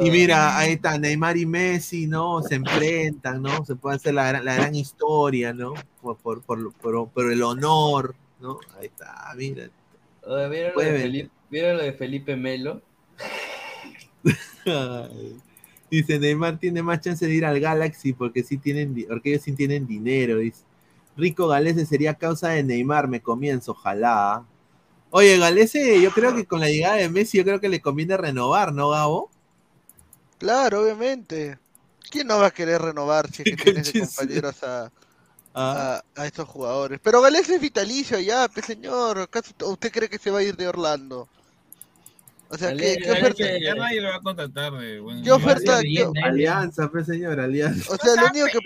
Y mira, ahí está, Neymar y Messi, ¿no? Se enfrentan, ¿no? Se puede hacer la, gran- la gran historia, ¿no? Por, por, por, por- por el honor, ¿no? Ahí está, mira. Oye, ¿Vieron lo, de. Felipe, ¿Vieron lo de Felipe Melo? Dice Neymar tiene más chance de ir al Galaxy porque sí tienen, porque ellos sí tienen dinero. Dice. Rico Galese sería causa de Neymar, me comienzo, ojalá. Oye, Galese, yo creo que con la llegada de Messi, yo creo que le conviene renovar, ¿no, Gabo? Claro, obviamente. ¿Quién no va a querer renovar si es que tienes de compañeros a, Ah. a, a estos jugadores? Pero Galés es vitalicio ya, pues señor. ¿Acaso ¿Usted cree que se va a ir de Orlando? O sea, ¿qué, qué oferta? Ya nadie lo va a contratar de buen ¿Qué oferta? qué- Alianza, pues señor, alianza. O sea, lo único que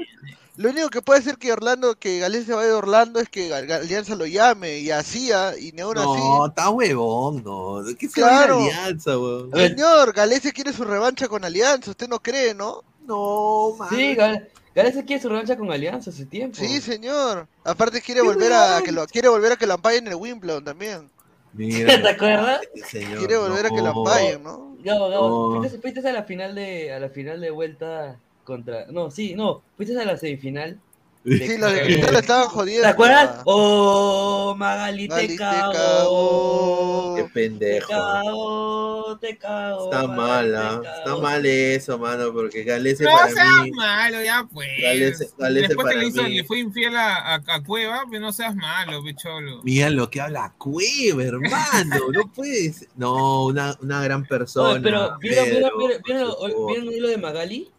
lo único que puede hacer que Orlando, que Galés se vaya de Orlando es que Alianza lo llame y así, ah, y aún así. No, está huevón, no. ¿Qué se Claro. alianza, weón? Señor, Galés quiere su revancha con Alianza, ¿usted no cree, no? No, Sí, Gal- quiere su revancha con Alianza hace tiempo. Sí, señor. Aparte quiere volver a que lo quiere volver a que lo ampayen en el Wimbledon también. Mira, ¿Te acuerdas? señor, Quiere volver a que lo no. ampayen, ¿no? Gabo, Gabo, No. ¿fuiste, fuiste a la final de a la final de vuelta contra no, sí, no, fuiste a la semifinal. Sí, los de Cristal estaban jodiendo. ¿Te acuerdas? Oh, Magali te Magali te cago. Qué Te pendejo. cago, te cago. Está Magali, mal, te ¿ah? cago. Está mal eso, mano, porque Galese No para seas mí. malo, ya pues. Galese- Galese Después que para le, hizo, mí. le fue infiel a, a, a Cueva, pues no seas malo, picholo. Mira lo que habla Cueva, hermano. No puedes. No, una, una gran persona. Pero ¿vieron, Pedro, vieron, vieron, vieron, vieron lo de Magali?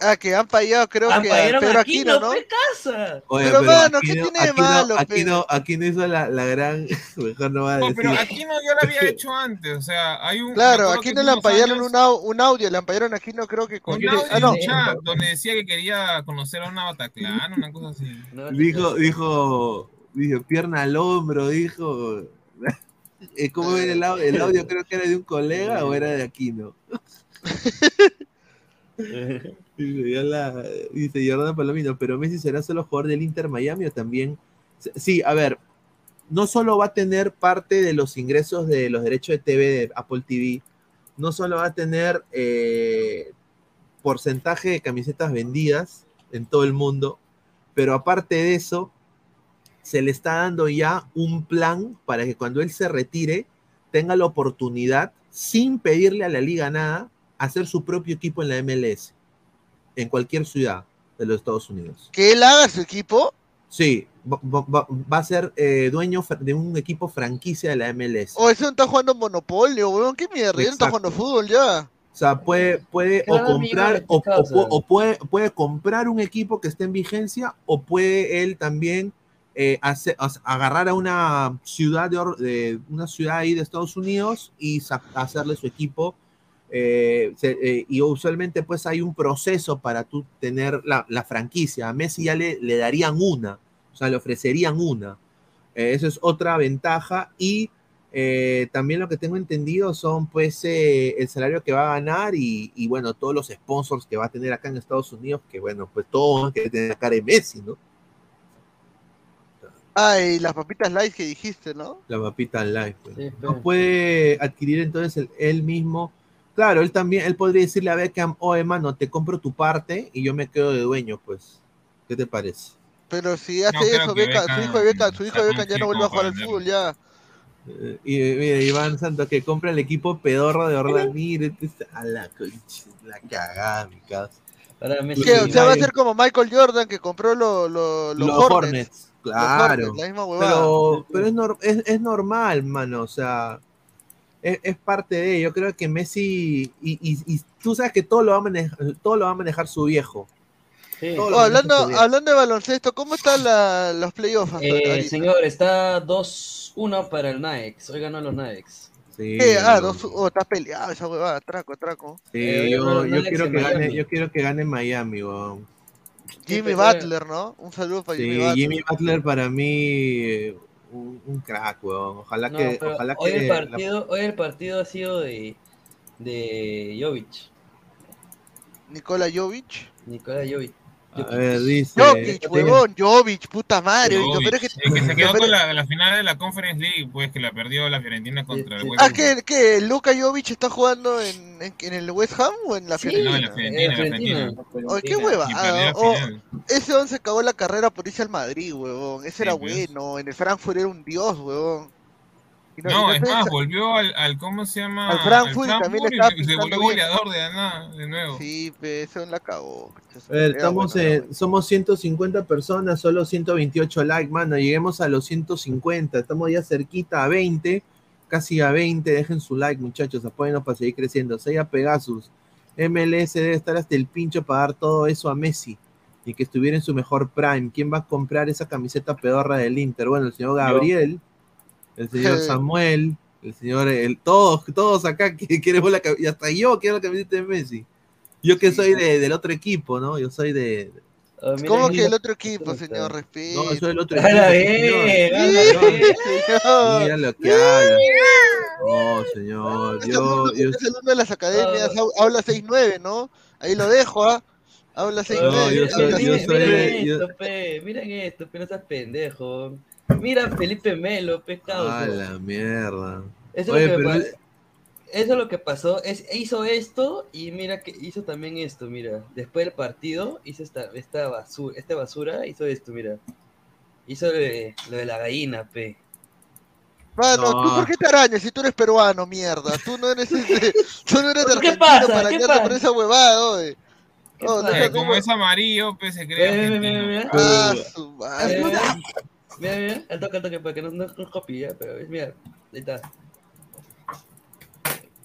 Ah, que han payado, creo que a Pedro aquí, Aquino, ¿no? Oye, Pero, mano, aquí ¿qué no- tiene de no- malo, Aquí pe? no, aquí no hizo la, la gran. Mejor no va a No, decir. pero aquí no, yo lo había hecho antes, o sea, hay un... Claro, no hace le ampallaron años- un, au- un audio, le ampallaron aquí no creo que con... Un audio Ah, no. chat donde decía que quería conocer a una Bataclan, una cosa así. Dijo, dijo, dijo, pierna al hombro, dijo. Eh, ¿Cómo era el audio? El audio creo que era de un colega o era de Aquino. La- dice Jordana Palomino, pero Messi será solo jugador del Inter Miami o también. Sí, a ver, no solo va a tener parte de los ingresos de los derechos de TV de Apple TV, no solo va a tener eh, porcentaje de camisetas vendidas en todo el mundo, pero aparte de eso, se le está dando ya un plan para que cuando él se retire tenga la oportunidad, sin pedirle a la liga nada, hacer su propio equipo en la MLS, en cualquier ciudad de los Estados Unidos. Que él haga su equipo. Sí, va, va- va- va a ser eh, dueño de un equipo franquicia de la MLS. O ese no está jugando Monopolio, weón. ¿Qué mierda? No está jugando fútbol ya. O sea, puede, puede o comprar o, puede, puede comprar un equipo que esté en vigencia o puede él también eh, sea, agarrar a una ciudad de, de- una ciudad ahí de Estados Unidos y hacerle su equipo eh, se- eh, y usualmente pues hay un proceso para tú tener la, la franquicia. A Messi ya le, le darían una, o sea, le ofrecerían una. Eh, eso es otra ventaja y eh, también lo que tengo entendido son pues eh, el salario que va a ganar y, y, bueno, todos los sponsors que va a tener acá en Estados Unidos, que bueno, pues todos van a querer tener cara de Messi, ¿no? Ah, y las papitas light que dijiste, ¿no? La papita live. pues. Sí, no puede adquirir entonces el- él mismo. Claro, él también, él podría decirle a Beckham, oh hermano, te compro tu parte y yo me quedo de dueño, pues. ¿Qué te parece? Pero si hace No eso, Beckham- su hijo de Beckham, su hijo de Beckham ya no vuelve a jugar al fútbol ya. Eh, y mira, Iván Santos que compra el equipo pedorro de Orlando. Mire, este es- a la la cagada, mi Que, o sea, va a ser como Michael Jordan que compró lo- lo- los, Los Hornets. Hornets, claro. Hornets, la misma huevada. pero pero es, nor- es, es normal, mano. O sea, es, es parte de. Yo creo que Messi. Y, y- y tú sabes que todo lo va a manejar, todo lo va a manejar su viejo. Oh, hablando, hablando de baloncesto, ¿cómo están la- los playoffs Eh, señor, está 2-1 para el Naex. Hoy ganó los Naex. Sí, ¿Qué? Ah, dos, oh, está peleado esa huevada, traco, traco. Sí, Eh, yo, yo quiero que gane, Miami. yo quiero que gane Miami, weón. Jimmy Butler, ¿no? Un saludo para Sí, Jimmy Butler. Jimmy Butler para mí eh, un, un crack, weón. Ojalá No, que, ojalá hoy, que el la- partido, hoy el partido ha sido de, de Jovic. Nicola Jovic. Nicola Jovic. A ver, dice. Jokic, huevón, Jovic, puta madre. Peor es que- El que se quedó con la, la final de la Conference League, pues que la perdió la Fiorentina contra el West Ah, Ham. que, que Luka Jovic está jugando en, en, en el West Ham o en la Sí, Fiorentina. no, en la Fiorentina, en la Fiorentina. Oye, qué hueva. la Oh, ese once acabó la carrera por irse al Madrid, huevón. Ese era pues. bueno. En el Frankfurt era un dios, huevón. Y no- es más, volvió al, al ¿cómo se llama? Al Frankfurt también y estaba se- volvió goleador de nada, de nuevo. Sí, pe, eso la cagó. A ver, Era estamos, bueno, eh, somos 150 personas, solo 128 likes, mano. Lleguemos a los 150. Estamos ya cerquita a 20, casi a 20. Dejen su like, muchachos. Apóyenos para seguir creciendo. Seiya Pegasus. MLS debe estar hasta el pincho para dar todo eso a Messi y que estuviera en su mejor prime. ¿Quién va a comprar esa camiseta pedorra del Inter? Bueno, el señor Gabriel, el señor Samuel, el señor, el, todos, todos acá que queremos la camiseta. Y hasta yo quiero la camiseta de Messi. Yo que soy de- del otro equipo, ¿no? Yo soy de. ¿Cómo que el otro equipo, señor? Respeto. No, yo soy del otro equipo. bien, señor. ala, bien. señor. Mira lo que habla. No, señor. Yo, yo, Es el uno de las academias, hab- habla 6-9, ¿no? Ahí lo dejo, ¿ah? Habla 6-9. No, yo soy- habla yo 6-9. soy Miren esto, pe, miren esto, pe, no seas pendejo. Mira Felipe Melo, pescado. a la mierda. Eso, Oye, es lo que pero me pa- eso es lo que pasó. Es, hizo esto y mira que hizo también esto, mira. Después del partido hizo esta, esta basura, esta basura, hizo esto, mira. Hizo lo de, lo de la gallina, pe. Mano, ¿tú No. por qué te arañas si tú eres peruano, mierda? Tú no eres ese, tú no eres de ¿Qué Argentina pasa? para esa huevada, oye. No Eh, seas como es amarillo, pues se cree argentino. mira, mira. Ah, su madre. Mira, mira, al toque, al toque, para que no, no, no copie, ya, pero mira, ahí está.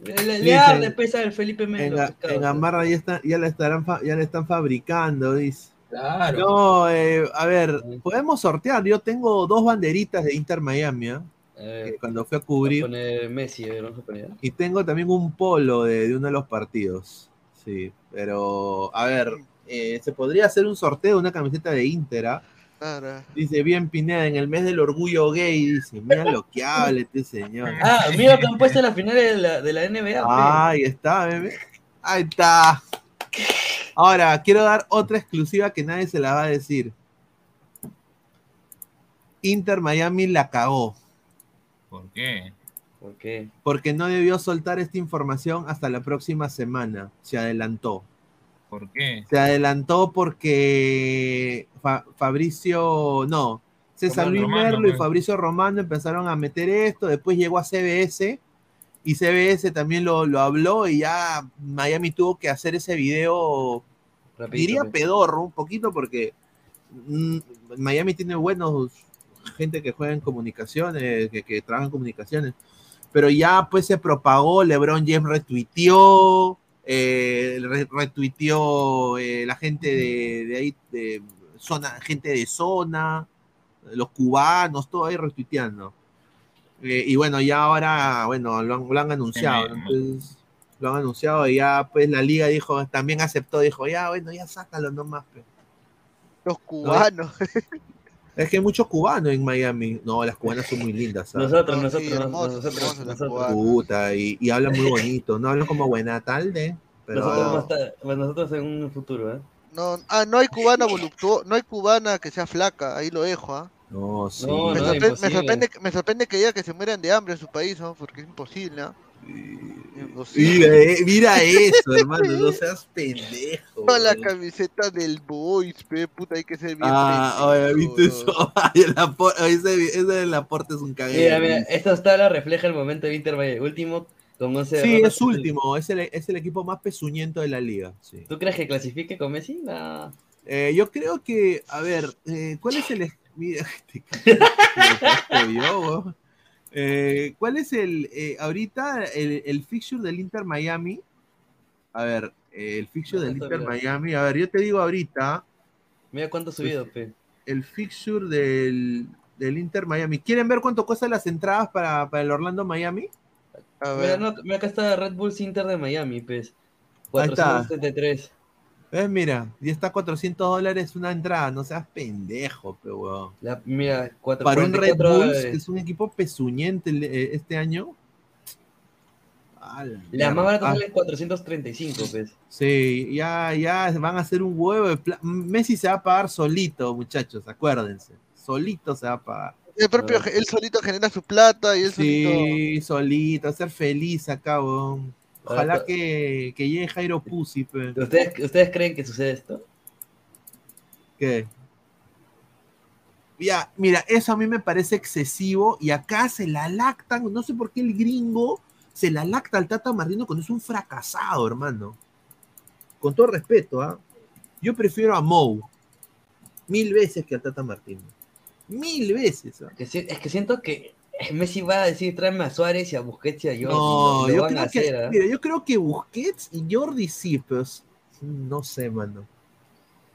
Le, arde, pesa el Felipe En, Melo. Pescado, en pe. Gamarra ya, está, ya, la estarán fa- ya la están fabricando, dice. Claro. No, eh, a ver, podemos sortear. Yo tengo dos banderitas de Inter Miami, ¿ah? Cuando fui a vamos a cubrir. poner Messi, a poner. Y tengo también un polo de, de uno de los partidos. Sí, pero a ver, eh, se podría hacer un sorteo de una camiseta de Inter. Claro. Dice bien Pineda, en el mes del orgullo gay. Dice, mira lo que habla este señor. Ah, mira que han puesto en la final de la, de la NBA. Ah, ahí está, bebé. Ahí está. Ahora, quiero dar otra exclusiva que nadie se la va a decir. Inter Miami la cagó. ¿Por qué? ¿Por qué? Porque no debió soltar esta información hasta la próxima semana. Se adelantó. ¿Por qué? Se adelantó porque Fa- Fabricio, no, César Luis Romano, Merlo y pues. Fabricio Romano empezaron a meter esto, después llegó a CBS y CBS también lo, lo habló y ya Miami tuvo que hacer ese video, Rapidito, diría pe. pedorro un poquito porque mm, Miami tiene buenos gente que juega en comunicaciones, que, que trabaja en comunicaciones, pero ya pues se propagó, LeBron James retuiteó, eh, re- retuiteó eh, la gente de, de ahí, de zona, gente de zona, los cubanos, todo ahí retuiteando. Eh, y bueno, ya ahora, bueno, lo han, lo han anunciado, ¿no? entonces, lo han anunciado y ya pues la liga dijo, también aceptó, dijo, ya bueno, ya sácalo nomás. pe". Los cubanos. Es que hay muchos cubanos en Miami. No, las cubanas son muy lindas. ¿sabes? Nosotros, No, nosotros, sí, hermosos, nosotros, nosotros. Puta, y, y hablan muy bonito. No hablan como buena tarde, pero Nosotros, bueno, nosotros en un futuro, ¿eh? No, ah, no hay cubana voluptuosa, no hay cubana que sea flaca, ahí lo dejo, ¿ah? no, sí. No, me, no, sorpre- me imposible. sorprende, me sorprende que diga que se mueran de hambre en su país, ¿no? Porque es imposible, ¿ah? Mira, eh, mira eso, hermano, no seas pendejo. No, la camiseta del Boys, pe, puta, hay que ser bien Ah, oye, ¿viste eso? Ay, el apor- oye, ese, ese del aporte es un caguero. Mira, mira, esta tabla refleja el momento de Inter Miami. Último con 11 Sí, es último, es el, es el equipo más pezuñento de la liga. Sí. ¿Tú crees que clasifique con Messi? No. Eh, yo creo que, a ver, eh, ¿cuál es el. Mira, este cabrón, yo, weón. Eh, ¿Cuál es el. eh, ahorita el, el fixture del Inter Miami? A ver, eh, el fixture del Inter mira. Miami. A ver, yo te digo ahorita. Mira cuánto ha subido, pe. El fixture del, del Inter Miami. ¿Quieren ver cuánto cuestan las entradas para, para el Orlando Miami? A Mira, ver, no, mira, acá está Red Bulls Inter de Miami, pues. Ahí está. 473. ¿Ves? Mira, y está 400 dólares una entrada. No seas pendejo, pero weón. La, mira, cuatro- Para un Red 44 Bulls, que es un equipo pezuñente eh, este año. A la La más barata Ah, sale 435, pues. Sí, ya, ya van a hacer un huevo de Messi se va a pagar solito, muchachos, acuérdense. Solito se va a pagar. el propio, Ah. él solito genera su plata y él solito... Sí, solito, ser feliz acá, weón. Ojalá que, que llegue Jairo Pussy, pe. ¿Ustedes, ¿Ustedes creen que sucede esto? ¿Qué? Ya, mira, eso a mí me parece excesivo y acá se la lactan, no sé por qué el gringo se la lacta al Tata Martino cuando es un fracasado, hermano. Con todo respeto, ¿ah? Yo prefiero a Mou mil veces que al Tata Martino. Mil veces. ¿ah? Que es que siento que Messi va a decir tráeme a Suárez y a Busquets y a Jordi. No, yo creo, que, hacer, ¿ah? mira, yo creo que Busquets y Jordi sí, pero no sé, mano.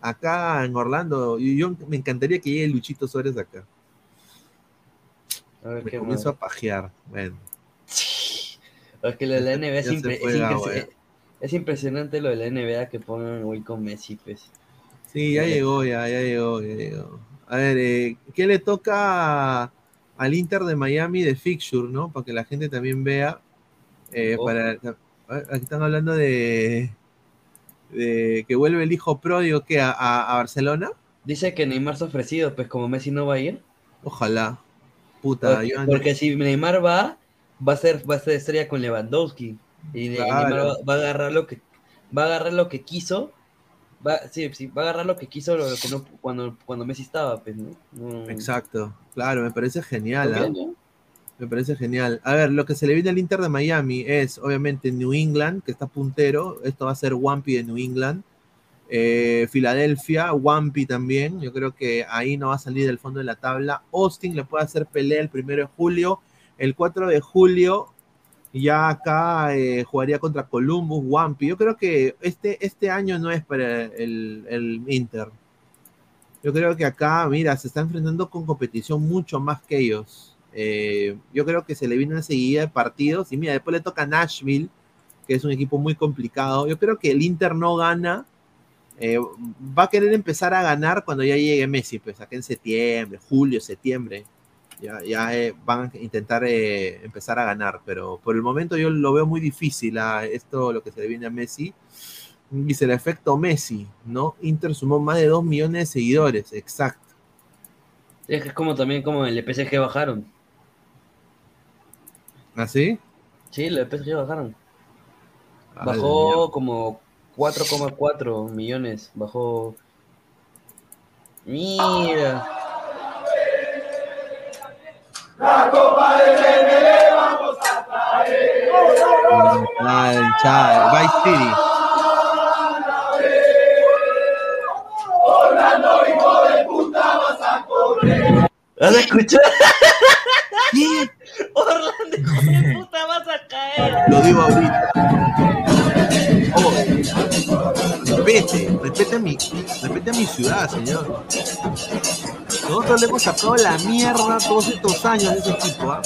Acá en Orlando, yo me encantaría que llegue Luchito Suárez acá. A ver Me qué comienzo más. a pajear. Bueno. Es que lo de la NBA es, impre- es impresionante lo de la NBA que pongan hoy con Messi, pues. Sí, ya llegó, ya, ya llegó, ya llegó. A ver, eh, ¿qué le toca a- al Inter de Miami de Fixture, no? Para que la gente también vea. eh, Oh. para, aquí están hablando de, de que vuelve el hijo pródigo, ¿qué? ¿A, a- a Barcelona? Dice que Neymar se ha ofrecido, pues como Messi no va a ir. Ojalá. Puta, Porque, yo- porque si Neymar va, va a ser, va a ser estrella con Lewandowski. Y, Claro. Neymar va, va a agarrar lo que va a agarrar lo que quiso. Va, sí, sí, va a agarrar lo que quiso lo que no, cuando, cuando Messi estaba, pues, ¿no? No- Exacto, claro, me parece genial. ¿ah? ¿no? Me parece genial. A ver, lo que se le viene al Inter de Miami es, obviamente, New England, que está puntero. Esto va a ser Wampi de New England. Eh, Filadelfia, Wampi también. Yo creo que ahí no va a salir del fondo de la tabla. Austin le puede hacer pelea el primero de julio. El 4 de julio, ya acá eh, jugaría contra Columbus, Wampi. Yo creo que este, este año no es para el, el Inter. Yo creo que acá, mira, se está enfrentando con competición mucho más que ellos. Eh, yo creo que se le viene una seguida de partidos y mira, después le toca Nashville, que es un equipo muy complicado. Yo creo que el Inter no gana. eh, va a querer empezar a ganar cuando ya llegue Messi, pues acá en septiembre, julio, septiembre. Ya, ya eh, van a intentar eh, empezar a ganar, pero por el momento yo lo veo muy difícil esto, lo que se le viene a Messi. Dice el efecto Messi, ¿no? Inter sumó más de 2 millones de seguidores, exacto. Es que es como también como el de PSG bajaron. ¿Así? Sí, los de PSG bajaron. Ah, la Bajó como 4,4 millones. Bajó. Mira. Ah, el Vice City. ¿Has escuchado? ¿Qué? Orlando, de puta, vas a caer. Lo digo ahorita. Oh, respete, respete a mi, respete a mi ciudad, señor. Nosotros le hemos sacado la mierda todos estos años de ese equipo, ¿ah?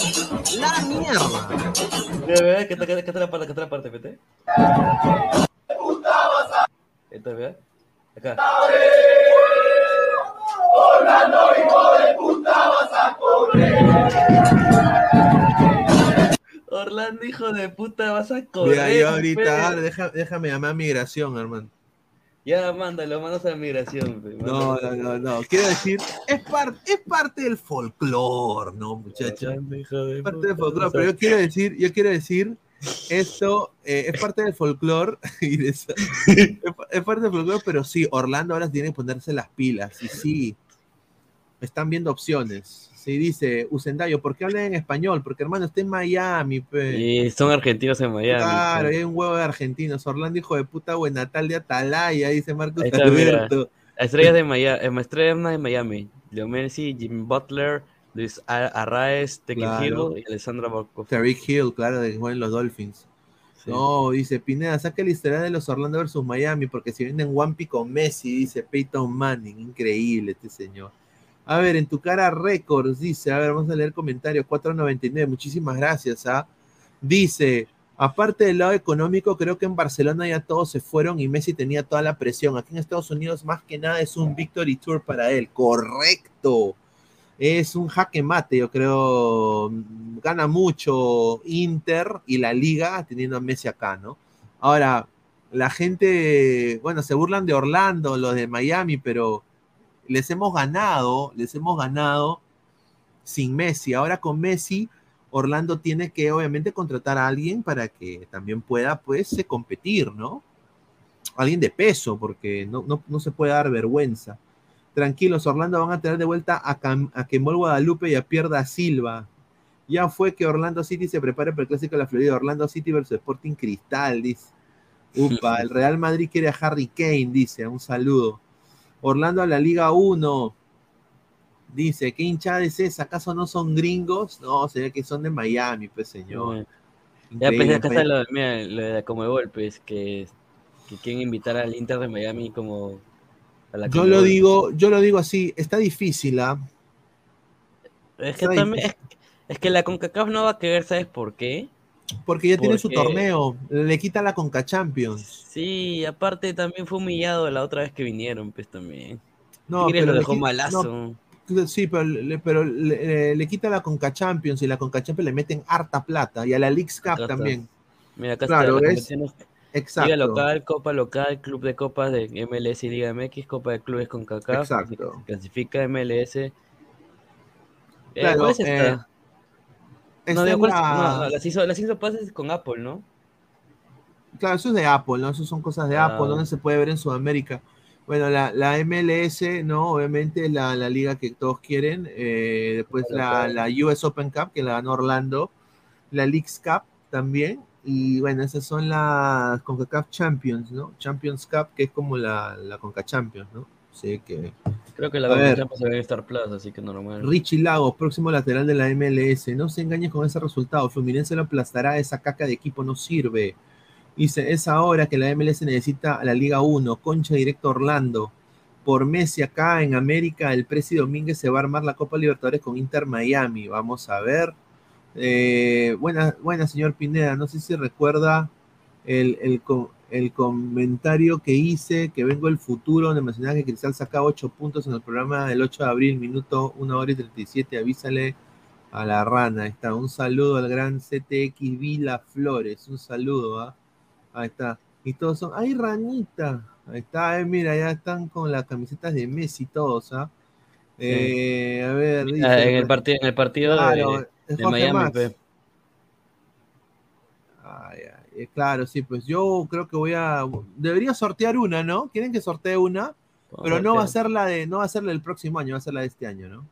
La mierda. Mira, mira, ¿Qué tal qué la parte? ¿Qué tal la parte, Pete? Esta, ¿verdad? Acá. Orlando, hijo de puta, vas a correr. Mira, yo ahorita, ahora deja- déjame llamar a migración, hermano. Ya, mándalo, mandas a migración. No, no, no, no. Quiero decir, es, par- es parte del folclore, ¿no, muchachos? Orlando, hijo de Es parte puta, del folclore, vas pero a- yo quiero decir, yo quiero decir, esto eh, es parte del folclore, de es, es parte del folclore, pero sí, Orlando ahora tiene que ponerse las pilas, y sí, están viendo opciones. Sí, dice Usendayo, ¿por qué hablan en español? Porque hermano, está en Miami, pe. Y son argentinos en Miami. Claro, pe. hay un huevo de argentinos. Orlando, hijo de puta, Buenatal de Atalaya, dice Marcos está, mira. Alberto. Estrellas de Miami, estrellas de Miami. Leo Messi, Jimmy Butler, Luis Arraez, Tekken Claro. Hill y Alessandra Barkov. Tariq Hill, claro, de que juegan los Dolphins. No, dice Pineda, saca el historial de los Orlando versus Miami, porque si vienen Wampi con Messi, dice Peyton Manning, increíble este señor. A ver, en tu cara Records, dice, a ver, vamos a leer comentarios, 4.99, muchísimas gracias, ¿ah? Dice, aparte del lado económico, creo que en Barcelona ya todos se fueron y Messi tenía toda la presión. Aquí en Estados Unidos, más que nada, es un victory tour para él, correcto. Es un jaque mate, yo creo. Gana mucho Inter y la liga teniendo a Messi acá, ¿no? Ahora, la gente, bueno, se burlan de Orlando, los de Miami, pero les hemos ganado, les hemos ganado sin Messi. Ahora con Messi, Orlando tiene que obviamente contratar a alguien para que también pueda, pues, eh, competir, ¿no? Alguien de peso, porque no, no, no se puede dar vergüenza. Tranquilos, Orlando van a tener de vuelta a, Cam a Kemol Guadalupe y a Pierda Silva. Ya fue que Orlando City se prepare para el clásico de la Florida. Orlando City versus Sporting Cristal, dice. Upa, el Real Madrid quiere a Harry Kane, dice. Un saludo. Orlando a la Liga 1. Dice, ¿qué hinchada es esa? ¿Acaso no son gringos? No, sería que son de Miami, pues señor. Ya pensé que está pues. lo, mira, lo de Comebol, pues, que, que quieren invitar al Inter de Miami como a la Yo lo digo, yo lo digo así, está difícil, ¿ah? Es que está también, es, es que la CONCACAF no va a querer, ¿sabes por qué? Porque ya tiene su torneo, le quita la Conca Champions. Sí, aparte también fue humillado la otra vez que vinieron, pues también. No, Tigres pero lo le dejó qui- malazo. no, Sí, pero, le, pero le, le quita la Conca Champions y la Conca Champions le meten harta plata y a la Leagues Cup Acá también. Mira, acá Claro, está la es- exacto. Liga local, Copa local, Club de Copas de MLS y Liga MX, Copa de Clubes con. Exacto. Clasifica MLS. Eh, Claro, ¿cuál es esta? eh, no, digo, es ¿cuál es- la- no, no, las hizo, las hizo pases con Apple, ¿no? Claro, eso es de Apple, ¿no? Eso son cosas de Ah. Apple, donde se puede ver en Sudamérica. Bueno, la, la MLS, ¿no? Obviamente es la, la liga que todos quieren. eh, después la, la US Open Cup, que la ganó Orlando. La Leagues Cup también. Y bueno, esas son las CONCACAF Champions, ¿no? Champions Cup, que es como la, la CONCA Champions, ¿no? Así que... Creo que la. Copa se ve en Star Plus, así que normal. Richie Lagos, próximo lateral de la MLS. No se engañen con ese resultado. Fluminense lo aplastará. Esa caca de equipo no sirve. Dice, es ahora que la MLS necesita a la Liga 1. Concha directo Orlando. Por Messi acá en América, el Presi Domínguez se va a armar la Copa Libertadores con Inter Miami. Vamos a ver. Eh, buena, buena, señor Pineda. No sé si recuerda el, el, el comentario que hice, que vengo el futuro, donde mencionaba que Cristal sacaba 8 puntos en el programa del 8 de abril, minuto 1 hora y 37. Avísale a la rana. Ahí está. Un saludo al gran CTX Vila Flores. Un saludo, ¿ah? Ahí está. Y todos son. ¡Ay, ranita! Ahí está, eh, mira, ya están con las camisetas de Messi todos, ¿ah? Eh, a ver, Mira, dice- en el partido, en el partido Claro, de, de Miami, pe. Ay, ay, eh, claro, sí, pues yo creo que voy a. Debería sortear una, ¿no? ¿Quieren que sortee una? Vamos Pero no va a ser la de, no va a ser la del próximo año, va a ser la de este año, ¿no?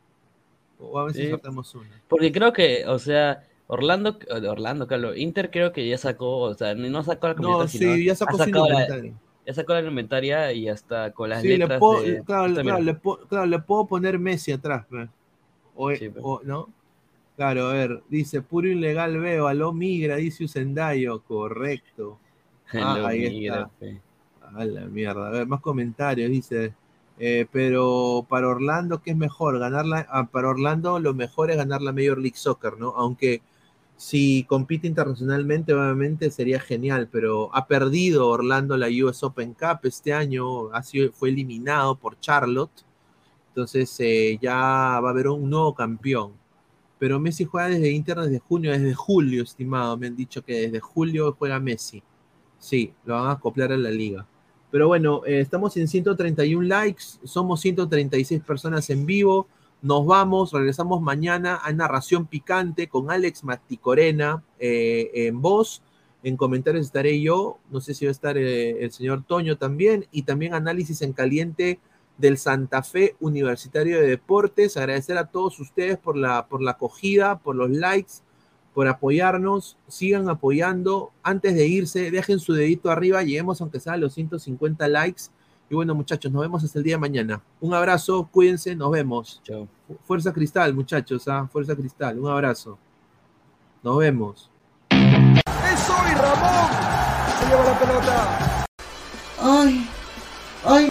O a ver si Sí. sorteamos una. Porque creo que, o sea, Orlando, Orlando, Carlos, Inter creo que ya sacó, o sea, no sacó la No, sí, ya sacó sacado la, ya sacó la indumentaria y hasta con las Sí, le letras puedo, de- claro, claro, le puedo, claro, le puedo poner Messi atrás, pe. O, pues. o- ¿no? Claro, a ver, dice, puro ilegal veo, aló migra, dice Usendayo, correcto. Ah, ahí migra, está. A la mierda. A ver, más comentarios. Dice, eh, pero para Orlando, ¿qué es mejor? Ganarla, ah, para Orlando lo mejor es ganar la Major League Soccer, ¿no? Aunque si compite internacionalmente, obviamente sería genial, pero ha perdido Orlando la US Open Cup este año, ha sido, fue eliminado por Charlotte, entonces eh, ya va a haber un nuevo campeón. Pero Messi juega desde Inter desde junio, desde julio, estimado. Me han dicho que desde julio juega Messi. Sí, lo van a acoplar a la liga. Pero bueno, eh, estamos en 131 likes, somos 136 personas en vivo. Nos vamos, regresamos mañana a narración picante con Alex Maticorena eh, en voz. En comentarios estaré yo, no sé si va a estar eh, el señor Toño también, y también análisis en caliente del Santa Fe Universitario de Deportes. Agradecer a todos ustedes por la, por la acogida, por los likes, por apoyarnos. Sigan apoyando. Antes de irse, dejen su dedito arriba. Lleguemos aunque sea a los 150 likes. Y bueno, muchachos, nos vemos hasta el día de mañana. Un abrazo, cuídense, nos vemos. Chao. Fuerza Cristal, muchachos, ¿ah? Fuerza Cristal, un abrazo. Nos vemos. ¡Es hoy, Ramón! Se lleva la pelota. Ay, ay.